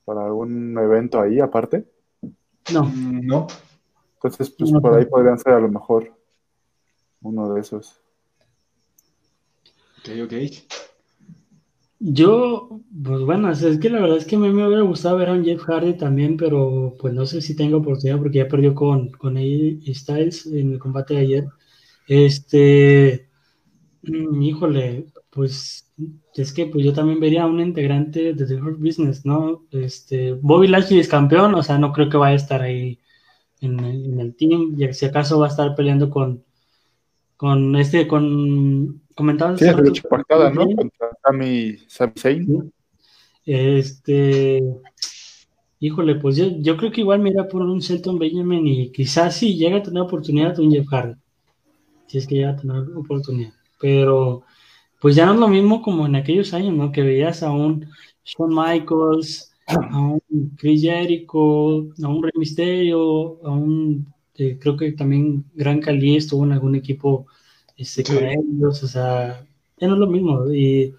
para algún evento ahí aparte. No. No. Entonces, pues por ahí podrían ser a lo mejor uno de esos. Ok, ok. Yo, pues bueno, es que la verdad es que a mí me hubiera gustado ver a un Jeff Hardy también, pero pues no sé si tengo oportunidad porque ya perdió con, con AJ Styles en el combate de ayer. Este, mm, híjole, pues es que pues yo también vería a un integrante de The Hurt Business, ¿no? Este, Bobby Lashley es campeón, o sea, no creo que vaya a estar ahí en, en el team, y si acaso va a estar peleando con, con este, con comentaban. Sí, pactada, ¿no? Contra Sami, Zayn. Este, híjole, pues yo, yo creo que igual me irá por un Shelton Benjamin y quizás sí llega a tener oportunidad un Jeff Hardy. Si es que llega a tener oportunidad. Pero, pues ya no es lo mismo como en aquellos años, ¿no? Que veías a un Shawn Michaels, a un Chris Jericho, a un Rey Mysterio, a un este, creo que también Gran Cali estuvo en algún equipo este, con ellos, o sea, ya no es lo mismo. Y,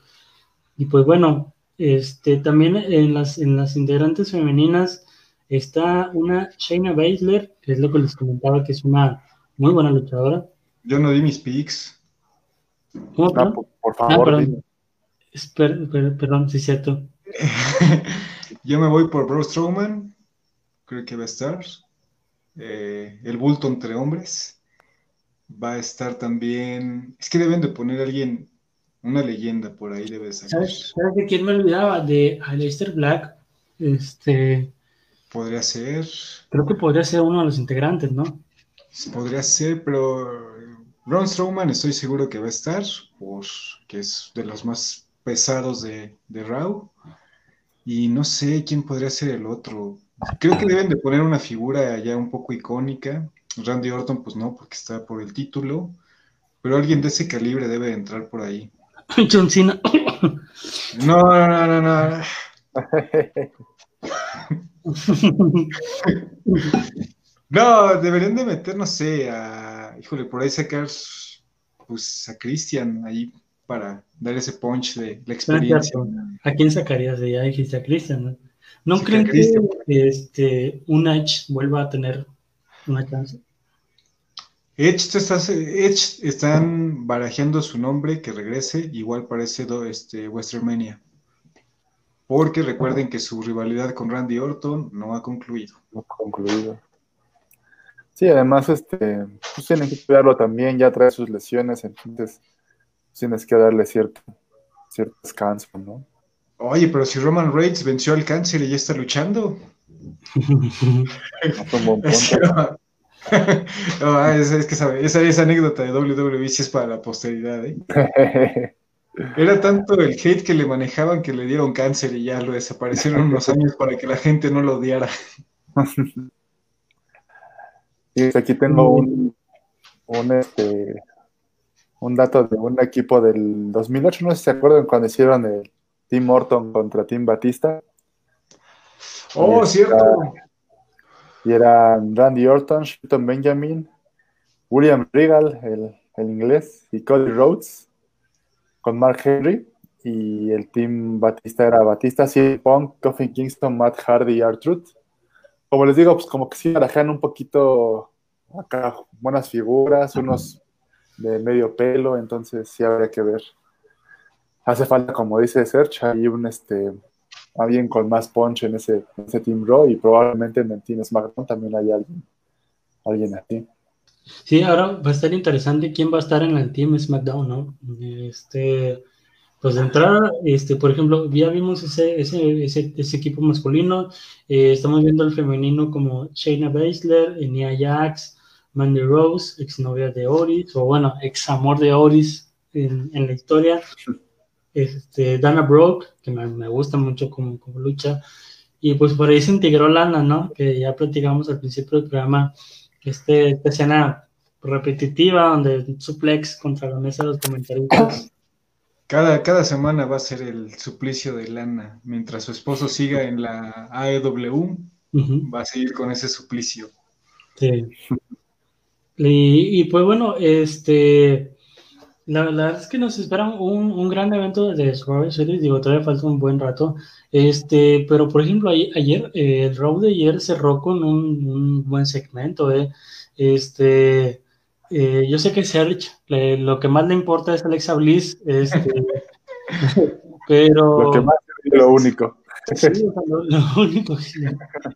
y, pues bueno, este, también en las, en las integrantes femeninas está una Shayna Baszler, que es lo que les comentaba, que es una muy buena luchadora. Yo no di mis picks. ¿Cómo? Ah, por, favor. perdón. perdón, sí, cierto. Yo me voy por Bro Strowman, creo que va a estar. Eh, el bulto entre hombres. Va a estar también. Es que deben de poner a alguien, una leyenda por ahí debe ser. ¿Sabes, de quién me olvidaba? De Aleister Black. Este. Podría ser. Creo que podría ser uno de los integrantes, ¿no? Podría ser, pero Ron Strowman estoy seguro que va a estar, que es de los más pesados de, de Raw. Y no sé quién podría ser el otro. Creo que deben de poner una figura ya un poco icónica. Randy Orton, pues no, porque está por el título. Pero alguien de ese calibre debe entrar por ahí. John Cena. No, no, no, no. No, deberían de meter, no sé, a, híjole, por ahí sacar, pues, a Christian ahí para dar ese punch de la experiencia. ¿A quién sacarías de ya dijiste a Christian? ¿No, ¿No creen que este, un Edge vuelva a tener una chance? Edge, estás, Edge están barajeando su nombre que regrese, igual parece este, Westermania. Porque recuerden que su rivalidad con Randy Orton no ha concluido. No ha concluido. Sí, además, este, pues tienen que cuidarlo también, ya trae sus lesiones, entonces pues, tienes que darle cierto, cierto descanso, ¿no? Oye, pero si Roman Reigns venció al cáncer y ya está luchando. no, es, que sabe, esa, esa anécdota de WWE sí es para la posteridad, ¿eh? Era tanto el hate que le manejaban que le dieron cáncer y ya lo desaparecieron unos años para que la gente no lo odiara. Y aquí tengo un, un, este, un dato de un equipo del 2008, no sé si se acuerdan cuando hicieron el Team Orton contra Team Batista. Oh, cierto. Y eran Randy Orton, Shelton Benjamin, William Regal, el, el inglés, y Cody Rhodes con Mark Henry. Y el Team Batista era Batista, CM Punk, Coffin Kingston, Matt Hardy y R-Truth como les digo, pues como que sí barajan un poquito acá buenas figuras, unos de medio pelo, entonces sí habría que ver. Hace falta, como dice Serge, hay un este alguien con más punch en ese, ese Team Raw y probablemente en el Team SmackDown también hay alguien, alguien así. Sí, ahora va a estar interesante quién va a estar en el Team SmackDown, ¿no? Este, pues de entrada, este, por ejemplo, ya vimos ese, ese, ese, equipo masculino, eh, estamos viendo el femenino como Shayna Baszler, Nia Jax, Mandy Rose, exnovia de Oris, o bueno, ex amor de Oris en, en la historia, este, Dana Brooke, que me, me gusta mucho como, como, lucha, y pues por ahí se integró Lana, ¿no? Que ya platicamos al principio del programa, este, esta escena repetitiva donde suplex contra la mesa de los comentarios cada, cada semana va a ser el suplicio de Lana. Mientras su esposo siga en la AEW, va a seguir con ese suplicio. Sí. Y, pues bueno, este, la, verdad es que nos espera un, un gran evento de Survivor Series, digo, todavía falta un buen rato, este, pero por ejemplo, ayer, eh, el round de ayer cerró con un, un buen segmento, eh, este, eh, yo sé que Serge lo que más le importa es Alexa Bliss, este, pero... Lo que más es lo único. Sí, lo, único.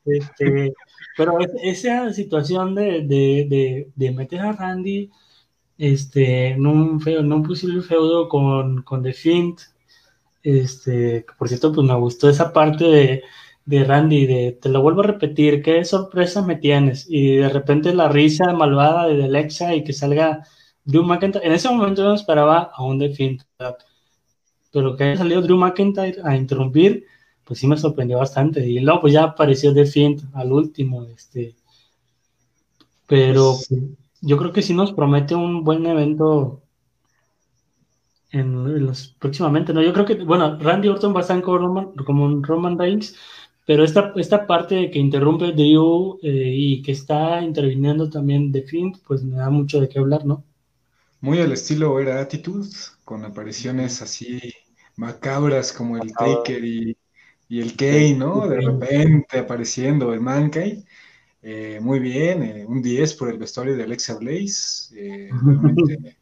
Este, pero esa situación de, meter a Randy este, en, un feo, en un posible feudo con, con The Fint, este, por cierto, pues me gustó esa parte de de Randy, de te lo vuelvo a repetir, qué sorpresa me tienes. Y de repente la risa malvada de Alexa y que salga Drew McIntyre. En ese momento yo no esperaba a un defin pero que haya salido Drew McIntyre a interrumpir, pues sí me sorprendió bastante. Y luego pues ya apareció The al último. Este. Pero pues, yo creo que sí nos promete un buen evento en, los próximamente, ¿no? Yo creo que, bueno, Randy Orton va a estar como Roman, como Roman Reigns, pero esta, esta parte que interrumpe Drew eh, y que está interviniendo también The Fint, pues me da mucho de qué hablar, ¿no? Muy al estilo era Attitude, con apariciones así macabras como el Taker y, el Kane, ¿no? De repente apareciendo el Mankind. Eh, muy bien, eh, un 10 por el vestuario de Alexa Blaze.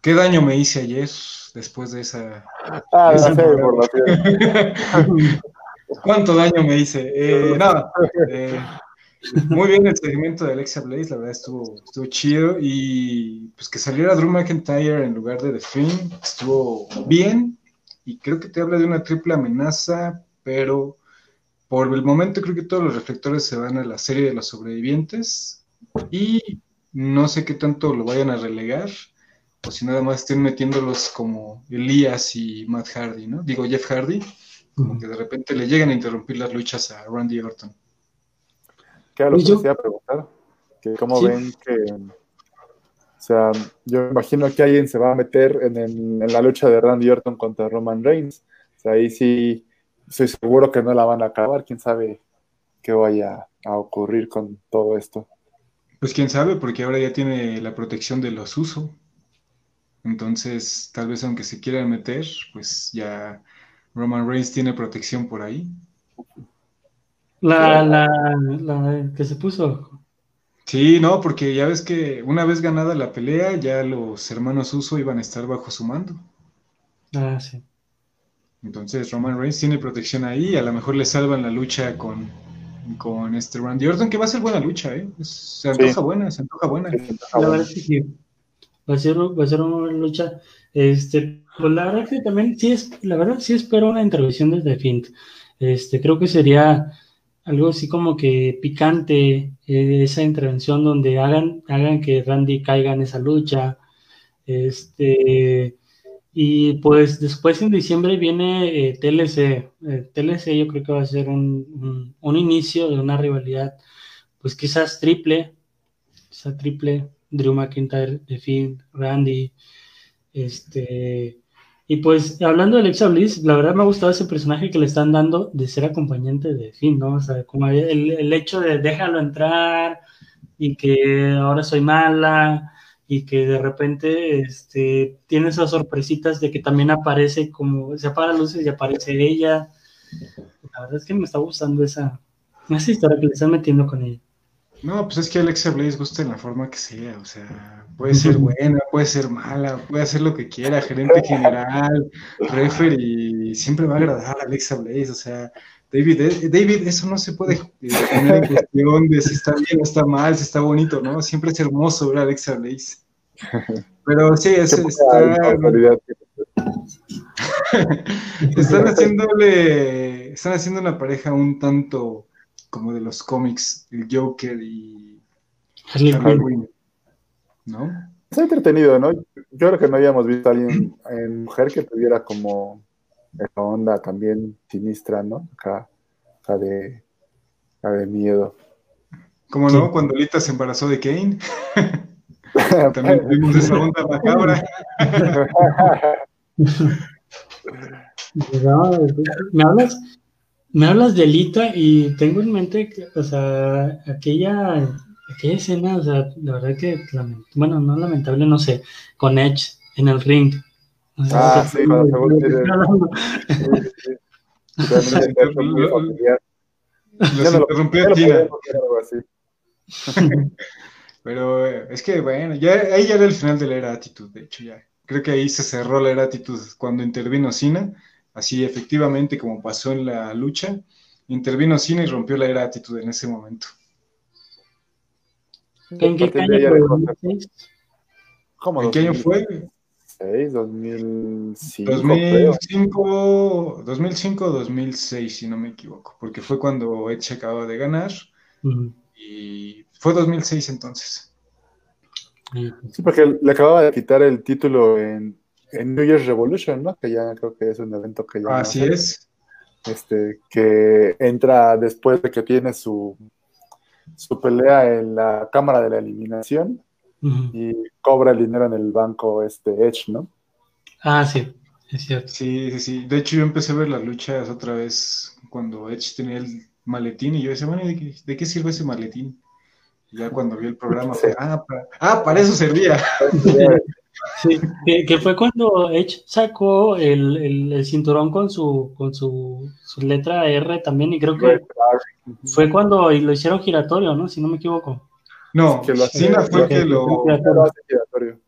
¿Qué daño me hice ayer después de esa... Ah, esa ¿Cuánto daño me hice? Eh, nada. Eh, muy bien el segmento de Alexa Blaze, la verdad estuvo, estuvo chido. Y pues que saliera Drew McIntyre en lugar de The Finn estuvo bien. Y creo que te habla de una triple amenaza, pero por el momento creo que todos los reflectores se van a la serie de los sobrevivientes. Y no sé qué tanto lo vayan a relegar. O si nada más estén metiéndolos como Elías y Matt Hardy, ¿no? Digo Jeff Hardy como que de repente le llegan a interrumpir las luchas a Randy Orton. ¿Qué lo que decía preguntar? ¿Cómo ven que, O sea, yo imagino que alguien se va a meter en, la lucha de Randy Orton contra Roman Reigns. O sea, ahí sí estoy seguro que no la van a acabar. Quién sabe qué vaya a ocurrir con todo esto. Pues quién sabe, porque ahora ya tiene la protección de los usos. Entonces, tal vez aunque se quieran meter, pues ya Roman Reigns tiene protección por ahí. La, la, la que se puso. Sí, no, porque ya ves que una vez ganada la pelea, ya los hermanos Uso iban a estar bajo su mando. Ah, sí. Entonces Roman Reigns tiene protección ahí, a lo mejor le salvan la lucha con, con este Randy Orton, que va a ser buena lucha, ¿eh? Se antoja buena, se antoja buena. La verdad es que sí. Va a ser, va a ser una buena lucha. Este, pues la verdad que también sí es, la verdad sí espero una intervención desde Fint. Este, creo que sería algo así como que picante, eh, esa intervención donde hagan, hagan que Randy caiga en esa lucha. Este, y pues después en diciembre viene eh, TLC. Eh, TLC yo creo que va a ser un, un, inicio de una rivalidad, pues quizás triple, quizás triple, Drew McIntyre, The Finn, Randy, este, y pues hablando de Alexa Bliss, la verdad me ha gustado ese personaje que le están dando de ser acompañante de Finn, ¿no? O sea, como el, hecho de déjalo entrar y que ahora soy mala y que de repente este, tiene esas sorpresitas de que también aparece como, se apaga luces y aparece ella. La verdad es que me está gustando esa, esa historia que le están metiendo con ella. No, pues es que Alexa Bliss gusta en la forma que sea, o sea, Puede ser buena, puede ser mala, puede hacer lo que quiera, gerente general, referee, siempre va a agradar a Alexa Blaze, o sea, David, eh, David, eso no se puede eh, poner en cuestión de si está bien o está mal, si está bonito, ¿no? Siempre es hermoso ver a Alexa Blaze. Pero sí, es, está... están haciéndole, están haciendo una pareja un tanto como de los cómics, el Joker y Harley ¿no? Está entretenido, ¿no? Yo creo que no habíamos visto a alguien en mujer que tuviera como esa onda también sinistra, ¿no? Acá, de, de miedo. ¿Cómo no? Cuando Lita se embarazó de Kane. También tuvimos esa onda macabra. me hablas, me hablas de Lita y tengo en mente que, o sea, aquella aquella escena, o sea, la verdad que, bueno, no lamentable, no sé, con Edge en el ring. Ah, sí, cuando se Pero eh, es que, bueno, ya, ahí ya era el final de la era actitud, de hecho, ya. Creo que ahí se cerró la era actitud cuando intervino Cena, así efectivamente como pasó en la lucha, intervino Cena y rompió la era actitud en ese momento. ¿En qué año fue? ¿Cómo? ¿En qué año fue? 2005. 2005, 2005 2006, si no me equivoco, porque fue cuando Edge acababa de ganar y fue 2006 entonces. Sí, porque le acababa de quitar el título en, en New Year's Revolution, ¿no? Que ya creo que es un evento que ya. Así es. Este, que entra después de que tiene su su pelea en la cámara de la eliminación y cobra el dinero en el banco este Edge, ¿no? Ah, sí, es cierto. Sí, sí, sí. De hecho, yo empecé a ver las luchas otra vez cuando Edge tenía el maletín y yo decía, bueno, ¿de qué, sirve ese maletín? Y ya cuando vi el programa fue, ah, para, ah, para eso servía. Sí, que, fue cuando Edge sacó el, el, cinturón con su con su, su, letra R también, y creo que fue cuando lo hicieron giratorio, ¿no? Si no me equivoco. No, Cena fue el que lo, hace giratorio.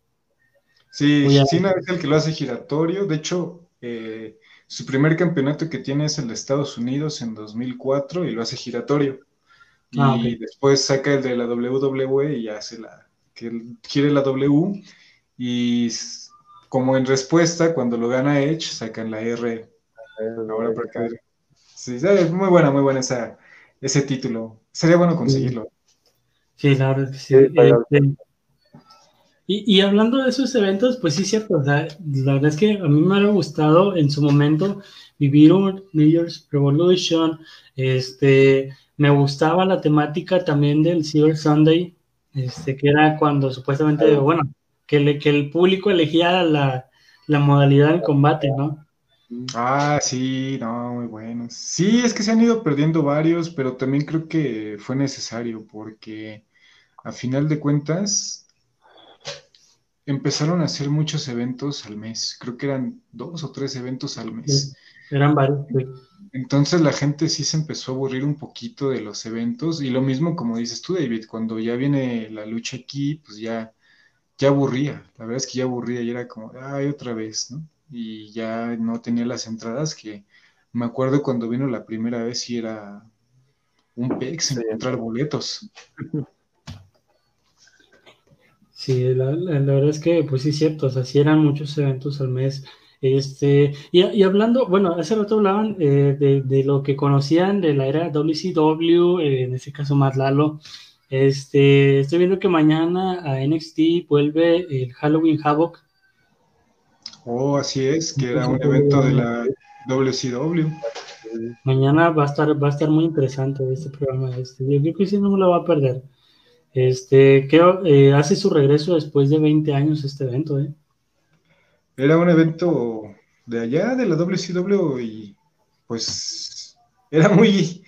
Sí, Cena es el que lo hace giratorio. De hecho, eh, su primer campeonato que tiene es el de Estados Unidos en 2004 y lo hace giratorio. Ah, y después saca el de la WWE y hace la que quiere la W y como en respuesta, cuando lo gana Edge, sacan la R. Ahora para Sí, es muy buena, muy buena esa, ese título. Sería bueno conseguirlo. Sí, la verdad es que sí. Este, y, hablando de esos eventos, pues sí, cierto. la verdad es que a mí me ha gustado en su momento vivir un New Year's Revolution. Este, me gustaba la temática también del Cyber Sunday, este, que era cuando supuestamente, bueno, que, que el público elegía la, la modalidad del combate, ¿no? Ah, sí, no, muy bueno. Sí, es que se han ido perdiendo varios, pero también creo que fue necesario porque a final de cuentas empezaron a hacer muchos eventos al mes. Creo que eran dos o tres eventos al mes. eran varios. Entonces la gente sí se empezó a aburrir un poquito de los eventos y lo mismo como dices tú, David, cuando ya viene la lucha aquí, pues ya, ya aburría. La verdad es que ya aburría y era como, ay, otra vez, ¿no? Y ya no tenía las entradas que me acuerdo cuando vino la primera vez y era un pex encontrar boletos. Sí, la, verdad es que, pues sí, es cierto, o sea, sí eran muchos eventos al mes. Este, y, hablando, bueno, hace rato hablaban eh, de, lo que conocían de la era WCW, eh, en este caso más Lalo. Este, estoy viendo que mañana a NXT vuelve el Halloween Havoc. Oh, así es, que era un evento de la WCW. Mañana va a estar, va a estar muy interesante este programa. Este, yo creo que sí no me lo va a perder. Este, que eh, hace su regreso después de 20 años este evento, ¿eh? Era un evento de allá, de la WCW, y pues era muy,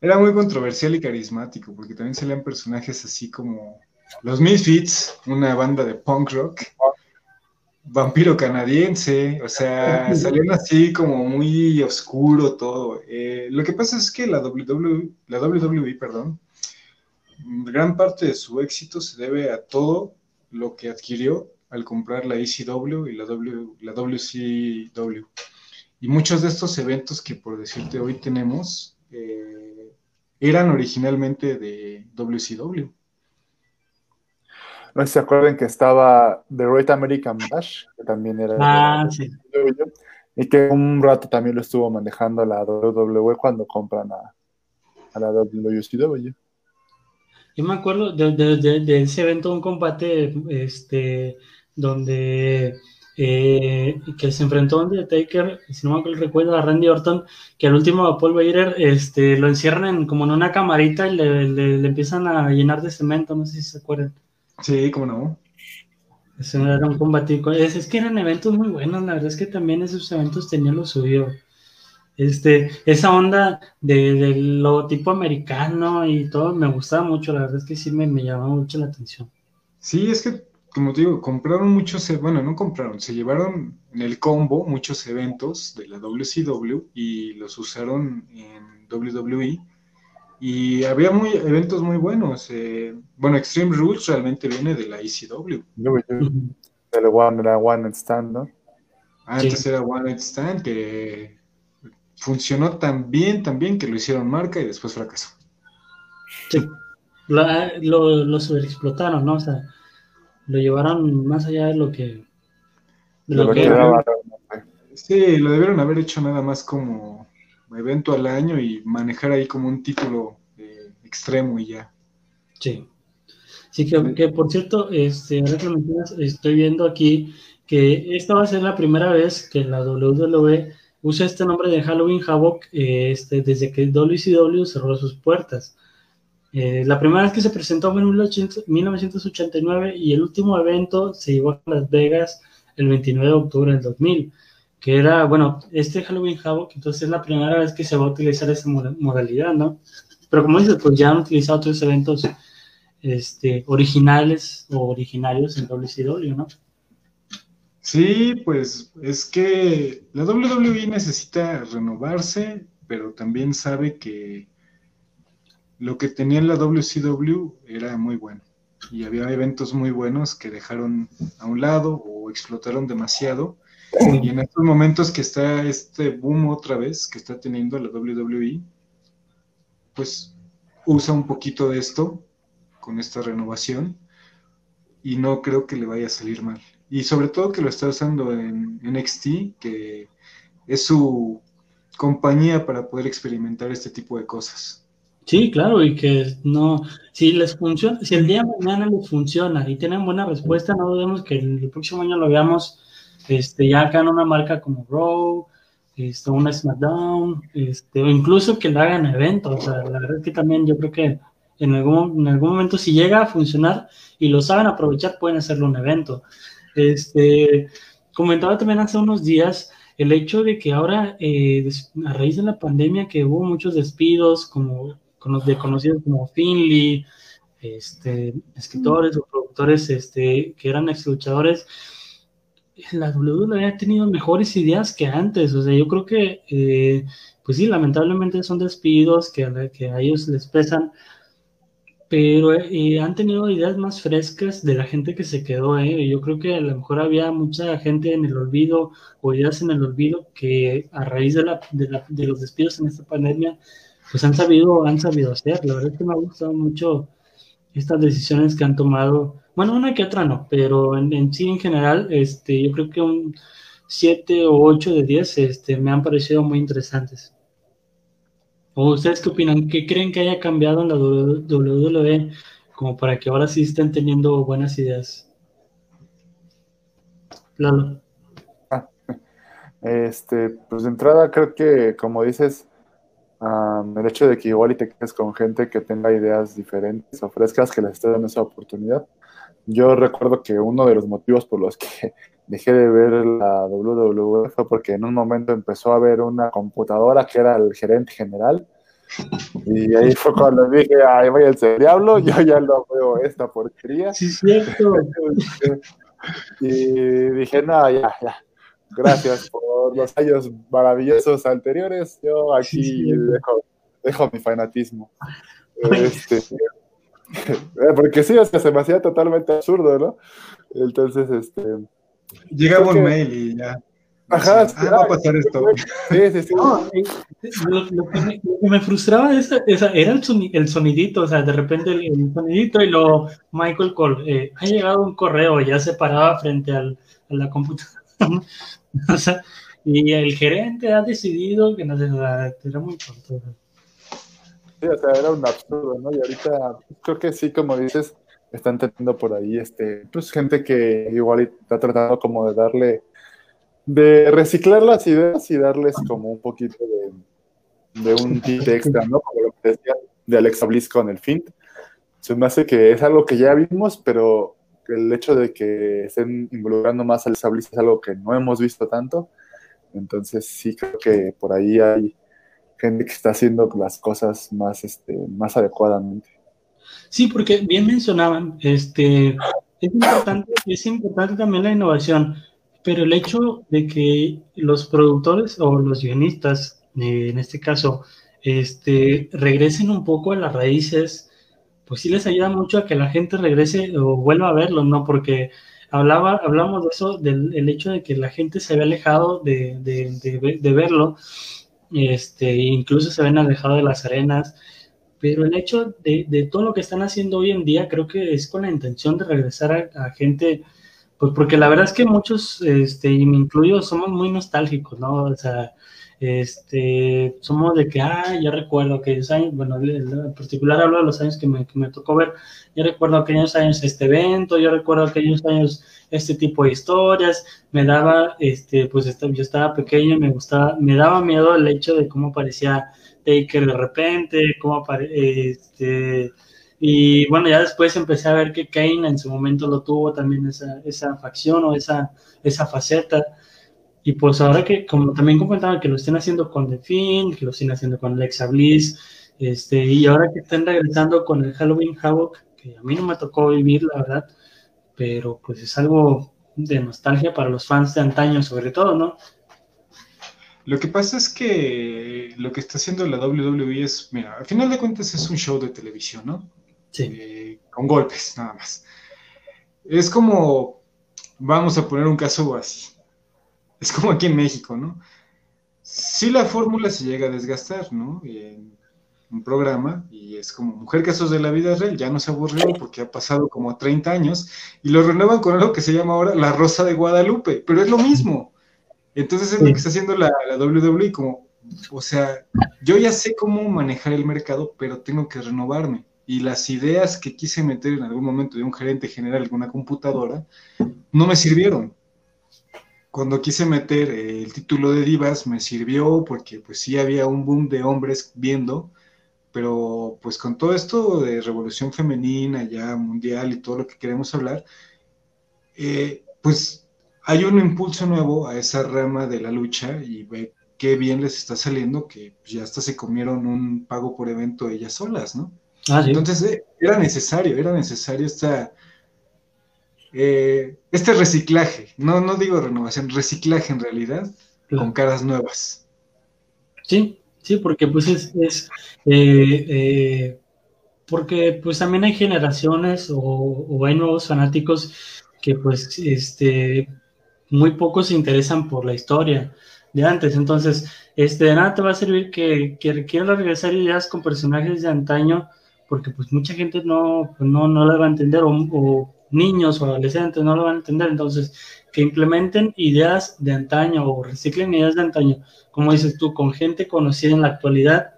era muy controversial y carismático, porque también salían personajes así como los Misfits, una banda de punk rock, vampiro canadiense, o sea, salían así como muy oscuro todo. Eh, lo que pasa es que la WWE, la WWE, perdón, gran parte de su éxito se debe a todo lo que adquirió al comprar la ECW y la, w, la WCW. Y muchos de estos eventos que por decirte hoy tenemos eh, eran originalmente de WCW. No sé si se acuerdan que estaba The Great American Bash, que también era ah, sí. y que un rato también lo estuvo manejando la WWE cuando compran a, a la WCW. Yo me acuerdo de, ese evento, un combate este, donde eh, que se enfrentó a Undertaker, si no me recuerdo, a Randy Orton, que al último a Paul Bearer este, lo encierran como en una camarita y le, empiezan a llenar de cemento, no sé si se acuerdan. Sí, cómo no. Eso era un combate. Es, es que eran eventos muy buenos, la verdad es que también esos eventos tenían lo suyo. Este, esa onda de, del logotipo americano y todo me gustaba mucho, la verdad es que sí me, me llamaba mucho la atención. Sí, es que, como te digo, compraron muchos, bueno, no compraron, se llevaron en el combo muchos eventos de la WCW y los usaron en WWE. Y había muy, eventos muy buenos. Eh, bueno, Extreme Rules realmente viene de la ECW. El One, One Stand, ¿no? Antes era One Night Stand, que funcionó tan bien, tan bien que lo hicieron marca y después fracasó. Sí, lo, lo, sobreexplotaron, ¿no? O sea, lo llevaron más allá de lo que... lo, que sí, lo debieron haber hecho nada más como evento al año y manejar ahí como un título eh, extremo y ya. Sí. Sí, que, que por cierto, este, estoy viendo aquí que esta va a ser la primera vez que la WWE usa este nombre de Halloween Havoc eh, este, desde que WCW cerró sus puertas. Eh, la primera vez que se presentó fue en 1989 y el último evento se llevó a Las Vegas el 29 de octubre del 2000, que era, bueno, este Halloween Havoc, entonces es la primera vez que se va a utilizar esa modalidad, ¿no? Pero como dices, pues ya han utilizado otros eventos este, originales o originarios en WCW, ¿no? Sí, pues es que la WWE necesita renovarse, pero también sabe que lo que tenía en la WCW era muy bueno. Y había eventos muy buenos que dejaron a un lado o explotaron demasiado. Y en estos momentos que está este boom otra vez que está teniendo la WWE, pues usa un poquito de esto con esta renovación y no creo que le vaya a salir mal y sobre todo que lo está usando en NXT, que es su compañía para poder experimentar este tipo de cosas. Sí, claro, y que no, si les funciona, si el día de mañana les funciona y tienen buena respuesta, no dudemos que el próximo año lo veamos este, ya acá en una marca como Raw, este, una SmackDown, este, o incluso que le hagan eventos. O sea, la verdad es que también yo creo que en algún, en algún momento si llega a funcionar y lo saben aprovechar, pueden hacerlo un evento. Este, comentaba también hace unos días el hecho de que ahora, eh, a raíz de la pandemia, que hubo muchos despidos, como de conocidos como Finley, este, escritores o productores este, que eran ex luchadores, la WWE ha tenido mejores ideas que antes. O sea, yo creo que, eh, pues sí, lamentablemente son despidos que que a ellos les pesan, pero eh, han tenido ideas más frescas de la gente que se quedó. ¿eh? Yo creo que a lo mejor había mucha gente en el olvido o ideas en el olvido que a raíz de, la, de, la, de los despidos en esta pandemia, pues han sabido, han sabido hacer. La verdad es que me ha gustado mucho estas decisiones que han tomado. Bueno, una que otra no, pero en, sí en general, este, yo creo que un 7 o 8 de 10 este, me han parecido muy interesantes. ¿O ustedes qué opinan? ¿Qué creen que haya cambiado en la WWE como para que ahora sí estén teniendo buenas ideas? Lalo. Ah, este, pues de entrada creo que, como dices, el hecho de que igual y te quedes con gente que tenga ideas diferentes o frescas, que les esté dando esa oportunidad. Yo recuerdo que uno de los motivos por los que dejé de ver la WWE fue porque en un momento empezó a ver una computadora que era el gerente general. Y ahí fue cuando dije, ay, vaya el diablo, yo ya no veo esta porquería. Sí, cierto. y dije, no, ya, ya, gracias por los años maravillosos anteriores. Yo aquí Dejo, mi fanatismo. Este, eh, porque sí, o sea, se me hacía totalmente absurdo, ¿no? Entonces, este. Llegaba un mail y ya. Ajá, ah, va a pasar esto. Sí, sí, sí. lo, que me, frustraba esa, era el, el, sonidito, o sea, de repente el, sonidito y lo Michael Cole, eh, ha llegado un correo, ya se paraba frente al, a la computadora. y el gerente ha decidido que no sé, era muy tonto. Sí, o sea, era un absurdo, ¿no? Y ahorita creo que sí, como dices, están teniendo por ahí, este, pues gente que igual está tratando como de darle, de reciclar las ideas y darles como un poquito de, de un tip extra, ¿no? Lo que decía de Alexa Bliss con el Fint. Se me hace que es algo que ya vimos, pero el hecho de que estén involucrando más al Sablis es algo que no hemos visto tanto. Entonces sí creo que por ahí hay gente que está haciendo las cosas más, este, más adecuadamente. Sí, porque bien mencionaban, este, es importante, es importante también la innovación, pero el hecho de que los productores o los guionistas, eh, en este caso, este, regresen un poco a las raíces pues sí les ayuda mucho a que la gente regrese o vuelva a verlo, ¿no? Porque hablaba, hablamos de eso, del hecho de que la gente se había alejado de, de, verlo, este, incluso se ven alejado de las arenas, pero el hecho de, todo lo que están haciendo hoy en día creo que es con la intención de regresar a, gente, pues porque la verdad es que muchos, este, y me incluyo, somos muy nostálgicos, ¿no? O sea, este, somos de que, ah, ya recuerdo aquellos años, bueno, en particular hablo de los años que me, que me tocó ver, yo recuerdo aquellos años este evento, yo recuerdo aquellos años este tipo de historias, me daba, este, pues yo estaba pequeño, me gustaba, me daba miedo el hecho de cómo aparecía Taker de repente, cómo aparece, este, y bueno, ya después empecé a ver que Kane en su momento lo tuvo también esa, esa facción o esa, esa faceta, y pues ahora que, como también comentaba, que lo estén haciendo con The Fin, que lo estén haciendo con Alexa Bliss, este, y ahora que estén regresando con el Halloween Havoc, que a mí no me tocó vivir, la verdad, pero pues es algo de nostalgia para los fans de antaño, sobre todo, ¿no? Lo que pasa es que lo que está haciendo la WWE es, mira, al final de cuentas es un show de televisión, ¿no? Sí. Eh, con golpes, nada más. Es como, vamos a poner un caso así es como aquí en México, ¿no? Sí la fórmula se llega a desgastar, ¿no? En un programa y es como Mujer Casos de la Vida Real, ya no se aburrió porque ha pasado como 30 años y lo renuevan con algo que se llama ahora La Rosa de Guadalupe, pero es lo mismo. Entonces es lo que está haciendo la, la WWE, como, o sea, yo ya sé cómo manejar el mercado, pero tengo que renovarme. Y las ideas que quise meter en algún momento de un gerente general en una computadora no me sirvieron cuando quise meter el título de divas me sirvió porque pues sí había un boom de hombres viendo, pero pues con todo esto de revolución femenina ya mundial y todo lo que queremos hablar, eh, pues hay un impulso nuevo a esa rama de la lucha y ve qué bien les está saliendo que ya hasta se comieron un pago por evento ellas solas, ¿no? Ah, Entonces eh, era necesario, era necesario esta, eh, este reciclaje, no, no digo renovación, reciclaje en realidad, con caras nuevas. Sí, sí, porque pues es, eh, porque pues también hay generaciones o, o, hay nuevos fanáticos que pues este muy pocos se interesan por la historia de antes, entonces este de nada te va a servir que, que quieras regresar ideas con personajes de antaño porque pues mucha gente no, pues, no, no la va a entender o, niños o adolescentes no lo van a entender, entonces que implementen ideas de antaño o reciclen ideas de antaño, como dices tú, con gente conocida en la actualidad,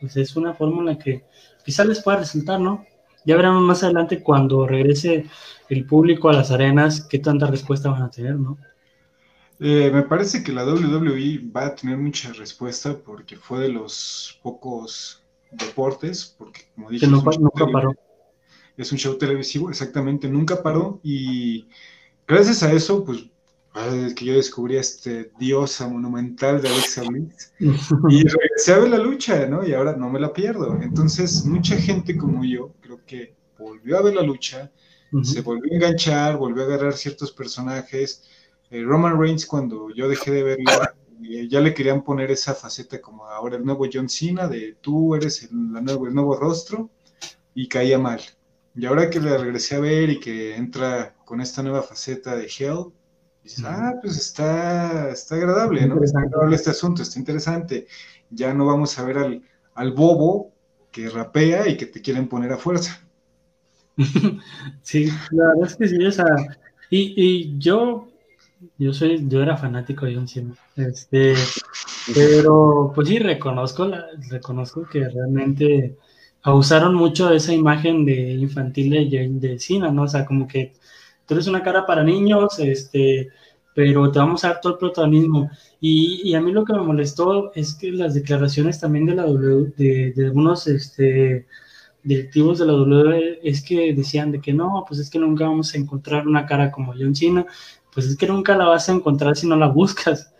pues es una fórmula que quizás les pueda resultar, ¿no? Ya veremos más adelante cuando regrese el público a las arenas qué tanta respuesta van a tener, ¿no? Eh, me parece que la WWE va a tener mucha respuesta porque fue de los pocos deportes, porque como dije, es, un show televisivo, exactamente, nunca paró y gracias a eso, pues que yo descubrí este diosa monumental de Alexa Bliss y regresé a ver la lucha, ¿no? Y ahora no me la pierdo. Entonces, mucha gente como yo, creo que volvió a ver la lucha, se volvió a enganchar, volvió a agarrar ciertos personajes. Eh, Roman Reigns, cuando yo dejé de verla, ya le querían poner esa faceta como ahora el nuevo John Cena, de tú eres el, nuevo, el nuevo rostro, y caía mal. Y ahora que le regresé a ver y que entra con esta nueva faceta de Hell, dices, ah, pues está, está agradable, ¿no? Está agradable este asunto, está interesante. Ya no vamos a ver al, al bobo que rapea y que te quieren poner a fuerza. Sí, la verdad es que sí, o sea, y, y yo yo soy, yo era fanático de John Cena. Este, pero pues sí, reconozco, la, reconozco que realmente abusaron mucho de esa imagen de infantil de, de Cena, ¿no? O sea, como que tú eres una cara para niños, este, pero te vamos a dar todo el protagonismo. Y, y a mí lo que me molestó es que las declaraciones también de la W, de, de algunos este, directivos de la W es que decían de que no, pues es que nunca vamos a encontrar una cara como John Cena pues es que nunca la vas a encontrar si no la buscas.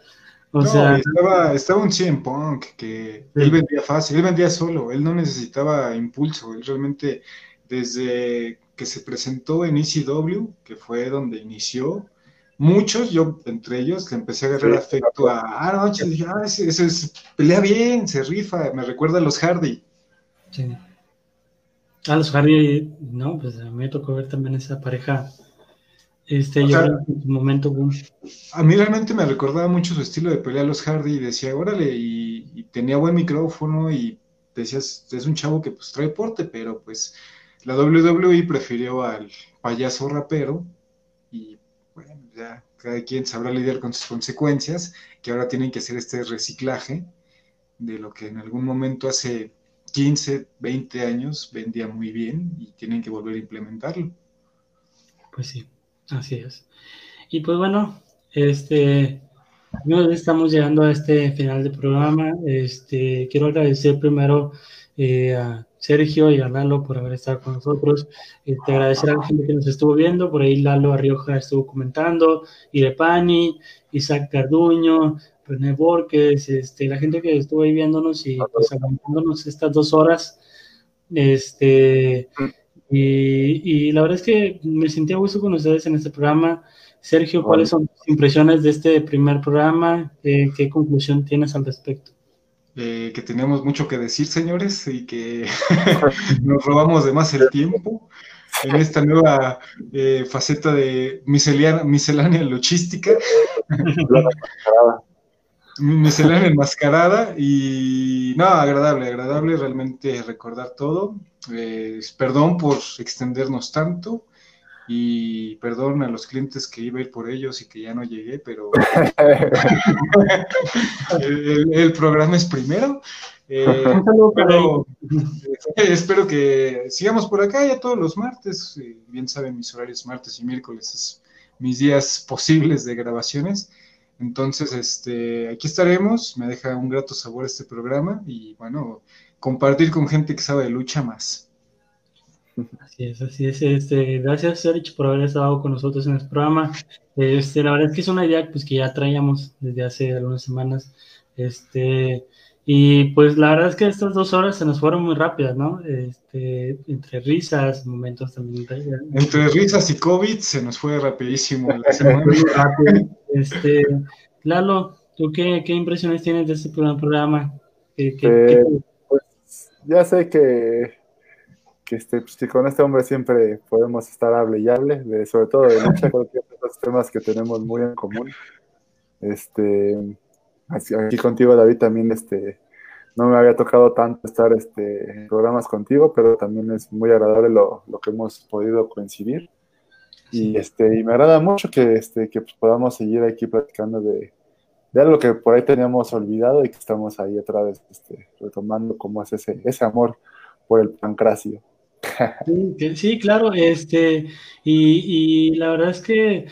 O sea, estaba, estaba un CM Punk que él vendía fácil, él vendía solo, él no necesitaba impulso, él realmente desde que se presentó en ECW, que fue donde inició, muchos, yo entre ellos, le empecé a agarrar afecto a, ah, no, dije, ah, ese, ese, pelea bien, se rifa, me recuerda a los Hardy. Sí. A los Hardy, no, pues a mí me tocó ver también esa pareja este, yo en su momento, A mí realmente me recordaba mucho su estilo de pelea a los Hardy y decía, órale, y, tenía buen micrófono y decías, es un chavo que pues trae porte, pero pues la WWE prefirió al payaso rapero y bueno, ya cada quien sabrá lidiar con sus consecuencias, que ahora tienen que hacer este reciclaje de lo que en algún momento hace 15, 20 años vendía muy bien y tienen que volver a implementarlo. Pues sí. Así es. Y pues bueno, este, estamos llegando a este final del programa. Este, quiero agradecer primero eh, a Sergio y a Lalo por haber estado con nosotros. Este, agradecer a la gente que nos estuvo viendo. Por ahí Lalo Arrioja estuvo comentando, Irepani, Isaac Carduño, René Borges, este, la gente que estuvo ahí viéndonos y pues aguantándonos estas dos horas. Este, y, la verdad es que me sentí a gusto con ustedes en este programa. Sergio, ¿cuáles son tus impresiones de este primer programa? ¿Qué conclusión tienes al respecto? Eh, que tenemos mucho que decir, señores, y que nos robamos de más el tiempo en esta nueva eh, faceta de miscelánea, miscelánea luchística. miscelánea enmascarada y no, agradable, agradable realmente recordar todo. Eh, perdón por extendernos tanto y perdón a los clientes que iba a ir por ellos y que ya no llegué, pero el, programa es primero. Eh, pero, eh, espero que sigamos por acá ya todos los martes. bien saben mis horarios martes y miércoles, es mis días posibles de grabaciones. Entonces, este, aquí estaremos, me deja un grato sabor este programa y bueno, compartir con gente que sabe de lucha más. Así es, así es. Este, gracias, Sergio, por haber estado con nosotros en este programa. Este, la verdad es que es una idea pues, que ya traíamos desde hace algunas semanas. Este, y pues la verdad es que estas dos horas se nos fueron muy rápidas, ¿no? Este, entre risas, momentos también. Entre risas y COVID se nos fue rapidísimo la semana. Este, Lalo, ¿tú qué, qué, impresiones tienes de este programa? ¿Qué, eh, pues ya sé que, que, este, pues, con este hombre siempre podemos estar hable y hable, de, sobre todo de lucha, creo que los temas que tenemos muy en común. Este, aquí contigo, David, también este, no me había tocado tanto estar este, en programas contigo, pero también es muy agradable lo, que hemos podido coincidir. Y, este, y me agrada mucho que, este, que pues, podamos seguir aquí platicando de, de, algo que por ahí teníamos olvidado y que estamos ahí otra vez este, retomando como es ese, ese amor por el pancracio. Sí, claro, este, y, y la verdad es que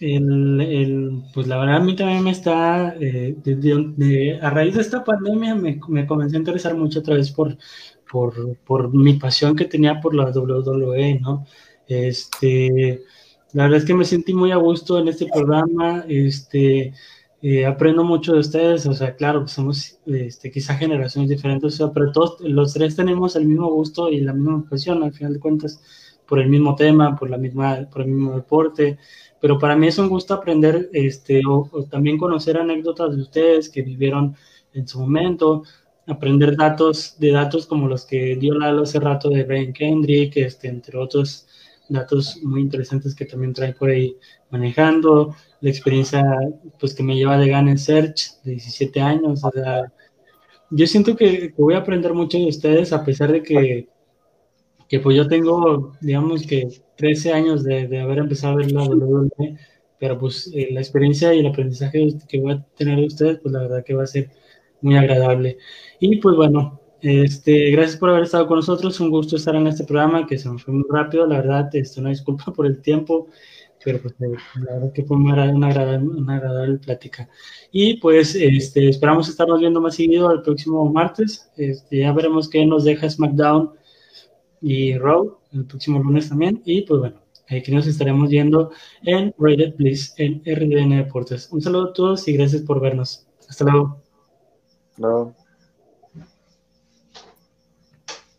el, pues la verdad a mí también me está, eh, a raíz de esta pandemia me, me, comencé a interesar mucho otra vez por, por, por, mi pasión que tenía por la WWE, ¿no? Este, la verdad es que me sentí muy a gusto en este programa, este, eh, aprendo mucho de ustedes, o sea, claro, somos este, quizá generaciones diferentes, pero todos los tres tenemos el mismo gusto y la misma pasión, al final de cuentas, por el mismo tema, por, la misma, por el mismo deporte, pero para mí es un gusto aprender este, o, también conocer anécdotas de ustedes que vivieron en su momento, aprender datos de datos como los que dio Lalo hace rato de Brian Kendrick, este, entre otros datos muy interesantes que también trae por ahí manejando, la experiencia pues que me lleva de Gun en Search de 17 años, o sea, yo siento que voy a aprender mucho de ustedes a pesar de que que pues yo tengo, digamos que 13 años de, de haber empezado a ver la WWE, pero pues eh, la experiencia y el aprendizaje que voy a tener de ustedes, pues la verdad que va a ser muy agradable. Y pues bueno, este, gracias por haber estado con nosotros, un gusto estar en este programa que se nos fue muy rápido, la verdad, esto una disculpa por el tiempo, pero pues eh, la verdad que fue una, agradable, plática. Y pues este, esperamos estarnos viendo más seguido el próximo martes, este, ya veremos qué nos deja SmackDown y Raw el próximo lunes también. Y pues bueno, aquí nos estaremos viendo en Rated Bliss en RDN Deportes. Un saludo a todos y gracias por vernos. Hasta luego. Luego.